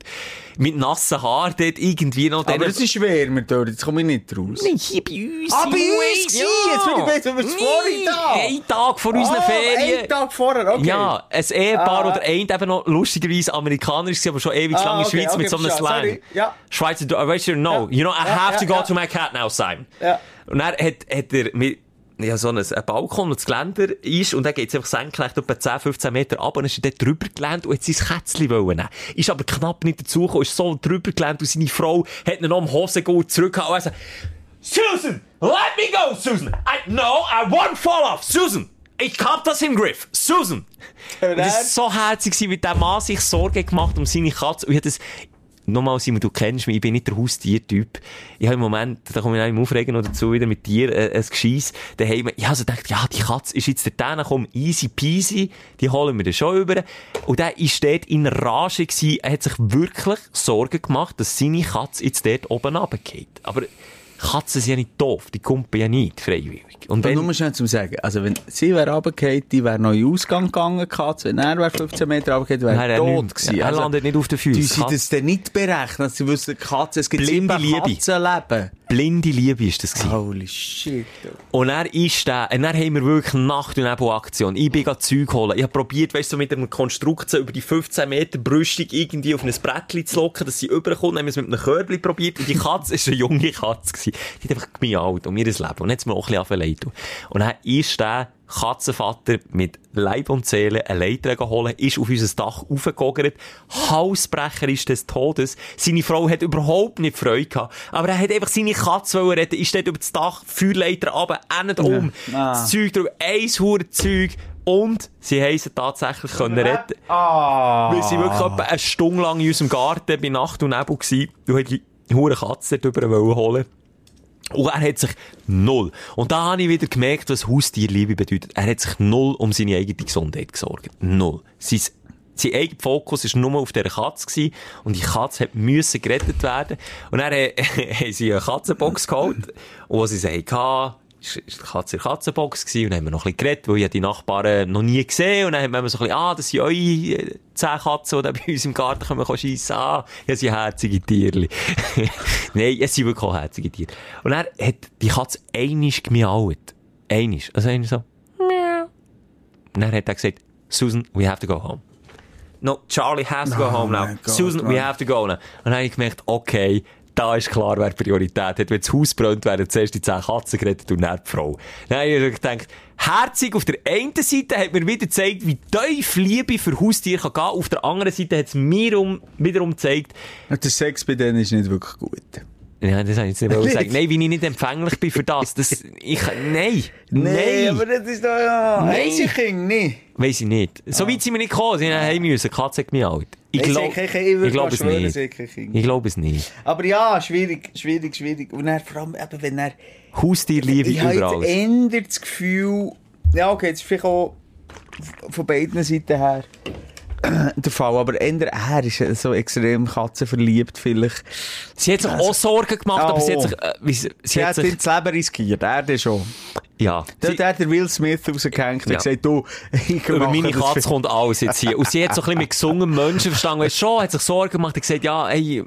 [SPEAKER 5] mit nassen Haaren dort irgendwie noch.
[SPEAKER 4] Aber es ist schwer, wir dort, jetzt komme ich nicht raus.
[SPEAKER 5] Nein, hier bei uns.
[SPEAKER 4] Ah, bei uns gewesen? Jetzt bin ich du bist
[SPEAKER 5] Nein,
[SPEAKER 4] vorhin da.
[SPEAKER 5] Ein Tag vor unseren
[SPEAKER 4] Ah,
[SPEAKER 5] Ferien.
[SPEAKER 4] einen Tag vorher, okay.
[SPEAKER 5] Ja, ein Ehepaar
[SPEAKER 4] Ah.
[SPEAKER 5] oder ein eben noch lustigerweise amerikanisch, aber schon ewig
[SPEAKER 4] Ah,
[SPEAKER 5] lang in der
[SPEAKER 4] okay,
[SPEAKER 5] Schweiz
[SPEAKER 4] okay,
[SPEAKER 5] mit so einem. Slang.
[SPEAKER 4] Ja.
[SPEAKER 5] Schweizer, weißt du, no, you know, I
[SPEAKER 4] Ja,
[SPEAKER 5] have
[SPEAKER 4] ja,
[SPEAKER 5] to go to my cat now, Simon.
[SPEAKER 4] Ja.
[SPEAKER 5] Und dann hat, hat er mit, ja, so ein, ein Balkon, wo das Geländer ist, und dann geht's einfach senkrecht etwa 10, 15 Meter ab, und dann ist er dort drüber gelandet und hat sein Kätzchen wollen nehmen. Ist aber knapp nicht dazugekommen, ist so drüber gelandet, und seine Frau hat ihn noch am Hosengurt zurückgehauen, und er sagt, Susan, let me go, Susan. I, no, I won't fall off. Susan, ich hab das im Griff. Susan. Und das war so herzig, wie der Mann sich Sorgen gemacht um seine Katze. Und ich hab das, nochmal, Simon, du kennst mich, ich bin nicht der Haustiertyp. Ich habe im Moment, da komme ich auch im Aufregen noch dazu, wieder mit dir, äh, ein Gescheiss daheim. Ich habe so gedacht, ja, die Katze ist jetzt der komm, easy peasy, die holen wir dann schon über. Und der ist dort in Rage gewesen, er hat sich wirklich Sorgen gemacht, dass seine Katze jetzt dort oben runtergeht. Aber Katzen sind ja nicht doof, die kumpen ja nicht freiwillig. Und wenn,
[SPEAKER 4] nur schnell zum Sagen, also wenn sie wäre runtergefallen, die wäre noch in den Ausgang gegangen, Katze, wenn er wäre 15 Meter runtergefallen, wäre er tot
[SPEAKER 5] nicht.
[SPEAKER 4] gewesen.
[SPEAKER 5] Er landet nicht auf den Füßen.
[SPEAKER 4] Die sie
[SPEAKER 5] Katze-
[SPEAKER 4] das dann nicht berechnen, sie wissen, Katze, es gibt
[SPEAKER 5] Blinde Liebe.
[SPEAKER 4] Katzenleben.
[SPEAKER 5] blinde Liebe ist das gewesen.
[SPEAKER 4] Holy shit.
[SPEAKER 5] Und er ist der, und dann haben wir wirklich Nacht- und Nebelaktion. Ich bin gerade Zeug holen. Ich habe probiert, weißt du, so mit einem Konstrukt über die 15 Meter Brüstung irgendwie auf ein Brettchen zu locken, dass sie überkommt. Dann haben wir es mit einem Körbchen probiert. Und die Katze <laughs> ist eine junge Katze gewesen. Die hat einfach gemiaut um ihr Leben. Und es mir auch ein bisschen leid. Und dann ist der Katzenvater mit Leib und Seele eine Leiter geholt, ist auf unser Dach raufgegogert. Halsbrecher ist des Todes. Seine Frau hat überhaupt nicht Freude gehabt. Aber er hat einfach seine Katze wollen retten, ist dort über das Dach, Feuerleiter runter, endet um,
[SPEAKER 4] Ah.
[SPEAKER 5] das Zeug drüber, eins Zeug. Und sie haben sie tatsächlich können retten.
[SPEAKER 4] Ah.
[SPEAKER 5] Wir waren wirklich etwa eine Stunde lang in unserem Garten bei Nacht und Nebel gewesen. Du hast die hure Katze dort holen. Und er hat sich null. Und da habe ich wieder gemerkt, was Haustierliebe bedeutet. Er hat sich null um seine eigene Gesundheit gesorgt. Null. Sein, sein eigener Fokus war nur auf dieser Katze gewesen. Und die Katze hat gerettet werden. Und äh, haben <laughs> sie eine Katzenbox geholt. Und sie sagen, ist die Katze in der Katzenbox gewesen, und dann haben wir noch ein bisschen geredet, weil ich die Nachbarn noch nie gesehen, und dann haben wir so ein bisschen, ah, das sind eure äh, zehn Katzen, die bei uns im Garten kommen, schiessen, ah, ja, sie herzige Tierli. <laughs> Nein, es sind wirklich auch herzige Tiere. Und dann hat die Katze einisch gemiaut. Einisch. Also einisch so, miau. Und dann hat er gesagt, Susan, we have to go home. No, Charlie has to go home now.
[SPEAKER 4] Gott,
[SPEAKER 5] Susan, we
[SPEAKER 4] Mann.
[SPEAKER 5] have to go now. Und dann habe ich gemerkt, okay, da ist klar, wer Priorität hat. Wenn das Haus brennt, werden zuerst die zehn Katzen gerettet und dann die Frau. Habe ich gedacht, herzig, auf der einen Seite hat mir wieder gezeigt, wie tief Liebe für Haustiere kann gehen. Auf der anderen Seite hat es mir um, wiederum gezeigt,
[SPEAKER 4] Der Sex bei denen ist nicht wirklich gut.
[SPEAKER 5] ja, das habe ich jetzt nicht sagen. Nein, wie ich nicht empfänglich bin für das. das ich, nein. nein.
[SPEAKER 4] aber das ist doch ja...
[SPEAKER 5] Nein.
[SPEAKER 4] Einzelkind, nicht.
[SPEAKER 5] Weiss ich nicht. So weit sind wir nicht gekommen. Sie haben müssen. Katze hat mich alt. Ich glaube glaub es nicht. Ich glaube es nicht.
[SPEAKER 4] Aber ja, schwierig, schwierig, schwierig. Und dann vor allem, eben, wenn er...
[SPEAKER 5] Haustierliebe
[SPEAKER 4] Ich habe
[SPEAKER 5] überall.
[SPEAKER 4] eher das Gefühl... Ja, okay, jetzt vielleicht auch von beiden Seiten her <clears throat> der Fall. Aber eher er ist so extrem katzenverliebt vielleicht.
[SPEAKER 5] Sie hat sich auch Sorgen gemacht, aber sie hat
[SPEAKER 4] Oh.
[SPEAKER 5] sich, äh, wie, sie, sie hat
[SPEAKER 4] hat
[SPEAKER 5] sich,
[SPEAKER 4] ins Leben riskiert, er das schon.
[SPEAKER 5] ja.
[SPEAKER 4] Da
[SPEAKER 5] Sie,
[SPEAKER 4] hat der Will Smith rausgehängt und
[SPEAKER 5] Ja.
[SPEAKER 4] gesagt, du, <laughs> ich
[SPEAKER 5] über meine
[SPEAKER 4] das
[SPEAKER 5] Katze
[SPEAKER 4] für-
[SPEAKER 5] kommt alles jetzt hier. Und sie hat so ein bisschen mit gesungenen Menschen verstanden. Weißt schon, hat sich Sorgen gemacht, hat gesagt, ja, hey,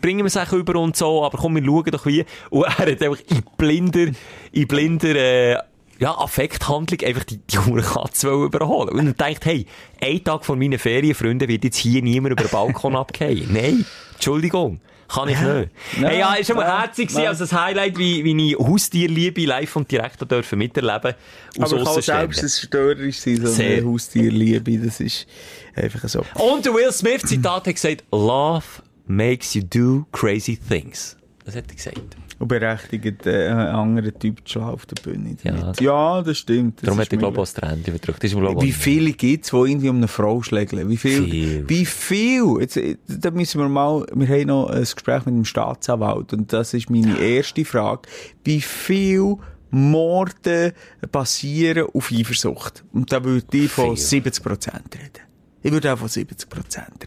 [SPEAKER 5] bringen wir es über und so, aber komm, wir schauen doch wie. Und er hat einfach in blinder, in blinder, äh, ja, Affekthandlung einfach die, die Katze überholen. Und er denkt, hey, ein Tag von meinen Ferienfreunden wird jetzt hier niemand über den Balkon <laughs> abgehen. Nein, Entschuldigung. Kann ich nicht.
[SPEAKER 4] Ja.
[SPEAKER 5] Hey, ja, ist schon mal
[SPEAKER 4] Ja.
[SPEAKER 5] herzig gewesen,
[SPEAKER 4] Ja.
[SPEAKER 5] also das Highlight, wie, wie ich Haustierliebe live und direkt dürfen miterleben. Aus
[SPEAKER 4] Aber kann selbst ein störerisch sein, so eine Haustierliebe, das ist einfach so.
[SPEAKER 5] Und der Will Smith Zitat hat gesagt, Love makes you do crazy things. Das hat er gesagt.
[SPEAKER 4] Und berechtigt äh, einen anderen Typ zu auf der Bühne.
[SPEAKER 5] Ja.
[SPEAKER 4] ja das stimmt. Das
[SPEAKER 5] Darum hat er, glaube ich, auch das Trend überdrückt.
[SPEAKER 4] Wie viele gibt es, die irgendwie um eine Frau schlägeln? Wie viel?
[SPEAKER 5] Viel.
[SPEAKER 4] Wie viel? Jetzt, äh, da müssen wir mal, wir haben noch ein Gespräch mit dem Staatsanwalt und das ist meine erste Frage. Wie viel Morde passieren auf Eifersucht? Und da würde ich von
[SPEAKER 5] Viel.
[SPEAKER 4] 70% reden. Ich würde auch von 70%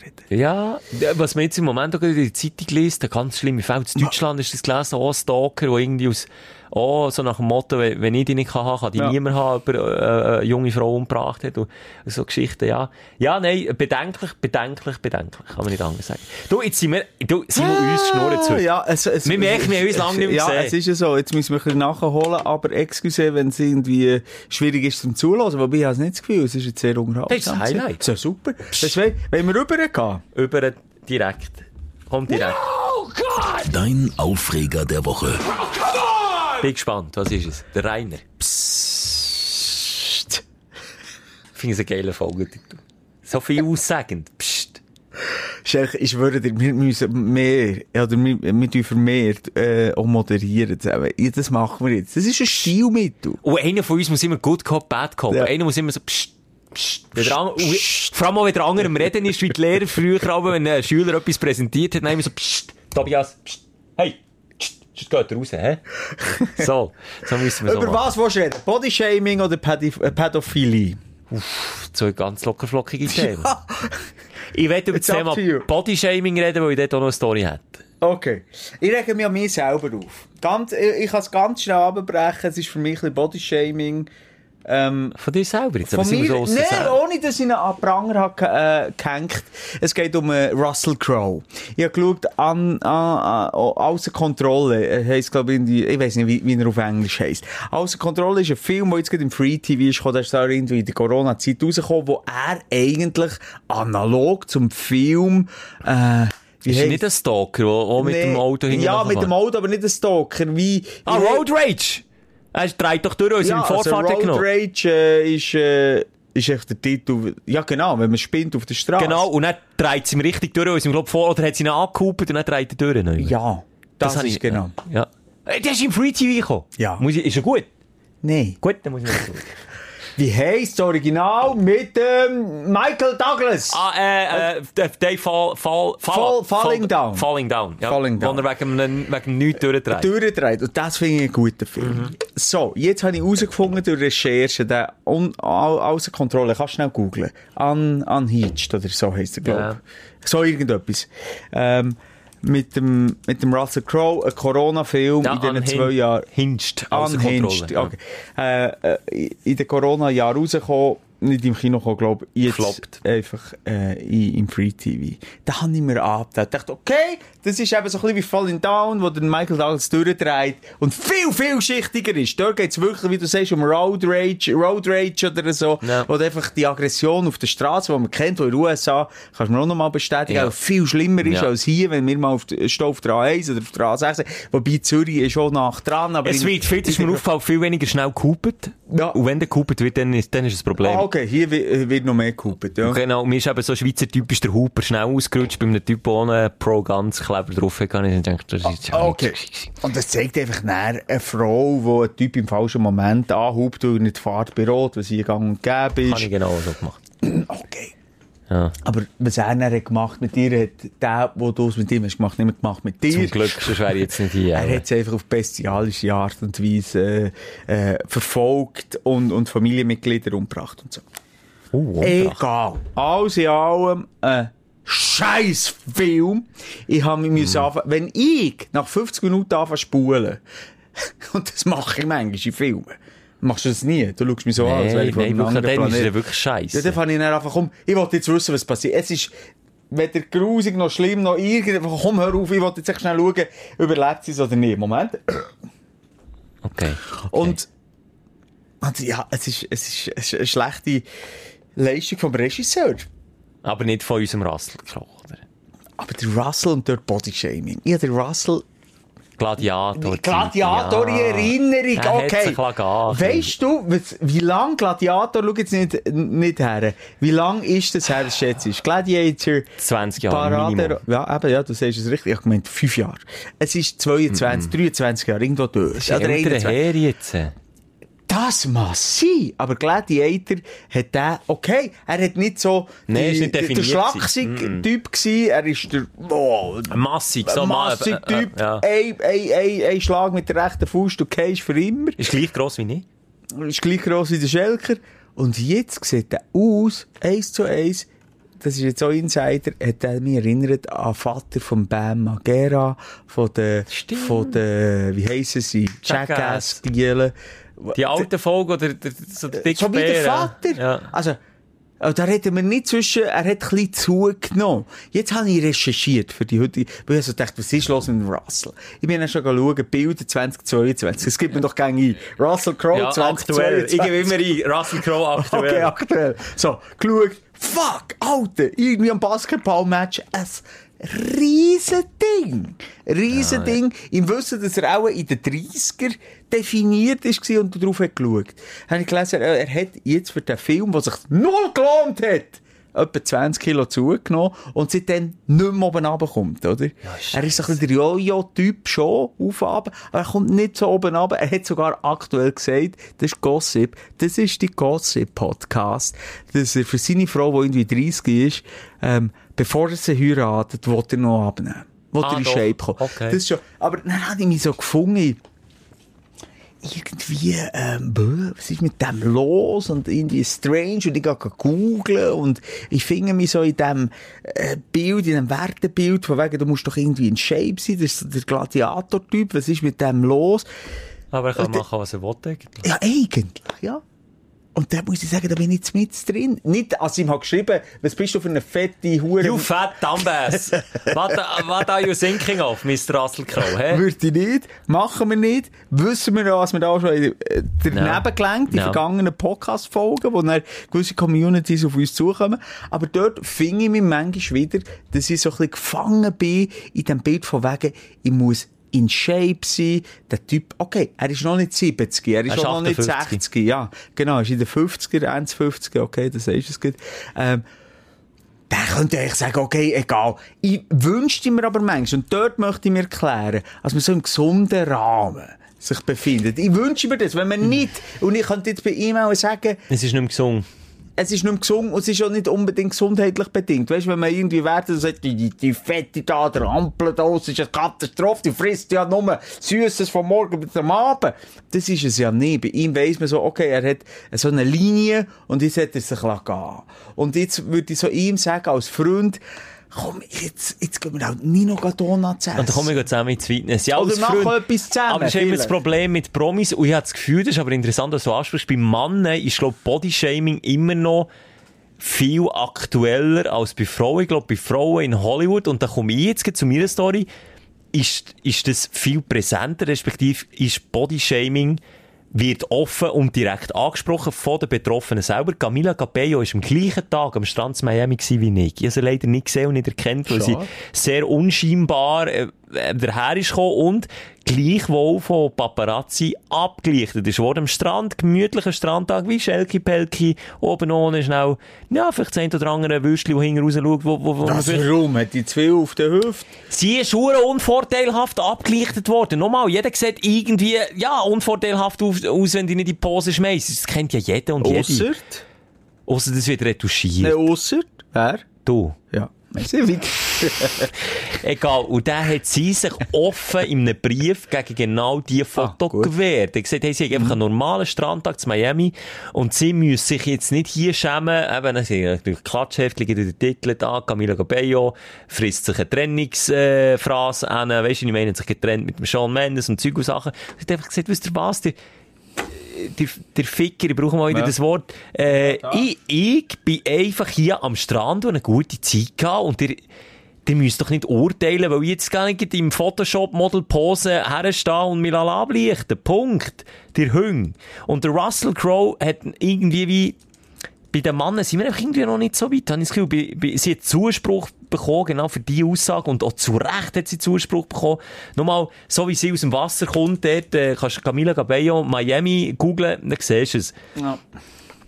[SPEAKER 4] reden.
[SPEAKER 5] Ja, was man jetzt im Moment auch in der Zeitung liest, der ganz schlimme Fall. In Deutschland ist das gelesen, auch ein Stalker, der irgendwie aus, oh, so nach dem Motto, wenn ich die nicht haben, kann die
[SPEAKER 4] Ja.
[SPEAKER 5] niemand haben, aber äh, eine junge Frau umgebracht hat und so Geschichten, ja. Ja, nein, bedenklich, bedenklich, bedenklich, kann man nicht anders sagen. Du, jetzt sind wir, du, sind wir uns schnurren zu.
[SPEAKER 4] Ja, es, es,
[SPEAKER 5] Wir merken, wir haben uns lange nicht mehr
[SPEAKER 4] Ja,
[SPEAKER 5] gesehen.
[SPEAKER 4] es ist ja so. Jetzt müssen wir ein bisschen nachholen, aber excuse, wenn es irgendwie schwierig ist zum Zuhören, wobei ich habe nicht das Gefühl, es ist jetzt sehr unterhaltsam.
[SPEAKER 5] Das ist das Highlight.
[SPEAKER 4] Das ist ja super. Deswegen, wenn wir rübergehen.
[SPEAKER 5] Über direkt. Kommt direkt.
[SPEAKER 3] Dein Aufreger der Woche.
[SPEAKER 5] Bin gespannt, was ist es? Der Rainer.
[SPEAKER 4] Psst.
[SPEAKER 5] Ich finde es eine geile Folge. So viel aussagend. Psst.
[SPEAKER 4] Schelch, ich schwöre dir, wir müssen mehr, oder wir, wir vermehrt, äh, auch moderieren zusammen. Ja, das machen wir jetzt. Das ist ein Stilmittel.
[SPEAKER 5] Und einer von uns muss immer Good Cop, Bad Cop.
[SPEAKER 4] Ja.
[SPEAKER 5] Einer muss immer so psst, psst. Vor allem auch, wenn der andere am Reden ist, wie die Lehrer früher, aber wenn ein Schüler etwas präsentiert hat, dann immer so psst, Tobias, psst, hey, psst, geht raus, hä? <laughs> So, so müssen wir so
[SPEAKER 4] Über
[SPEAKER 5] machen.
[SPEAKER 4] was willst du reden? Bodyshaming oder Pädif äh, Pädophilie?
[SPEAKER 5] So ganz lockerflockige Themen. Ich werde über das
[SPEAKER 4] It's
[SPEAKER 5] Thema. Bodyshaming reden, weil ich dort auch noch eine Story hätte.
[SPEAKER 4] Okay. Ich rege mich an mich selber auf. Ganz, ich, ich kann es ganz schnell abbrechen. Es ist für mich ein bisschen Bodyshaming. Ähm,
[SPEAKER 5] Von dir selber jetzt, aber
[SPEAKER 4] von
[SPEAKER 5] wir
[SPEAKER 4] mir, nein, ohne dass ich ihn an Pranger habe, äh, gehängt. Es geht um äh, Russell Crowe. Ich habe geschaut, an, an, an, Außer Kontrolle, äh, heisst, glaube ich, ich weiß nicht, wie, wie er auf Englisch heisst. Außer Kontrolle ist ein Film, der jetzt gerade im Free TV ist, der ist irgendwie in der Corona-Zeit rausgekommen, wo er eigentlich analog zum Film, äh, wie
[SPEAKER 5] Ist er nicht ein Stalker, der mit
[SPEAKER 4] Nee.
[SPEAKER 5] dem Auto hinten
[SPEAKER 4] Ja, mit dem Auto, aber nicht ein Stalker. Wie,
[SPEAKER 5] Ah, Road Rage! Er dreht doch durch uns
[SPEAKER 4] ja,
[SPEAKER 5] im Vorfahrt
[SPEAKER 4] also Road
[SPEAKER 5] genommen.
[SPEAKER 4] Rage äh, ist, äh, ist echt der Titel. Ja, genau, wenn man spinnt auf der Straße.
[SPEAKER 5] Genau, und dann dreht sie ihm richtig durch uns im Glaub vor, oder hat sie ihn angekuppelt und dann dreht er durch.
[SPEAKER 4] Ja, das,
[SPEAKER 5] hab
[SPEAKER 4] ist
[SPEAKER 5] ich-
[SPEAKER 4] genau.
[SPEAKER 5] Ja. Äh, Der ist im Free TV gekommen.
[SPEAKER 4] Ja.
[SPEAKER 5] Muss ich, ist er gut?
[SPEAKER 4] Nein.
[SPEAKER 5] Gut, dann muss ich.
[SPEAKER 4] Wie heisst das Original mit ähm, Michael Douglas?
[SPEAKER 5] Ah, äh, äh, Dave Fall, Fall,
[SPEAKER 4] Fall- Falling Down.
[SPEAKER 5] Falling Down, ja.
[SPEAKER 4] Falling Down.
[SPEAKER 5] Wo er wegen, einem- wegen nichts durchdreht.
[SPEAKER 4] durchdreht. Und das finde ich einen guten Film. So, jetzt habe ich herausgefunden durch Recherche, der un au außer Kontrolle, kannst du schnell googlen. Un Unhinged oder so heisst er, glaube ich. So irgendetwas. Ähm, mit dem, mit dem Russell Crowe, ein Corona-Film
[SPEAKER 5] Ja,
[SPEAKER 4] in diesen zwei Jahren.
[SPEAKER 5] hinged,
[SPEAKER 4] Unhinged, okay. Äh, äh, in den Corona-Jahren rausgekommen, nicht im Kino gekommen, glaube ich, jetzt
[SPEAKER 5] Gefloppt.
[SPEAKER 4] einfach äh, in, im Free TV. Da habe ich mir abgedacht. Ich dachte, okay, das ist eben so ein bisschen wie Falling Down, wo der Michael Douglas durchdreht und viel, viel schichtiger ist. Dort geht es wirklich, wie du sagst, um Road Rage, Road Rage oder so.
[SPEAKER 5] Ja.
[SPEAKER 4] Oder einfach die Aggression auf der Straße, die man kennt, die in den USA, kannst du mir auch noch mal bestätigen,
[SPEAKER 5] Ja.
[SPEAKER 4] auch viel schlimmer ist
[SPEAKER 5] Ja.
[SPEAKER 4] als hier, wenn wir mal auf der, stehen auf der A1 oder auf der A6 sind. Wobei Zürich ist schon nach dran. Aber
[SPEAKER 5] Es wird, viel, das ist mir aufgefallen, viel weniger schnell gehupet.
[SPEAKER 4] Ja.
[SPEAKER 5] Und wenn der gehupet wird, dann ist, dann ist ein Problem.
[SPEAKER 4] Ah, okay, hier wi- wird noch mehr gehupet, ja.
[SPEAKER 5] Genau, mir ist eben so Schweizer typisch der Huper schnell ausgerutscht, bei einem Typ ohne Pro-Ganz-Kleber drauf. Ich dachte, das ist ja
[SPEAKER 4] Ah, okay. Und das zeigt einfach näher eine Frau, die einen Typ im falschen Moment anhubt und nicht fährt bei Rot, was hier gang und gäbe
[SPEAKER 5] Habe ich
[SPEAKER 4] ist.
[SPEAKER 5] genau so gemacht. <clears throat>
[SPEAKER 4] Okay.
[SPEAKER 5] Ja.
[SPEAKER 4] Aber was er dann gemacht mit dir, hat der, wo du es mit ihm hast gemacht, nicht mehr gemacht mit dir.
[SPEAKER 5] Zum Glück, sonst wäre ich jetzt nicht hier.
[SPEAKER 4] Er hat es einfach auf bestialische Art und Weise äh, äh, verfolgt und, und Familienmitglieder umgebracht und so.
[SPEAKER 5] Oh.
[SPEAKER 4] Egal. Alles in allem ein scheiß Film. Ich habe mich müssen anfangen, wenn ich nach 50 Minuten anfange spulen, <laughs> und das mache ich manchmal in Filmen, machst du das nie? Du schaust mich so an, als wäre ich von
[SPEAKER 5] nein,
[SPEAKER 4] einem anderen
[SPEAKER 5] dann ist
[SPEAKER 4] Planet.
[SPEAKER 5] er wirklich scheiße.
[SPEAKER 4] Ja, dann fange ich dann einfach um, ich wollte jetzt wissen, was passiert. Es ist weder grusig noch schlimm noch irgendwas. Komm, hör auf, ich wollte jetzt schnell schauen, überlebt sie es oder nicht. Moment.
[SPEAKER 5] Okay.
[SPEAKER 4] Und, und ja, es ist, es ist, es ist eine schlechte Leistung vom Regisseur.
[SPEAKER 5] Aber nicht von unserem Rasselkroch, oder?
[SPEAKER 4] Aber der Russell und dort Bodyshaming. Ich habe den Russell
[SPEAKER 5] Gladiator.
[SPEAKER 4] Gladiator in Erinnerung,
[SPEAKER 5] Er
[SPEAKER 4] okay. Weißt du, wie lang Gladiator, schau jetzt nicht, nicht her, wie lang ist das her, schätze ich? Gladiator,
[SPEAKER 5] 20 Jahre
[SPEAKER 4] Parade,
[SPEAKER 5] Minimum.
[SPEAKER 4] ja, eben, ja, du sagst es richtig, ich gemeint, fünf Jahre. Es ist 22, 23 Jahre, irgendwo durch.
[SPEAKER 5] Das ist ein älterer Herr jetzt.
[SPEAKER 4] Das mag sein, aber Gladiator hat der, okay, er hat nicht so
[SPEAKER 5] Nein, ist nicht
[SPEAKER 4] der, der schlachsige Typ gewesen, er ist der, oh,
[SPEAKER 5] Massig, so mal.
[SPEAKER 4] massiger
[SPEAKER 5] äh, äh,
[SPEAKER 4] Typ,
[SPEAKER 5] ja.
[SPEAKER 4] ein, ein, ein, ein Schlag mit der rechten Fuß, du gehst für immer,
[SPEAKER 5] Ist gleich gross wie ich.
[SPEAKER 4] ist gleich gross wie der Schelker, und jetzt sieht er aus, eins zu eins, das ist jetzt auch Insider, hat er mich erinnert an den Vater von Bam Margera, von der,
[SPEAKER 5] Stimmt.
[SPEAKER 4] von der, wie heissen sie,
[SPEAKER 5] Jackass.
[SPEAKER 4] Jackass-Spielen.
[SPEAKER 5] Die alte Folge, oder der, so der dicke
[SPEAKER 4] So wie der Vater.
[SPEAKER 5] Ja.
[SPEAKER 4] Also, äh, da reden wir nicht zwischen, er hat ein bisschen zugenommen. Jetzt habe ich recherchiert für die heutige, weil ich so dachte, was ist los mit Russell? Ich bin dann schon schauen, Bilder 2022. Es gibt mir doch gerne ein. Russell Crowe
[SPEAKER 5] Ja, aktuell. Ich
[SPEAKER 4] 2022.
[SPEAKER 5] gebe immer ein. Russell Crowe aktuell. <laughs>
[SPEAKER 4] Okay, aktuell. So, geschaut. Fuck, Alter, irgendwie am Basketballmatch ein riesen Ding. Riesen Ding. Im Wissen, dass er auch in den 30er definiert ist und darauf hat geschaut. Habe ich gelesen, er hat jetzt für den Film, der sich null gelohnt hat, etwa 20 Kilo zugenommen und seitdem nicht mehr oben runterkommt, oder? er ist so ein bisschen der Jojo-Typ schon auf aber er kommt nicht so oben runter. Er hat sogar aktuell gesagt, das ist Gossip, das ist die Gossip-Podcast, dass er für seine Frau, die irgendwie 30 ist, ähm, bevor er sie heiratet, will er noch abnehmen. Will
[SPEAKER 5] Ah,
[SPEAKER 4] er in
[SPEAKER 5] doch.
[SPEAKER 4] Shape kommen.
[SPEAKER 5] Okay.
[SPEAKER 4] Das ist schon, aber dann habe ich mich so gefunden, irgendwie, ähm, bäh, was ist mit dem los? Und irgendwie strange. Und ich gehe googeln und ich finde mich so in dem äh, Bild, in dem Wertebild, von wegen, du musst doch irgendwie in Shape sein. Das ist der Gladiator-Typ. Was ist mit dem los?
[SPEAKER 5] Aber er kann
[SPEAKER 4] Äh,
[SPEAKER 5] machen, was er will, eigentlich.
[SPEAKER 4] Ja, eigentlich, ja. Und da muss ich sagen, da bin ich jetzt mit drin. Nicht, als ich ihm geschrieben, was bist du für eine fette Hure?
[SPEAKER 5] You fat dumbass. what, what are you thinking of, Mr. Russell Crowe, hä?
[SPEAKER 4] Würde ich nicht, machen wir nicht. Wissen wir auch, was wir da schon daneben
[SPEAKER 5] Ja.
[SPEAKER 4] gelenkt, die
[SPEAKER 5] Ja.
[SPEAKER 4] vergangenen Podcast-Folgen, wo dann gewisse Communities auf uns zukommen. Aber dort finde ich mich manchmal wieder, dass ich so ein bisschen gefangen bin in dem Bild von wegen, ich muss in Shape sein. Der Typ, okay, er ist noch nicht 70, er ist
[SPEAKER 5] Er ist
[SPEAKER 4] auch noch nicht
[SPEAKER 5] 58.
[SPEAKER 4] 60, ja. Genau, er ist in den 50er, 1 50er, okay, das ist es gut. Ähm, der könnte eigentlich sagen, okay, egal. Ich wünschte mir aber manchmal, und dort möchte ich mir klären, dass man so im gesunden Rahmen sich befindet. Ich wünsche mir das, wenn man nicht, und ich könnte jetzt bei ihm auch sagen,
[SPEAKER 5] Es ist nicht mehr gesungen.
[SPEAKER 4] Es ist nicht mehr gesund und es ist auch nicht unbedingt gesundheitlich bedingt. Weißt wenn man irgendwie wertet und sagt, die, die, Fette da, der Ampel da, das ist eine Katastrophe, die frisst ja nur Süßes von morgen bis am Abend. Das ist es ja nicht. Bei ihm weiss man so, okay, er hat so eine Linie und jetzt hat er sich gehen Und jetzt würde ich so ihm sagen, als Freund, komm, jetzt, jetzt gehen wir halt nie noch Donuts essen.
[SPEAKER 5] Und dann kommen wir zusammen ins Fitness. Ja,
[SPEAKER 4] Oder machen
[SPEAKER 5] Freund-
[SPEAKER 4] etwas zusammen,
[SPEAKER 5] Aber das ist immer das. Problem mit Promis. Und ich habe das Gefühl, das ist aber interessant, dass du ansprichst, bei Männern ist, glaube ich, Bodyshaming immer noch viel aktueller als bei Frauen. Ich glaube, bei Frauen in Hollywood, und da komme ich jetzt zu meiner Story, ist, ist das viel präsenter, respektive ist Bodyshaming wird offen und direkt angesprochen von den Betroffenen selber. Camila Cabello ist am gleichen Tag am Strand Miami wie ich. Ich habe sie leider nicht gesehen und nicht erkannt, weil sie
[SPEAKER 4] Schade.
[SPEAKER 5] sehr unscheinbar äh, daher ist gekommen und gleichwohl von Paparazzi abgelichtet ist worden am Strand, gemütlicher Strandtag, wie Schelki Pelki, oben ohne schnell, ja, vielleicht ein oder andere Würstchen, wo hinten raus schaut, wo, wo, wo
[SPEAKER 4] Das warum? Hat die zwei auf der Hüfte?
[SPEAKER 5] Sie ist hure unvorteilhaft abgelichtet worden. Nochmal, jeder sieht irgendwie, ja, unvorteilhaft aus, wenn du nicht in die Pose schmeißt. Das kennt ja jeder und jede.
[SPEAKER 4] Ausser?
[SPEAKER 5] Ausser das wird retuschiert.
[SPEAKER 4] Nein, ausser? Wer?
[SPEAKER 5] Du.
[SPEAKER 4] Ja. <laughs>
[SPEAKER 5] Egal. Und dann hat sie sich offen in einem Brief gegen genau diese Foto
[SPEAKER 4] Ah. Mhm.
[SPEAKER 5] gewehrt. Er gesagt, hey, sie hat einfach einen normalen Strandtag zu Miami und sie müssen sich jetzt nicht hier schämen. Eben, sind natürlich Klatschheftchen, gibt den Titel da, Camila Cabello frisst sich eine Trennungsphrase äh, an. Weisst du, ich meine, sich getrennt mit dem Sean Mendes und Zeug und Sachen. Sie hat einfach gesagt, wisst ihr was, der, der, der Ficker, ich brauche mal wieder
[SPEAKER 4] Ja.
[SPEAKER 5] das Wort. Äh, ich, ich bin einfach hier am Strand und eine gute Zeit gehabt und ihr, ihr müsst doch nicht urteilen, weil ich jetzt gar nicht im Photoshop-Model Pose herstehe und mich ablichten. Punkt. Der Hüng. Und der Russell Crowe hat irgendwie wie, bei den Männern sind wir irgendwie noch nicht so weit. Ich Gefühl, bei, bei, sie hat Zuspruch bekommen, genau für diese Aussage. Und auch zu Recht hat sie Zuspruch bekommen. Nochmal, so wie sie aus dem Wasser kommt, dort, äh, kannst du Camila Cabello Miami googlen, dann siehst du es.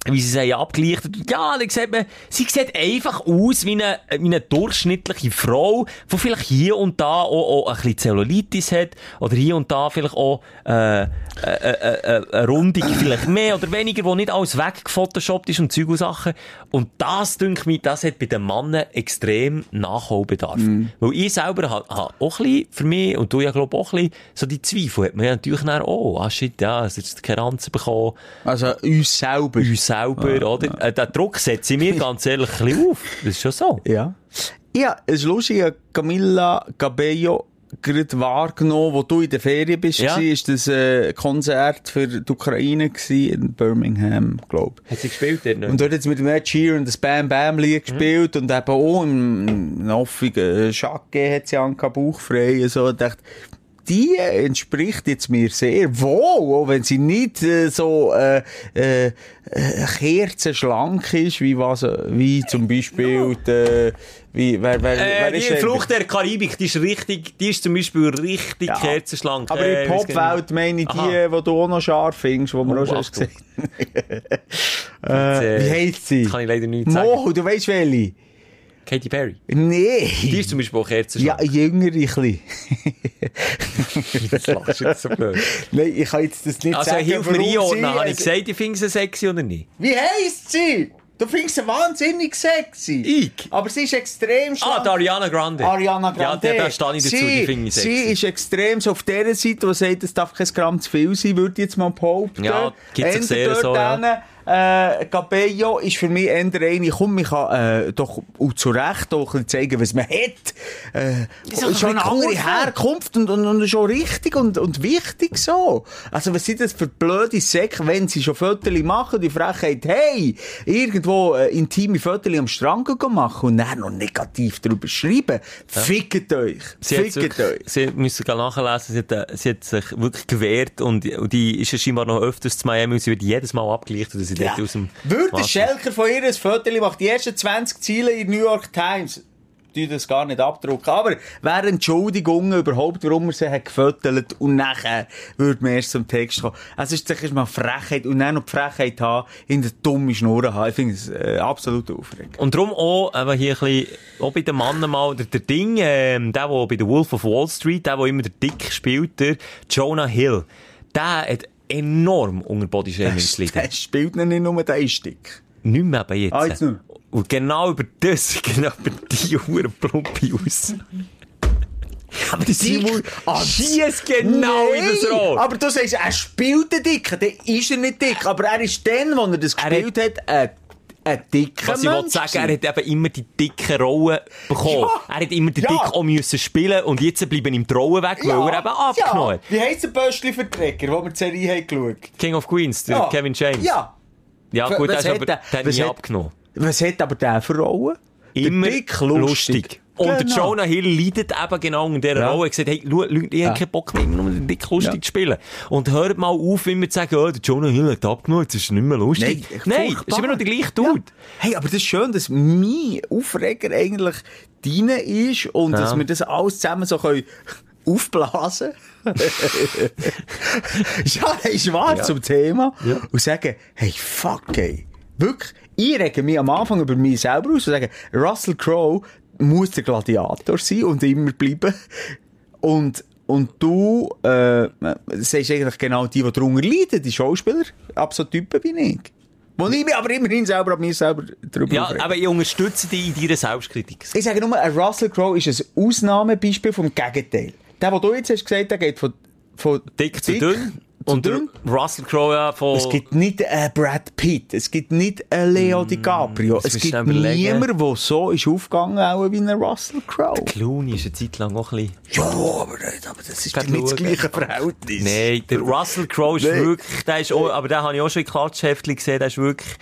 [SPEAKER 5] Wie sie sie abgelichtet. Ja, dann sieht man, sie sieht einfach aus wie eine, wie eine durchschnittliche Frau, die vielleicht hier und da auch, auch ein bisschen Zellulitis hat, oder hier und da vielleicht auch, äh, äh, äh, äh, eine Rundung vielleicht mehr oder weniger, wo nicht alles weggefotoshoppt ist und Zeug und Sachen. Und das, denke ich, das hat bei den Männern extrem Nachholbedarf. Weil ich selber habe ha auch ein bisschen, für mich, und du ja, glaube auch ein bisschen, so die Zweifel hat man ja natürlich oh, ah shit, ja, es hat keine Ranzen bekommen,
[SPEAKER 4] Also uns selber.
[SPEAKER 5] uns selber, oder? Äh, den Druck setze ich mir ganz ehrlich ein bisschen auf. Das ist schon so. <laughs>
[SPEAKER 4] Ja. Ja, es ist lustig, ich Camilla Cabello gerade wahrgenommen, wo du in der Ferien bist,
[SPEAKER 5] Ja.
[SPEAKER 4] war, ist das äh, Konzert für die Ukraine gewesen, in Birmingham, glaube
[SPEAKER 5] Hat sie gespielt dort?
[SPEAKER 4] Und dort hat sie mit dem Ed Sheeran das Bam Bam Lied gespielt und eben auch im, im offigen Schacke hat sie an bauchfrei und so. Und dachte, die entspricht jetzt mir sehr wohl, auch wenn sie nicht äh, so äh, äh, äh, kerzenschlank ist, wie was, äh, wie zum Beispiel die, wie, wer, wer,
[SPEAKER 5] Äh,
[SPEAKER 4] wer
[SPEAKER 5] die
[SPEAKER 4] ist
[SPEAKER 5] Flucht der Karibik, die ist richtig, die ist zum Beispiel richtig
[SPEAKER 4] Ja.
[SPEAKER 5] kerzenschlank.
[SPEAKER 4] Aber
[SPEAKER 5] Äh,
[SPEAKER 4] in. Popwelt meine ich die,
[SPEAKER 5] Aha.
[SPEAKER 4] die du auch noch scharf findest, die wir
[SPEAKER 5] Oh,
[SPEAKER 4] auch schon gesehen haben.
[SPEAKER 5] äh,
[SPEAKER 4] Wie heisst sie?
[SPEAKER 5] Kann ich leider nicht sagen.
[SPEAKER 4] Mo, du weißt welche?
[SPEAKER 5] Katy Perry.
[SPEAKER 4] Nee.
[SPEAKER 5] Die ist zum Beispiel auch
[SPEAKER 4] Ja,
[SPEAKER 5] kerzenschlank.
[SPEAKER 4] jünger ein bisschen. <laughs>
[SPEAKER 5] das lachst du jetzt so blöd.
[SPEAKER 4] Nein, ich kann jetzt das nicht
[SPEAKER 5] Also,
[SPEAKER 4] sagen.
[SPEAKER 5] hilf mir einordnen.
[SPEAKER 4] sie-
[SPEAKER 5] Habe ich
[SPEAKER 4] also-
[SPEAKER 5] gesagt, ich finde sie sexy oder nicht?
[SPEAKER 4] Wie heisst sie? Du findest sie wahnsinnig sexy.
[SPEAKER 5] Ich?
[SPEAKER 4] Aber sie ist extrem schlank.
[SPEAKER 5] Ah, die Ariana Grande.
[SPEAKER 4] Ariana Grande.
[SPEAKER 5] Ja, da, da stehe ich dazu,
[SPEAKER 4] sie,
[SPEAKER 5] die finde ich
[SPEAKER 4] Sie
[SPEAKER 5] sexy.
[SPEAKER 4] ist extrem so auf der Seite, die sagt, es darf kein Gramm zu viel sein, würde ich jetzt mal behaupten.
[SPEAKER 5] Ja, gibt sich sehr so,
[SPEAKER 4] dort
[SPEAKER 5] ja.
[SPEAKER 4] Äh, Cabello ist für mich eher eine, komm, ich kann äh, doch auch zu Recht auch zeigen, was man hat. Äh,
[SPEAKER 5] Ist doch
[SPEAKER 4] ist schon
[SPEAKER 5] ein
[SPEAKER 4] eine andere
[SPEAKER 5] cool,
[SPEAKER 4] Herkunft und, und, und schon richtig und, und wichtig so. Also was sind das für blöde Säcke, wenn sie schon Fotos machen, die Frechheit, hey, irgendwo äh, intime Fotos am Strand machen und dann noch negativ darüber schreiben. Fickt euch.
[SPEAKER 5] Sie
[SPEAKER 4] Fickt euch.
[SPEAKER 5] sie müssen gerade nachlesen, sie hat, äh, sie hat sich wirklich gewehrt und, und die ist ja scheinbar noch öfters zu Miami und sie wird jedes Mal abgelichtet, dass sie dort aus dem
[SPEAKER 4] Würde
[SPEAKER 5] Wasser-
[SPEAKER 4] Schelker von ihr ein Foto macht, die ersten 20 Ziele in New York Times. tue das gar nicht abdrucken. Aber wäre Entschuldigungen überhaupt, warum er sie hat gefüttert und nachher würde man erst zum Text kommen. Es ist sicher mal Frechheit und dann noch die Frechheit haben, in der dummen Schnur haben. Ich finde es äh, absolut aufregend.
[SPEAKER 5] Und darum auch, eben hier ein bisschen, auch bei den Mannen mal, der, der Ding, ähm, der, der bei der Wolf of Wall Street, der, der immer der Dick spielt, der Jonah Hill, der hat enorm unter Bodyshaming gelitten.
[SPEAKER 4] Der spielt nicht nur den Stick.
[SPEAKER 5] Nicht mehr eben jetzt.
[SPEAKER 4] Ah, jetzt nicht.
[SPEAKER 5] Und genau über das, <laughs> genau über die Hure plumpe aus. Aber die Simon
[SPEAKER 4] Ah,
[SPEAKER 5] schießt genau in das Rohr.
[SPEAKER 4] Aber du sagst, er spielt den Dicken, dann ist er nicht dick. Aber er ist dann, als er das
[SPEAKER 5] Er
[SPEAKER 4] gespielt hat, ein, ein dicker
[SPEAKER 5] Was ich wollte
[SPEAKER 4] Mensch
[SPEAKER 5] sagen, er hat eben immer die dicken Rollen bekommen.
[SPEAKER 4] Ja.
[SPEAKER 5] Er hat immer die
[SPEAKER 4] Ja.
[SPEAKER 5] Dick auch müssen spielen und jetzt bleiben ihm die Rollen weg, weil er eben abgenommen hat.
[SPEAKER 4] Ja. Wie heisst der Böschli-Verträger, wo wir die Serie haben geschaut
[SPEAKER 5] King of Queens, der
[SPEAKER 4] Ja.
[SPEAKER 5] Kevin James.
[SPEAKER 4] Ja.
[SPEAKER 5] Ja, gut, der ist
[SPEAKER 4] hat
[SPEAKER 5] aber,
[SPEAKER 4] der-
[SPEAKER 5] der nie
[SPEAKER 4] hat-
[SPEAKER 5] abgenommen.
[SPEAKER 4] Was hat aber der für Rollen?
[SPEAKER 5] Immer
[SPEAKER 4] Dick
[SPEAKER 5] lustig. Und der
[SPEAKER 4] Genau.
[SPEAKER 5] Jonah Hill leidet eben genau in dieser
[SPEAKER 4] Ja.
[SPEAKER 5] Rolle. Er hat gesagt, hey, Leute, ich habe keinen Bock mehr, nur den Dick lustig
[SPEAKER 4] Ja.
[SPEAKER 5] zu spielen. Und hört mal auf, immer zu sagen, oh, der Jonah Hill hat abgenommen, jetzt ist er nicht mehr lustig.
[SPEAKER 4] Nein,
[SPEAKER 5] Nein,
[SPEAKER 4] furchtbar.
[SPEAKER 5] ist immer noch der gleiche Dude.
[SPEAKER 4] Hey, aber das ist schön, dass mein Aufreger eigentlich deine ist und
[SPEAKER 5] Ja.
[SPEAKER 4] dass wir das alles zusammen so können <laughs> aufblasen <laughs> Ja, hey, schwarz
[SPEAKER 5] Ja.
[SPEAKER 4] zum Thema
[SPEAKER 5] Ja.
[SPEAKER 4] und sagen, hey, fuck, ey. Wirklich, ich rege mich am Anfang über mich selber aus und sage, Russell Crowe muss der Gladiator sein und immer bleiben. Und, und du, äh, sagst eigentlich genau die, die darunter leiden, die Schauspieler. Ab so Typen bin ich. Wo ich mich aber immerhin selber mir selber darüber
[SPEAKER 5] Ja,
[SPEAKER 4] aufrege.
[SPEAKER 5] aber ich unterstütze dich in deiner Selbstkritik.
[SPEAKER 4] Ich sage nur, ein Russell Crowe ist ein Ausnahmebeispiel vom Gegenteil. Der, den du jetzt hast gesagt, der geht von, von
[SPEAKER 5] Dick zu dünn. Und der
[SPEAKER 4] dünn.
[SPEAKER 5] Russell Crowe ja von...
[SPEAKER 4] Es gibt nicht einen Brad Pitt, es gibt nicht einen Leo DiCaprio,
[SPEAKER 5] jetzt
[SPEAKER 4] es gibt niemanden, der so ist aufgegangen, auch wie ein Russell Crowe.
[SPEAKER 5] Clooney ist eine Zeit lang auch ein bisschen...
[SPEAKER 4] Ja, aber, aber das ist nicht das gleiche Verhältnis.
[SPEAKER 5] Nein, der <laughs> Russell Crowe ist
[SPEAKER 4] Nein.
[SPEAKER 5] wirklich, der ist auch, aber den habe ich auch schon in Klatschheftchen gesehen, der ist wirklich,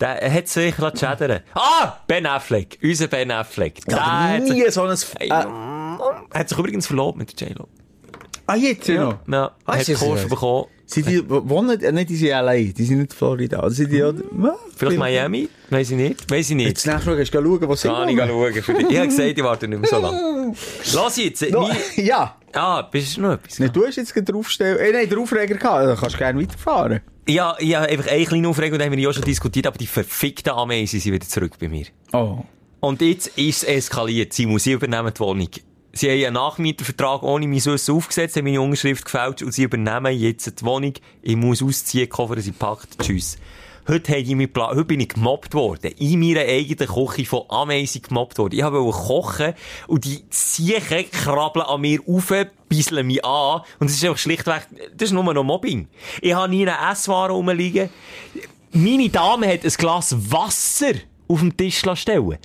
[SPEAKER 5] der er hat sich schädern. Ah! Ben Affleck. Unser Ben Affleck. Der
[SPEAKER 4] Ja,
[SPEAKER 5] hat, sich,
[SPEAKER 4] nie so ein... Äh,
[SPEAKER 5] hat sich übrigens verlobt mit der J-Lo.
[SPEAKER 4] Ah, jetzt ja noch?
[SPEAKER 5] Ja,
[SPEAKER 4] Ah,
[SPEAKER 5] hat die Kurve bekommen.
[SPEAKER 4] Sind die, wo- wohnen, äh, nicht in LA, die sind nicht in Florida, sind die, ja,
[SPEAKER 5] Vielleicht Miami? Weiss ich nicht. Weiss ich nicht.
[SPEAKER 4] Jetzt nachher schauen, gehst du schauen, wo sie
[SPEAKER 5] Kann ich schauen. Ich habe gesagt, ich warte nicht mehr so lange. <laughs> Lass jetzt.
[SPEAKER 4] No,
[SPEAKER 5] mein-
[SPEAKER 4] ja.
[SPEAKER 5] Ah, bist du noch etwas?
[SPEAKER 4] Nee, du hast jetzt draufstellen, äh, nein, den Aufreger gehabt, dann kannst du gerne weiterfahren.
[SPEAKER 5] Ja, ich habe einfach eine kleine Aufregung, da haben wir ja schon diskutiert, aber die verfickten Ameisen sind wieder zurück bei mir.
[SPEAKER 4] Oh.
[SPEAKER 5] Und jetzt ist es eskaliert. Sie muss, sie übernehmen die Wohnung. Sie haben einen Nachmietervertrag ohne mein Wissen aufgesetzt, haben meine Unterschrift gefälscht und sie übernehmen jetzt die Wohnung. Ich muss ausziehen, Koffer sind gepackt. Tschüss. Heute, ich mich heute bin ich gemobbt worden. In meiner eigenen Küche von Ameisen gemobbt worden. Ich wollte kochen und die Siechen krabbeln an mir rauf, bisseln mich an. Und es ist einfach schlichtweg, das ist nur noch Mobbing. Ich habe nie eine Essware rumliegen. Meine Dame hat ein Glas Wasser auf dem Tisch stellen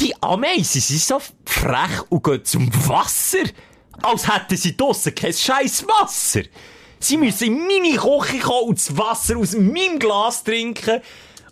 [SPEAKER 5] die Ameisen sind so frech und gehen zum Wasser, als hätten sie draussen kein scheiß Wasser. Sie müssen in meine Küche kommen und das Wasser aus meinem Glas trinken.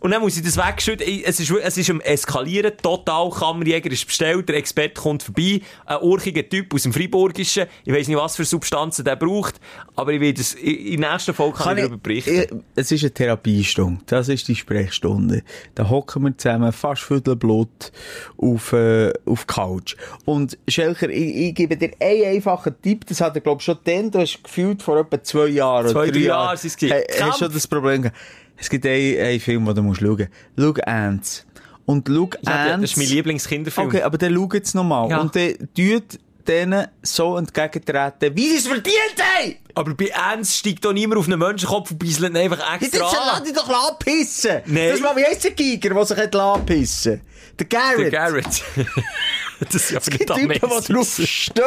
[SPEAKER 5] Und dann muss ich das wegschütten. Es ist, es ist am Eskalieren. Total. Kammerjäger ist bestellt. Der Experte kommt vorbei. Ein urchiger Typ aus dem Friburgischen. Ich weiss nicht, was für Substanzen der braucht. Aber ich will das, in der nächsten Folge kann, ich darüber berichten.
[SPEAKER 4] ich- es ist eine Therapiestunde. Das ist die Sprechstunde. Da hocken wir zusammen, fast Viertelblut auf, äh, auf die Couch. Und Schelker, ich, ich gebe dir einen einfachen Tipp. Das hat er, glaube ich, schon dann, du hast gefühlt vor etwa zwei Jahren
[SPEAKER 5] Zwei,
[SPEAKER 4] drei Jahren.
[SPEAKER 5] Jahre gewesen.
[SPEAKER 4] Hey, hast
[SPEAKER 5] Kampf.
[SPEAKER 4] schon das Problem gehabt. Es gibt einen, einen Film, den du musst schauen. Schau Ants. Und schau
[SPEAKER 5] Ja,
[SPEAKER 4] Ants.
[SPEAKER 5] das ist mein Lieblingskinderfilm.
[SPEAKER 4] Okay, aber dann schau jetzt nochmal.
[SPEAKER 5] Ja.
[SPEAKER 4] Und dann tut denen so entgegentreten, wie sie es verdient haben!
[SPEAKER 5] Aber bei Ernst steigt doch niemand auf einen Menschenkopf und bisselt einfach
[SPEAKER 4] Jetzt
[SPEAKER 5] extra
[SPEAKER 4] lass
[SPEAKER 5] an.
[SPEAKER 4] dich doch anpissen!
[SPEAKER 5] Nein.
[SPEAKER 4] Das war, wie heisst der Giger, der sich hat anpissen Der Garrett!
[SPEAKER 5] Der Garrett. <laughs> das ist ja
[SPEAKER 4] gibt
[SPEAKER 5] nicht
[SPEAKER 4] Typen, die drauf stehen!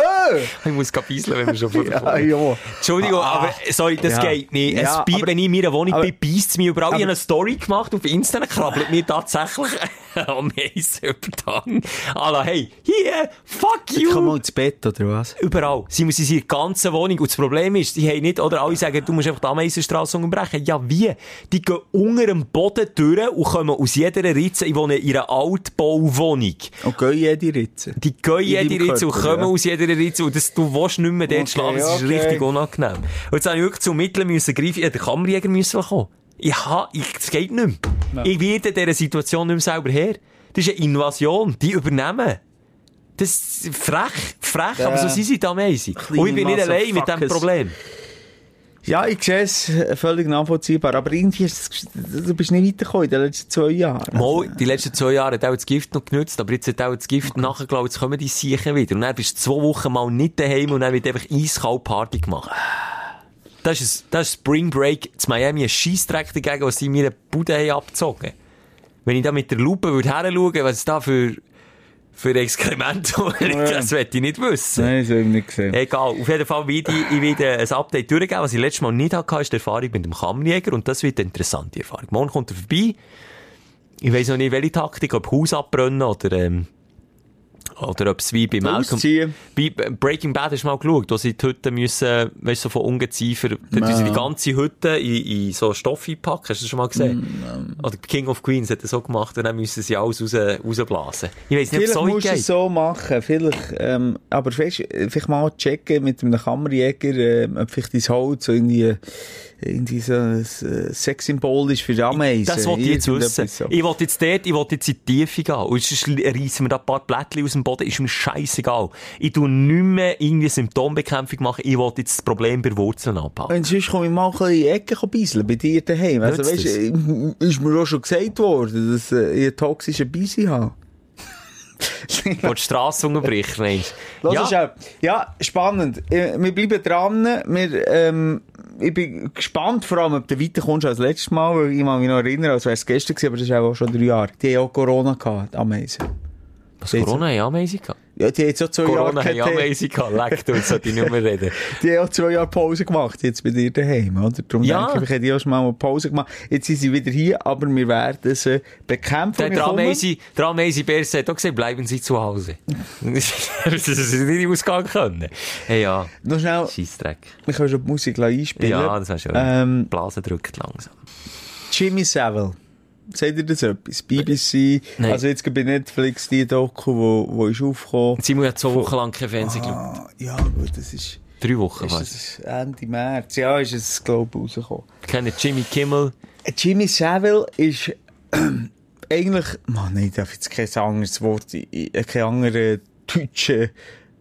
[SPEAKER 5] Ich muss gerade bisseln, wenn wir schon der <laughs>
[SPEAKER 4] Ja, ja.
[SPEAKER 5] Entschuldigung,
[SPEAKER 4] Ah,
[SPEAKER 5] aber sorry, das
[SPEAKER 4] ja.
[SPEAKER 5] geht nicht.
[SPEAKER 4] Ja, aber-
[SPEAKER 5] wenn ich in meiner Wohnung
[SPEAKER 4] aber-
[SPEAKER 5] bin, beißt es mich überall. Ich
[SPEAKER 4] aber-
[SPEAKER 5] habe eine Story gemacht auf Insta, dann krabbelt mir tatsächlich <laughs> eine Ameise über den. Alla, hey, hier, fuck
[SPEAKER 4] Ich kann mal
[SPEAKER 5] you!
[SPEAKER 4] ins Bett, oder was?
[SPEAKER 5] Überall. Sie müssen in ihrer ganzen Wohnung. Und das Problem ist, die haben nicht, oder alle sagen, du musst einfach die Ameisenstraße unterbrechen. Ja, wie? Die gehen unter dem Boden durch und kommen aus jeder Ritze. Ich wohne in einer Altbauwohnung.
[SPEAKER 4] Und gehen jede Ritze.
[SPEAKER 5] Die gehen jede Ritze und kommen
[SPEAKER 4] ja.
[SPEAKER 5] aus jeder Ritze und das, du willst nicht mehr dort
[SPEAKER 4] Okay,
[SPEAKER 5] schlafen. Das ist
[SPEAKER 4] okay.
[SPEAKER 5] richtig unangenehm. Und jetzt habe ich wirklich zu Mitteln müssen greifen. Hätte den Kammerjäger müssen kommen. Ich ha, ich, das geht nicht mehr. Ich werde dieser Situation nicht mehr selber her. Das ist eine Invasion. Die übernehmen. Das ist frech, frech,
[SPEAKER 4] Ja.
[SPEAKER 5] aber so sind sie da amazing. Und ich bin nicht allein mit
[SPEAKER 4] Motherfuckers.
[SPEAKER 5] Problem.
[SPEAKER 4] Ja, ich sehe es äh, völlig nachvollziehbar, aber irgendwie ist es, du bist nicht weitergekommen in den letzten zwei Jahren.
[SPEAKER 5] Mal, die letzten zwei Jahre hat auch das Gift noch genutzt, aber jetzt hat auch das Gift nachher, glaube ich, jetzt kommen die Siechen wieder. Und dann bist du zwei Wochen mal nicht daheim und dann wird einfach eiskalt Party gemacht. Das ist, das ist Spring Break zu Miami ein Scheissdreck dagegen, was sie in meiner Bude haben abgezogen. Wenn ich da mit der Lupe würde was es da für, für Exkremente <laughs> das möchte ich nicht wissen.
[SPEAKER 4] Nein, das habe ich nicht gesehen.
[SPEAKER 5] Egal, auf jeden Fall werde ich, ich werde ein Update durchgeben. Was ich letztes Mal nicht hatte, ist die Erfahrung mit dem Kammerjäger und das wird eine interessante Erfahrung. Morgen kommt er vorbei. Ich weiss noch nicht, welche Taktik, ob Haus abbrennen oder, ähm, oder ob es wie bei Malcolm... Bei Breaking Bad hast du mal geschaut, wo sie die Hütte müssen, weißt du, so von Ungeziefer, da sie die ganze Hütte in, in so Stoff einpacken. Hast du das schon mal gesehen? Oder King of Queens hat das so gemacht und dann müssen sie alles raus, rausblasen. Ich weiss nicht, ob es so
[SPEAKER 4] musst du
[SPEAKER 5] geht.
[SPEAKER 4] es so machen, vielleicht, ähm, aber weißt, vielleicht mal checken mit einem Kammerjäger, ähm, ob vielleicht dein Holz so irgendwie, irgendwie so ein äh, Sexsymbol ist für die Ameisen.
[SPEAKER 5] Das wollte ich jetzt wissen.
[SPEAKER 4] so.
[SPEAKER 5] Ich wollte jetzt dort, ich wollte jetzt in die Tiefe gehen. Und sonst reissen wir da ein paar Blättchen aus dem Boden, ist mir scheißegal. Ich tu nicht mehr irgendwie Symptombekämpfung machen, ich wollte jetzt das Problem bei Wurzeln abhalten.
[SPEAKER 4] Und sonst komme ich mal ein in die Ecke bei dir daheim. Also, weißt, äh, ist mir auch schon gesagt worden, dass äh, ich einen toxischen Bisi habe. <laughs>
[SPEAKER 5] Wollte die Strasse unterbrechen, du?
[SPEAKER 4] Ja. ja, spannend. Äh, Wir bleiben dran. Wir, ähm, ich bin gespannt, vor allem, ob du weiterkommst als letztes Mal, weil ich mich noch erinnern, als wäre es gestern gewesen, aber das ist auch schon drei Jahre. Die haben auch Corona gehabt, Ameisen.
[SPEAKER 5] Was, Corona ja gehabt?
[SPEAKER 4] Ja, die haben jetzt auch zwei
[SPEAKER 5] Corona haben
[SPEAKER 4] Jahre
[SPEAKER 5] ja
[SPEAKER 4] keine-
[SPEAKER 5] Amazing gehabt. Leck, sollte ich nicht mehr reden. <laughs>
[SPEAKER 4] Die haben auch zwei Jahre Pause gemacht, jetzt bei dir daheim, oder? Darum
[SPEAKER 5] Ja.
[SPEAKER 4] denke ich, ich hätte auch schon mal eine Pause gemacht. Jetzt sind sie wieder hier, aber wir werden sie bekämpfen.
[SPEAKER 5] Der
[SPEAKER 4] Wir kommen-
[SPEAKER 5] Amazing, der Amazing Bär hat auch gesagt, bleiben Sie zu Hause. <laughs> das ist nicht ausgehen können. Hey, ja.
[SPEAKER 4] Noch schnell,
[SPEAKER 5] Scheissdreck.
[SPEAKER 4] wir können schon die Musik einspielen.
[SPEAKER 5] Ja, das wäre schön.
[SPEAKER 4] Ähm,
[SPEAKER 5] Blase drückt langsam.
[SPEAKER 4] Jimmy Savile. Sagt ihr das etwas? BBC,
[SPEAKER 5] Nein.
[SPEAKER 4] also jetzt bei Netflix die Doku, wo, wo ist aufgekommen.
[SPEAKER 5] Simon hat zwei Wochen lang kein Fernsehen.
[SPEAKER 4] Ah, ja, gut, das ist,
[SPEAKER 5] Drei Wochen,
[SPEAKER 4] ist
[SPEAKER 5] was?
[SPEAKER 4] Ende März. Ja, ist es, glaube ich, rausgekommen.
[SPEAKER 5] Ich kenne Jimmy Kimmel.
[SPEAKER 4] Jimmy Savile ist <clears throat> eigentlich, man, nein, ich darf jetzt kein anderes Wort, ich- kein anderer deutscher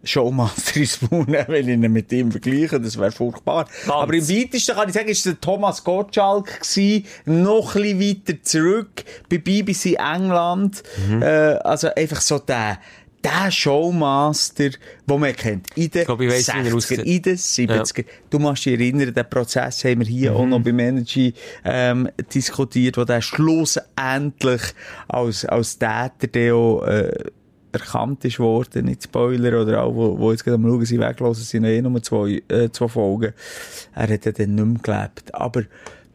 [SPEAKER 4] Showmaster ins <laughs> nehmen, wenn ich ihn mit ihm vergleiche, das wäre furchtbar. Aber im weitesten kann ich sagen, ist der Thomas Gottschalk gewesen, noch ein bisschen weiter zurück, bei BBC England,
[SPEAKER 5] Mhm.
[SPEAKER 4] äh, also einfach so der, der Showmaster, den man kennt. In den
[SPEAKER 5] glaub, ich weiss, wie er
[SPEAKER 4] 60er,
[SPEAKER 5] aussieht.
[SPEAKER 4] in den 70er. Du musst dich erinnern, den Prozess haben wir hier auch noch beim Energy ähm, diskutiert, wo der schlussendlich als, als Täter der auch, äh, erkannt ist worden, nicht Spoiler, oder auch, wo, wo jetzt gerade am Schauen sind, weglassen, sind eh nur zwei, äh, zwei Folgen. Er hat ja dann nicht mehr gelebt. Aber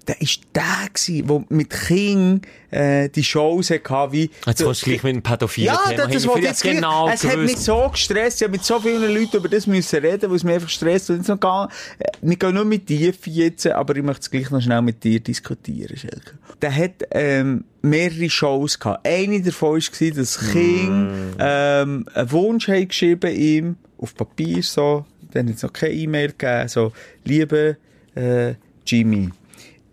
[SPEAKER 4] der ist der gewesen, der mit King, äh, die Shows hatte, wie...
[SPEAKER 5] Jetzt kommst du gleich mit einem pädophilen
[SPEAKER 4] Ja,
[SPEAKER 5] Thema
[SPEAKER 4] das, das
[SPEAKER 5] hin. ich
[SPEAKER 4] jetzt
[SPEAKER 5] genau
[SPEAKER 4] Es hat mich
[SPEAKER 5] gewusst.
[SPEAKER 4] so gestresst. Ich habe mit so vielen Leuten über das müssen reden, weil es mich einfach stresst. Und jetzt noch gar, äh, wir gehen nur mit Tiefe jetzt, aber ich möchte es gleich noch schnell mit dir diskutieren, Schelke. Der hat, ähm, mehrere Shows gehabt. Eine davon war, dass King, ähm, einen Wunsch hat geschrieben ihm, auf Papier so, dann hat es noch keine E-Mail gegeben, so, liebe, äh, Jimmy,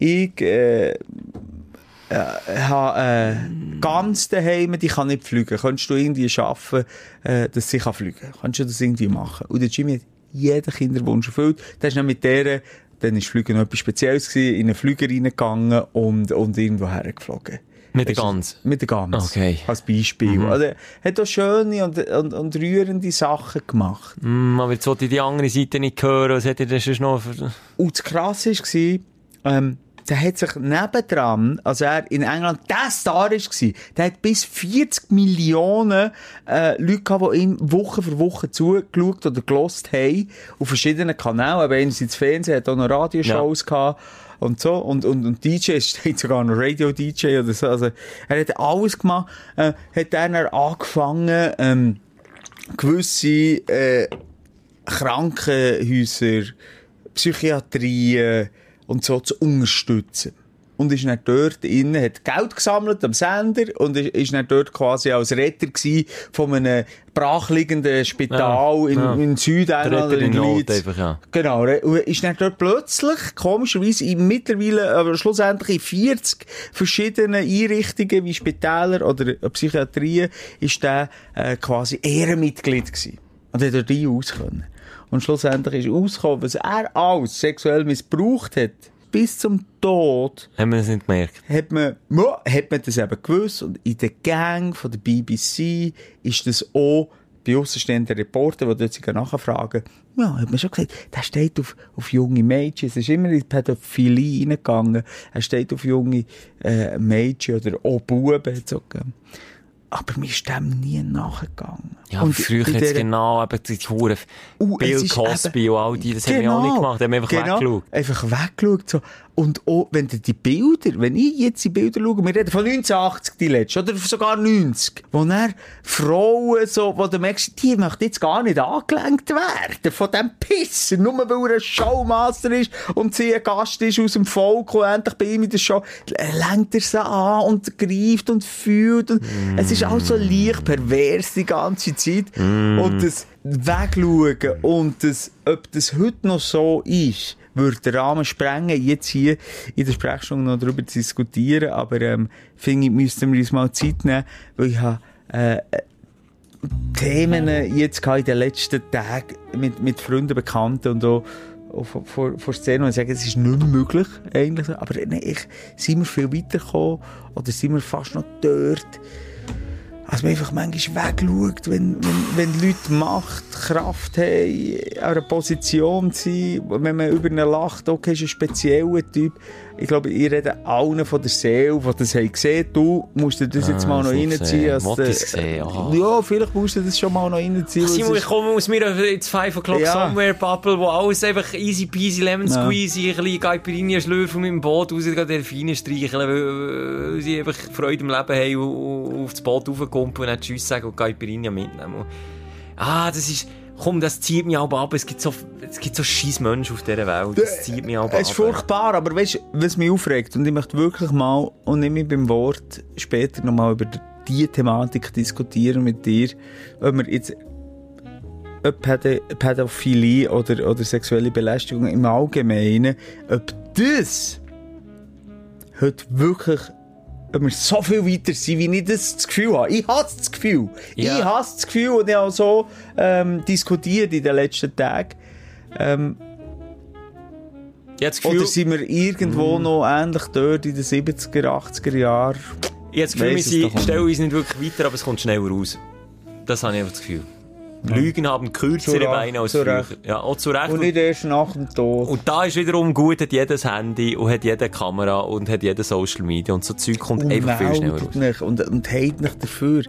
[SPEAKER 4] ich, äh, ich habe äh, ganz daheim, die kann nicht fliegen. Könntest du irgendwie schaffen, äh, dass sie kann fliegen kann? Kannst du das irgendwie machen? Und der Jimmy hat jeden Kinderwunsch erfüllt. Der ist dann mit der, dann ist Fliegen noch etwas Spezielles gewesen, in einen Flüger reingegangen und, und irgendwo hergeflogen.
[SPEAKER 5] Mit der Gans?
[SPEAKER 4] Mit der Gans.
[SPEAKER 5] Okay.
[SPEAKER 4] Als Beispiel. Also, er hat auch schöne und, und, und rührende Sachen gemacht.
[SPEAKER 5] Hm, aber jetzt wollte ich die andere Seite nicht hören. Was hätte ich denn sonst noch für...
[SPEAKER 4] Und das Krasse war, ähm, der hat sich nebendran, also er in England der Star war, der hat bis 40 Millionen äh, Leute gehabt, die ihn Woche für Woche zugeschaut oder gelost haben, auf verschiedenen Kanälen, aber einerseits Fernsehen, hat auch noch Radioshows gehabt und so, und, und, und DJ, steht <laughs> sogar noch Radio-DJ oder so, also er hat alles gemacht, äh, hat dann angefangen, ähm, gewisse äh, Krankenhäuser, Psychiatrien und so zu unterstützen. und ist dann dort innen, hat Geld gesammelt am Sender und ist, ist dann dort quasi als Retter gewesen von einem brachliegenden Spital
[SPEAKER 5] Ja,
[SPEAKER 4] in,
[SPEAKER 5] ja.
[SPEAKER 4] in Südengland
[SPEAKER 5] in Not einfach, ja.
[SPEAKER 4] Genau, und ist dann dort plötzlich, komischerweise, in mittlerweile, aber schlussendlich in 40 verschiedenen Einrichtungen wie Spitäler oder Psychiatrien, ist der äh, quasi Ehrenmitglied gewesen. Und hat dort rein aus können. Und schlussendlich ist rausgekommen, was er alles sexuell missbraucht hat, bis zum Tod,
[SPEAKER 5] Haben wir das nicht gemerkt?
[SPEAKER 4] hat man, hat man das eben gewusst. Und in der Gang von der BBC ist das auch bei außenstehenden Reportern, die dort nachfragen, ja, hat man schon gesagt, der steht auf, auf junge Mädchen. Es ist immer in die Pädophilie reingegangen. Er steht auf junge äh, Mädchen oder auch Buben. Aber mir ist dem nie nachgegangen.
[SPEAKER 5] Ja,
[SPEAKER 4] Und
[SPEAKER 5] früher
[SPEAKER 4] dieser-
[SPEAKER 5] genau eben die Hure
[SPEAKER 4] Uh,
[SPEAKER 5] Bill Cosby
[SPEAKER 4] eben-
[SPEAKER 5] und all die, das haben wir auch nicht gemacht, haben wir einfach
[SPEAKER 4] genau,
[SPEAKER 5] weggeschaut.
[SPEAKER 4] Einfach weggeschaut. So. Und auch, wenn du die Bilder, wenn ich jetzt die Bilder schaue, wir reden von 1980 die letzte, oder sogar 90, wo dann Frauen so, wo du merkst, die möchten jetzt gar nicht angelenkt werden von dem Pisser, nur weil er ein Showmaster ist und sie ein Gast ist aus dem Volk und endlich bei ihm in der Show, lenkt er sie an und greift und fühlt und es ist auch so leicht pervers die ganze Zeit und das Wegschauen und das, ob das heute noch so ist, würde den Rahmen sprengen, jetzt hier in der Sprechstunde noch darüber zu diskutieren, aber ähm, finde ich, müssten wir uns mal Zeit nehmen, weil ich habe äh, Themen jetzt in den letzten Tagen mit, mit Freunden, Bekannten und auch, vor, vor, vor Szenen, und ich sage, es ist nicht mehr möglich, eigentlich. Aber nein, ich, sind wir viel weitergekommen oder sind wir fast noch dort? Also man einfach manchmal wegschaut, wenn, wenn, wenn Leute Macht, Kraft haben, an einer Position sind, wenn man über ihn lacht, okay, ist ein spezieller Typ. Ich glaube, ihr redet allen von der Seele, die das haben gesehen. Du musst dir das jetzt
[SPEAKER 5] Ah,
[SPEAKER 4] mal noch
[SPEAKER 5] das nicht
[SPEAKER 4] reinziehen. als
[SPEAKER 5] Wollte
[SPEAKER 4] der-
[SPEAKER 5] sehen, aha.
[SPEAKER 4] Ja, vielleicht musst du das schon mal noch reinziehen. weil
[SPEAKER 5] Simon, ich komme aus meiner jetzt 5 o'clock
[SPEAKER 4] Ja.
[SPEAKER 5] Somewhere Bubble, wo alles einfach easy peasy lemon
[SPEAKER 4] Ja.
[SPEAKER 5] squeezy, ein bisschen Caipirinha schlürfen mit dem Boot raus, gehen Delfine streicheln, weil, weil sie einfach Freude im Leben haben und, und auf das Boot raufkumpen und dann Tschüss sagen und Caipirinha mitnehmen. Und, ah, das ist, komm, das zieht mich aber ab. Es gibt so, es gibt so scheiß Menschen auf dieser Welt. Das zieht mich aber ab.
[SPEAKER 4] Es ist furchtbar, aber weißt du, was mich aufregt, und ich möchte wirklich mal, und nicht mehr beim Wort, später nochmal über die Thematik diskutieren mit dir, ob wir jetzt ob Pädo Pädophilie oder, oder sexuelle Belästigung im Allgemeinen, ob das heute wirklich ob wir so viel weiter sind, wie ich das, das Gefühl habe. Ich hasse das Gefühl.
[SPEAKER 5] Ja.
[SPEAKER 4] Ich hasse das Gefühl und ich habe so ähm, diskutiert in den letzten Tagen. Ähm,
[SPEAKER 5] habe Gefühl,
[SPEAKER 4] oder sind wir irgendwo noch ähnlich dort in den 70er, 80er Jahren?
[SPEAKER 5] ich habe das Gefühl wir stellen uns nicht wirklich weiter, aber es kommt schneller raus. Das habe ich einfach das Gefühl. Lügen haben kürzere Beine als früher. Ja, auch zu Recht.
[SPEAKER 4] Und nicht erst nach dem Tod.
[SPEAKER 5] Und da ist wiederum gut, hat jedes Handy und hat jede Kamera und hat jede Social Media und so Zeug kommt einfach viel schneller raus.
[SPEAKER 4] nicht und, und hat nicht dafür.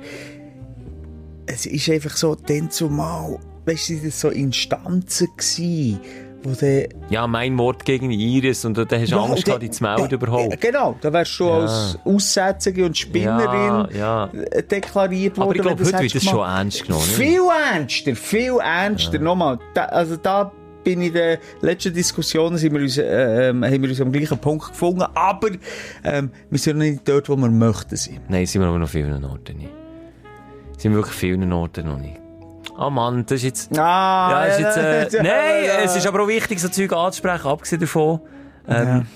[SPEAKER 4] Es ist einfach so, dann zumal, weißt du, das so Instanzen gsi, wo der...
[SPEAKER 5] Ja, mein Wort gegen Iris und da hast du Angst gehabt, dich zu melden überhaupt.
[SPEAKER 4] Genau, da wärst du
[SPEAKER 5] Ja.
[SPEAKER 4] als Aussätzige und Spinnerin
[SPEAKER 5] Ja,
[SPEAKER 4] deklariert worden.
[SPEAKER 5] Aber ich glaube, heute wird das schon ernst genommen.
[SPEAKER 4] Viel ernster, viel ernster. Nochmal, da, also da bin ich in den letzten Diskussionen sind wir uns, äh, haben wir uns am gleichen Punkt gefunden, aber ähm, wir sind noch nicht dort, wo wir möchten sein.
[SPEAKER 5] Nein, sind wir aber noch vielen Orten nicht. Sind wir wirklich vielen Orten noch nicht. Ah Mann, das ist jetzt...
[SPEAKER 4] Ah,
[SPEAKER 5] Ja, ist jetzt, äh, <laughs> nein,
[SPEAKER 4] ja.
[SPEAKER 5] es ist aber auch wichtig, so Zeug anzusprechen, abgesehen davon. Ähm,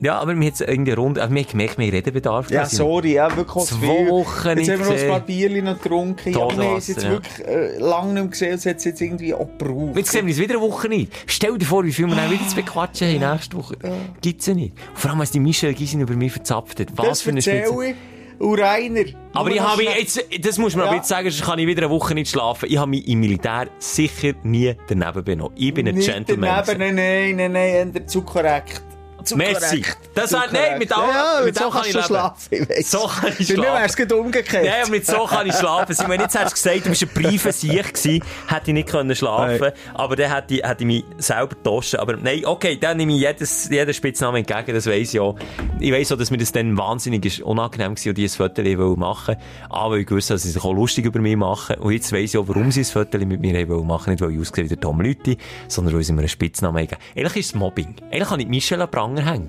[SPEAKER 5] ja. aber wir haben jetzt irgendwie Runde, also wir haben gemerkt, wir Redebedarf.
[SPEAKER 4] Ja,
[SPEAKER 5] quasi.
[SPEAKER 4] sorry, ja, wirklich
[SPEAKER 5] Zwei
[SPEAKER 4] viel.
[SPEAKER 5] Wochen
[SPEAKER 4] Jetzt haben wir noch ein paar Bierchen noch getrunken. Ja, wir haben es jetzt
[SPEAKER 5] ja.
[SPEAKER 4] wirklich äh, lange nicht mehr gesehen. Es hat es jetzt irgendwie auch gebraucht.
[SPEAKER 5] Jetzt sehen wir uns wieder eine Woche nicht. Stell dir vor, wie viel wir dann wieder zu bequatschen haben nächste Woche. Gibt's ja nicht. Und vor allem, als die Michelle Gysin über mich verzapft hat. Was
[SPEAKER 4] das
[SPEAKER 5] für eine Spitze.
[SPEAKER 4] Und Rainer.
[SPEAKER 5] Aber ich habe jetzt, das muss man aber jetzt sagen, sonst kann ich wieder eine Woche nicht schlafen. Ich habe mich im Militär sicher nie daneben benommen. Ich bin ein
[SPEAKER 4] Nicht
[SPEAKER 5] Gentleman.
[SPEAKER 4] daneben, nein, nein, nein, nein, zu korrekt. Zu korrekt.
[SPEAKER 5] Das hat- nein, mit allem-
[SPEAKER 4] ja,
[SPEAKER 5] mit
[SPEAKER 4] so
[SPEAKER 5] kann ich
[SPEAKER 4] schlafen. ich.
[SPEAKER 5] So kann ich
[SPEAKER 4] Bei mir
[SPEAKER 5] schlafen.
[SPEAKER 4] wär's gerade umgekehrt.
[SPEAKER 5] Nein, aber mit so kann ich schlafen. Simon, jetzt hast du gesagt, du bist ein briefer Sieg gewesen, hätte ich nicht können schlafen
[SPEAKER 4] Nein.
[SPEAKER 5] aber dann hätte ich, hätte ich mich selber getauscht. Aber nein, okay, dann nehme ich jedes, jeden Spitznamen entgegen, das weiss ich auch. Ich weiss auch, dass mir das dann wahnsinnig ist, unangenehm war, und die ein Foto machen Aber ich wusste, dass sie sich auch lustig über mich machen. Und jetzt weiss ich auch, warum sie ein Foto mit mir wollen machen Nicht, weil ich ausgesehen wie der Tom Lüthi, sondern weil sie mir einen Spitznamen gegeben. Eigentlich ist es Mobbing. Eigentlich kann ich Michelle an hängen.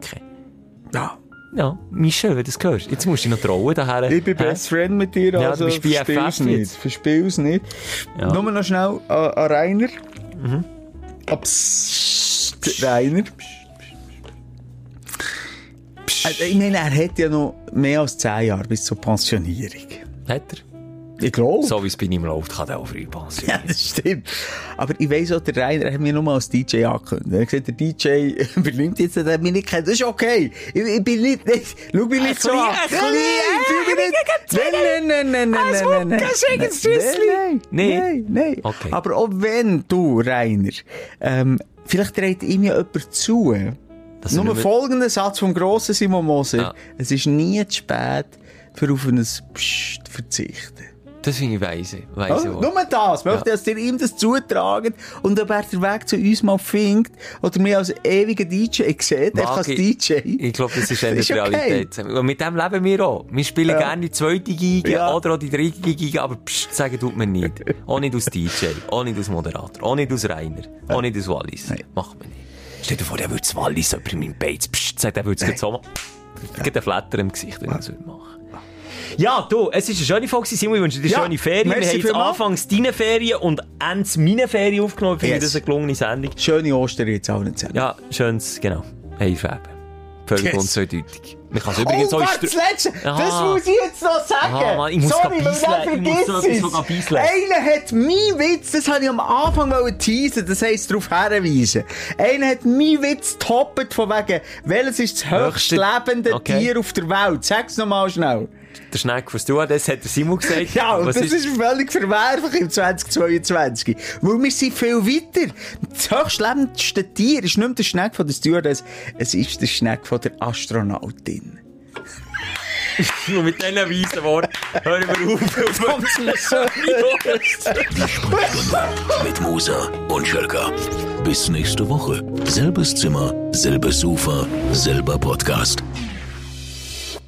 [SPEAKER 4] Ja.
[SPEAKER 5] Ja, Michel, wenn du das hörst. Jetzt musst du noch trauen daher.
[SPEAKER 4] Ich bin? Best Friend mit dir,
[SPEAKER 5] Ja,
[SPEAKER 4] also
[SPEAKER 5] du bist
[SPEAKER 4] verspiel's nicht. Verspiel's nicht.
[SPEAKER 5] Ja.
[SPEAKER 4] Nur noch schnell an, an Rainer.
[SPEAKER 5] Mhm.
[SPEAKER 4] Ah, psst, Rainer. Also, ich meine, er hat ja noch mehr als 10 Jahre bis zur Pensionierung.
[SPEAKER 5] Hat er?
[SPEAKER 4] Ich glaube.
[SPEAKER 5] So wie es bei ihm läuft, kann er auch früh
[SPEAKER 4] Ja,
[SPEAKER 5] pensionieren.
[SPEAKER 4] das stimmt. Aber ich weiss auch, der Rainer er hat mir nur mal als DJ angekündigt. Er hat gesagt, der DJ übernimmt <laughs> jetzt, der mich nicht kennt. Das ist okay. Ich, ich bin nicht, nicht schau mich nicht so
[SPEAKER 5] klein-
[SPEAKER 4] an.
[SPEAKER 5] ein
[SPEAKER 4] Nein,
[SPEAKER 5] klein-
[SPEAKER 4] nein, tu mich nicht. Nein, nein, nein, nein, nein, nein, nein, nein. Nein,
[SPEAKER 5] Nee.
[SPEAKER 4] nein, nein.
[SPEAKER 5] Okay.
[SPEAKER 4] Aber auch wenn du, Rainer, ähm, vielleicht dreht ihm ja jemand zu.
[SPEAKER 5] Dass er
[SPEAKER 4] Nur
[SPEAKER 5] nicht
[SPEAKER 4] folgender Satz vom grossen Simon Moser.
[SPEAKER 5] Ja.
[SPEAKER 4] Es ist nie zu spät, für auf ein Psst verzichten.
[SPEAKER 5] Das finde ich weise. weise
[SPEAKER 4] Oh, nur das. Möchte, dass ihr ihm das zutragen und ob er den Weg zu uns mal findet oder mir als ewiger DJ sieht, einfach als DJ.
[SPEAKER 5] ich, glaube, das ist eher
[SPEAKER 4] Ist
[SPEAKER 5] die
[SPEAKER 4] okay.
[SPEAKER 5] Realität. Und mit dem leben wir auch. Wir spielen
[SPEAKER 4] Ja.
[SPEAKER 5] gerne die zweite Geige
[SPEAKER 4] Ja.
[SPEAKER 5] oder auch die dritte Geige, aber pst, sagen tut man nicht. Auch nicht aus DJ, auch nicht aus Moderator, auch nicht aus Rainer, auch nicht aus Wallis.
[SPEAKER 4] Nein.
[SPEAKER 5] Macht man nicht. Stell dir vor, der würde das Wallis über meinem Beiz, pst, sagt, der würde es so machen. Gibt einen Flatter im Gesicht, wenn er das machen. Ja, du, es ist eine schöne Folge, Simon. Ich wünsche dir
[SPEAKER 4] Ja,
[SPEAKER 5] schöne Ferien. Wir haben jetzt anfangs deine Ferien und Ende meine Ferien aufgenommen. Ich finde
[SPEAKER 4] Yes.
[SPEAKER 5] das eine gelungene Sendung.
[SPEAKER 4] Schöne Ostern jetzt allen zusammen.
[SPEAKER 5] Ja, schönes, genau. Einfaben. Völlig
[SPEAKER 4] Yes.
[SPEAKER 5] unzweideutig. Man kann es übrigens
[SPEAKER 4] oh,
[SPEAKER 5] auch...
[SPEAKER 4] das Letzte, das
[SPEAKER 5] Aha.
[SPEAKER 4] muss ich jetzt noch sagen.
[SPEAKER 5] Ah, Mann, ich muss
[SPEAKER 4] Sorry, weil
[SPEAKER 5] Ich
[SPEAKER 4] vergiss es. Einer hat mein Witz, das habe ich am Anfang teasen, das heisst darauf hinweisen. Einer hat mein Witz toppet von wegen, welches ist das höchst lebende
[SPEAKER 5] Okay.
[SPEAKER 4] Tier auf der Welt? Sag's nochmal schnell.
[SPEAKER 5] Der Schneck, was du das hat der Simon gesagt. <laughs>
[SPEAKER 4] Ja, und das ist, völlig verwerflich im 2022. Weil wir sind viel weiter. Das höchstlebendste Tier ist nicht mehr der Schneck von der Stewardess, es ist der Schneck von der Astronautin. <laughs>
[SPEAKER 5] Und mit diesen weisen Worten hören wir auf. <laughs>
[SPEAKER 3] Die Sprechstunde mit Musa und Schelka. Bis nächste Woche. Selbes Zimmer, selbes Sofa, selber Podcast.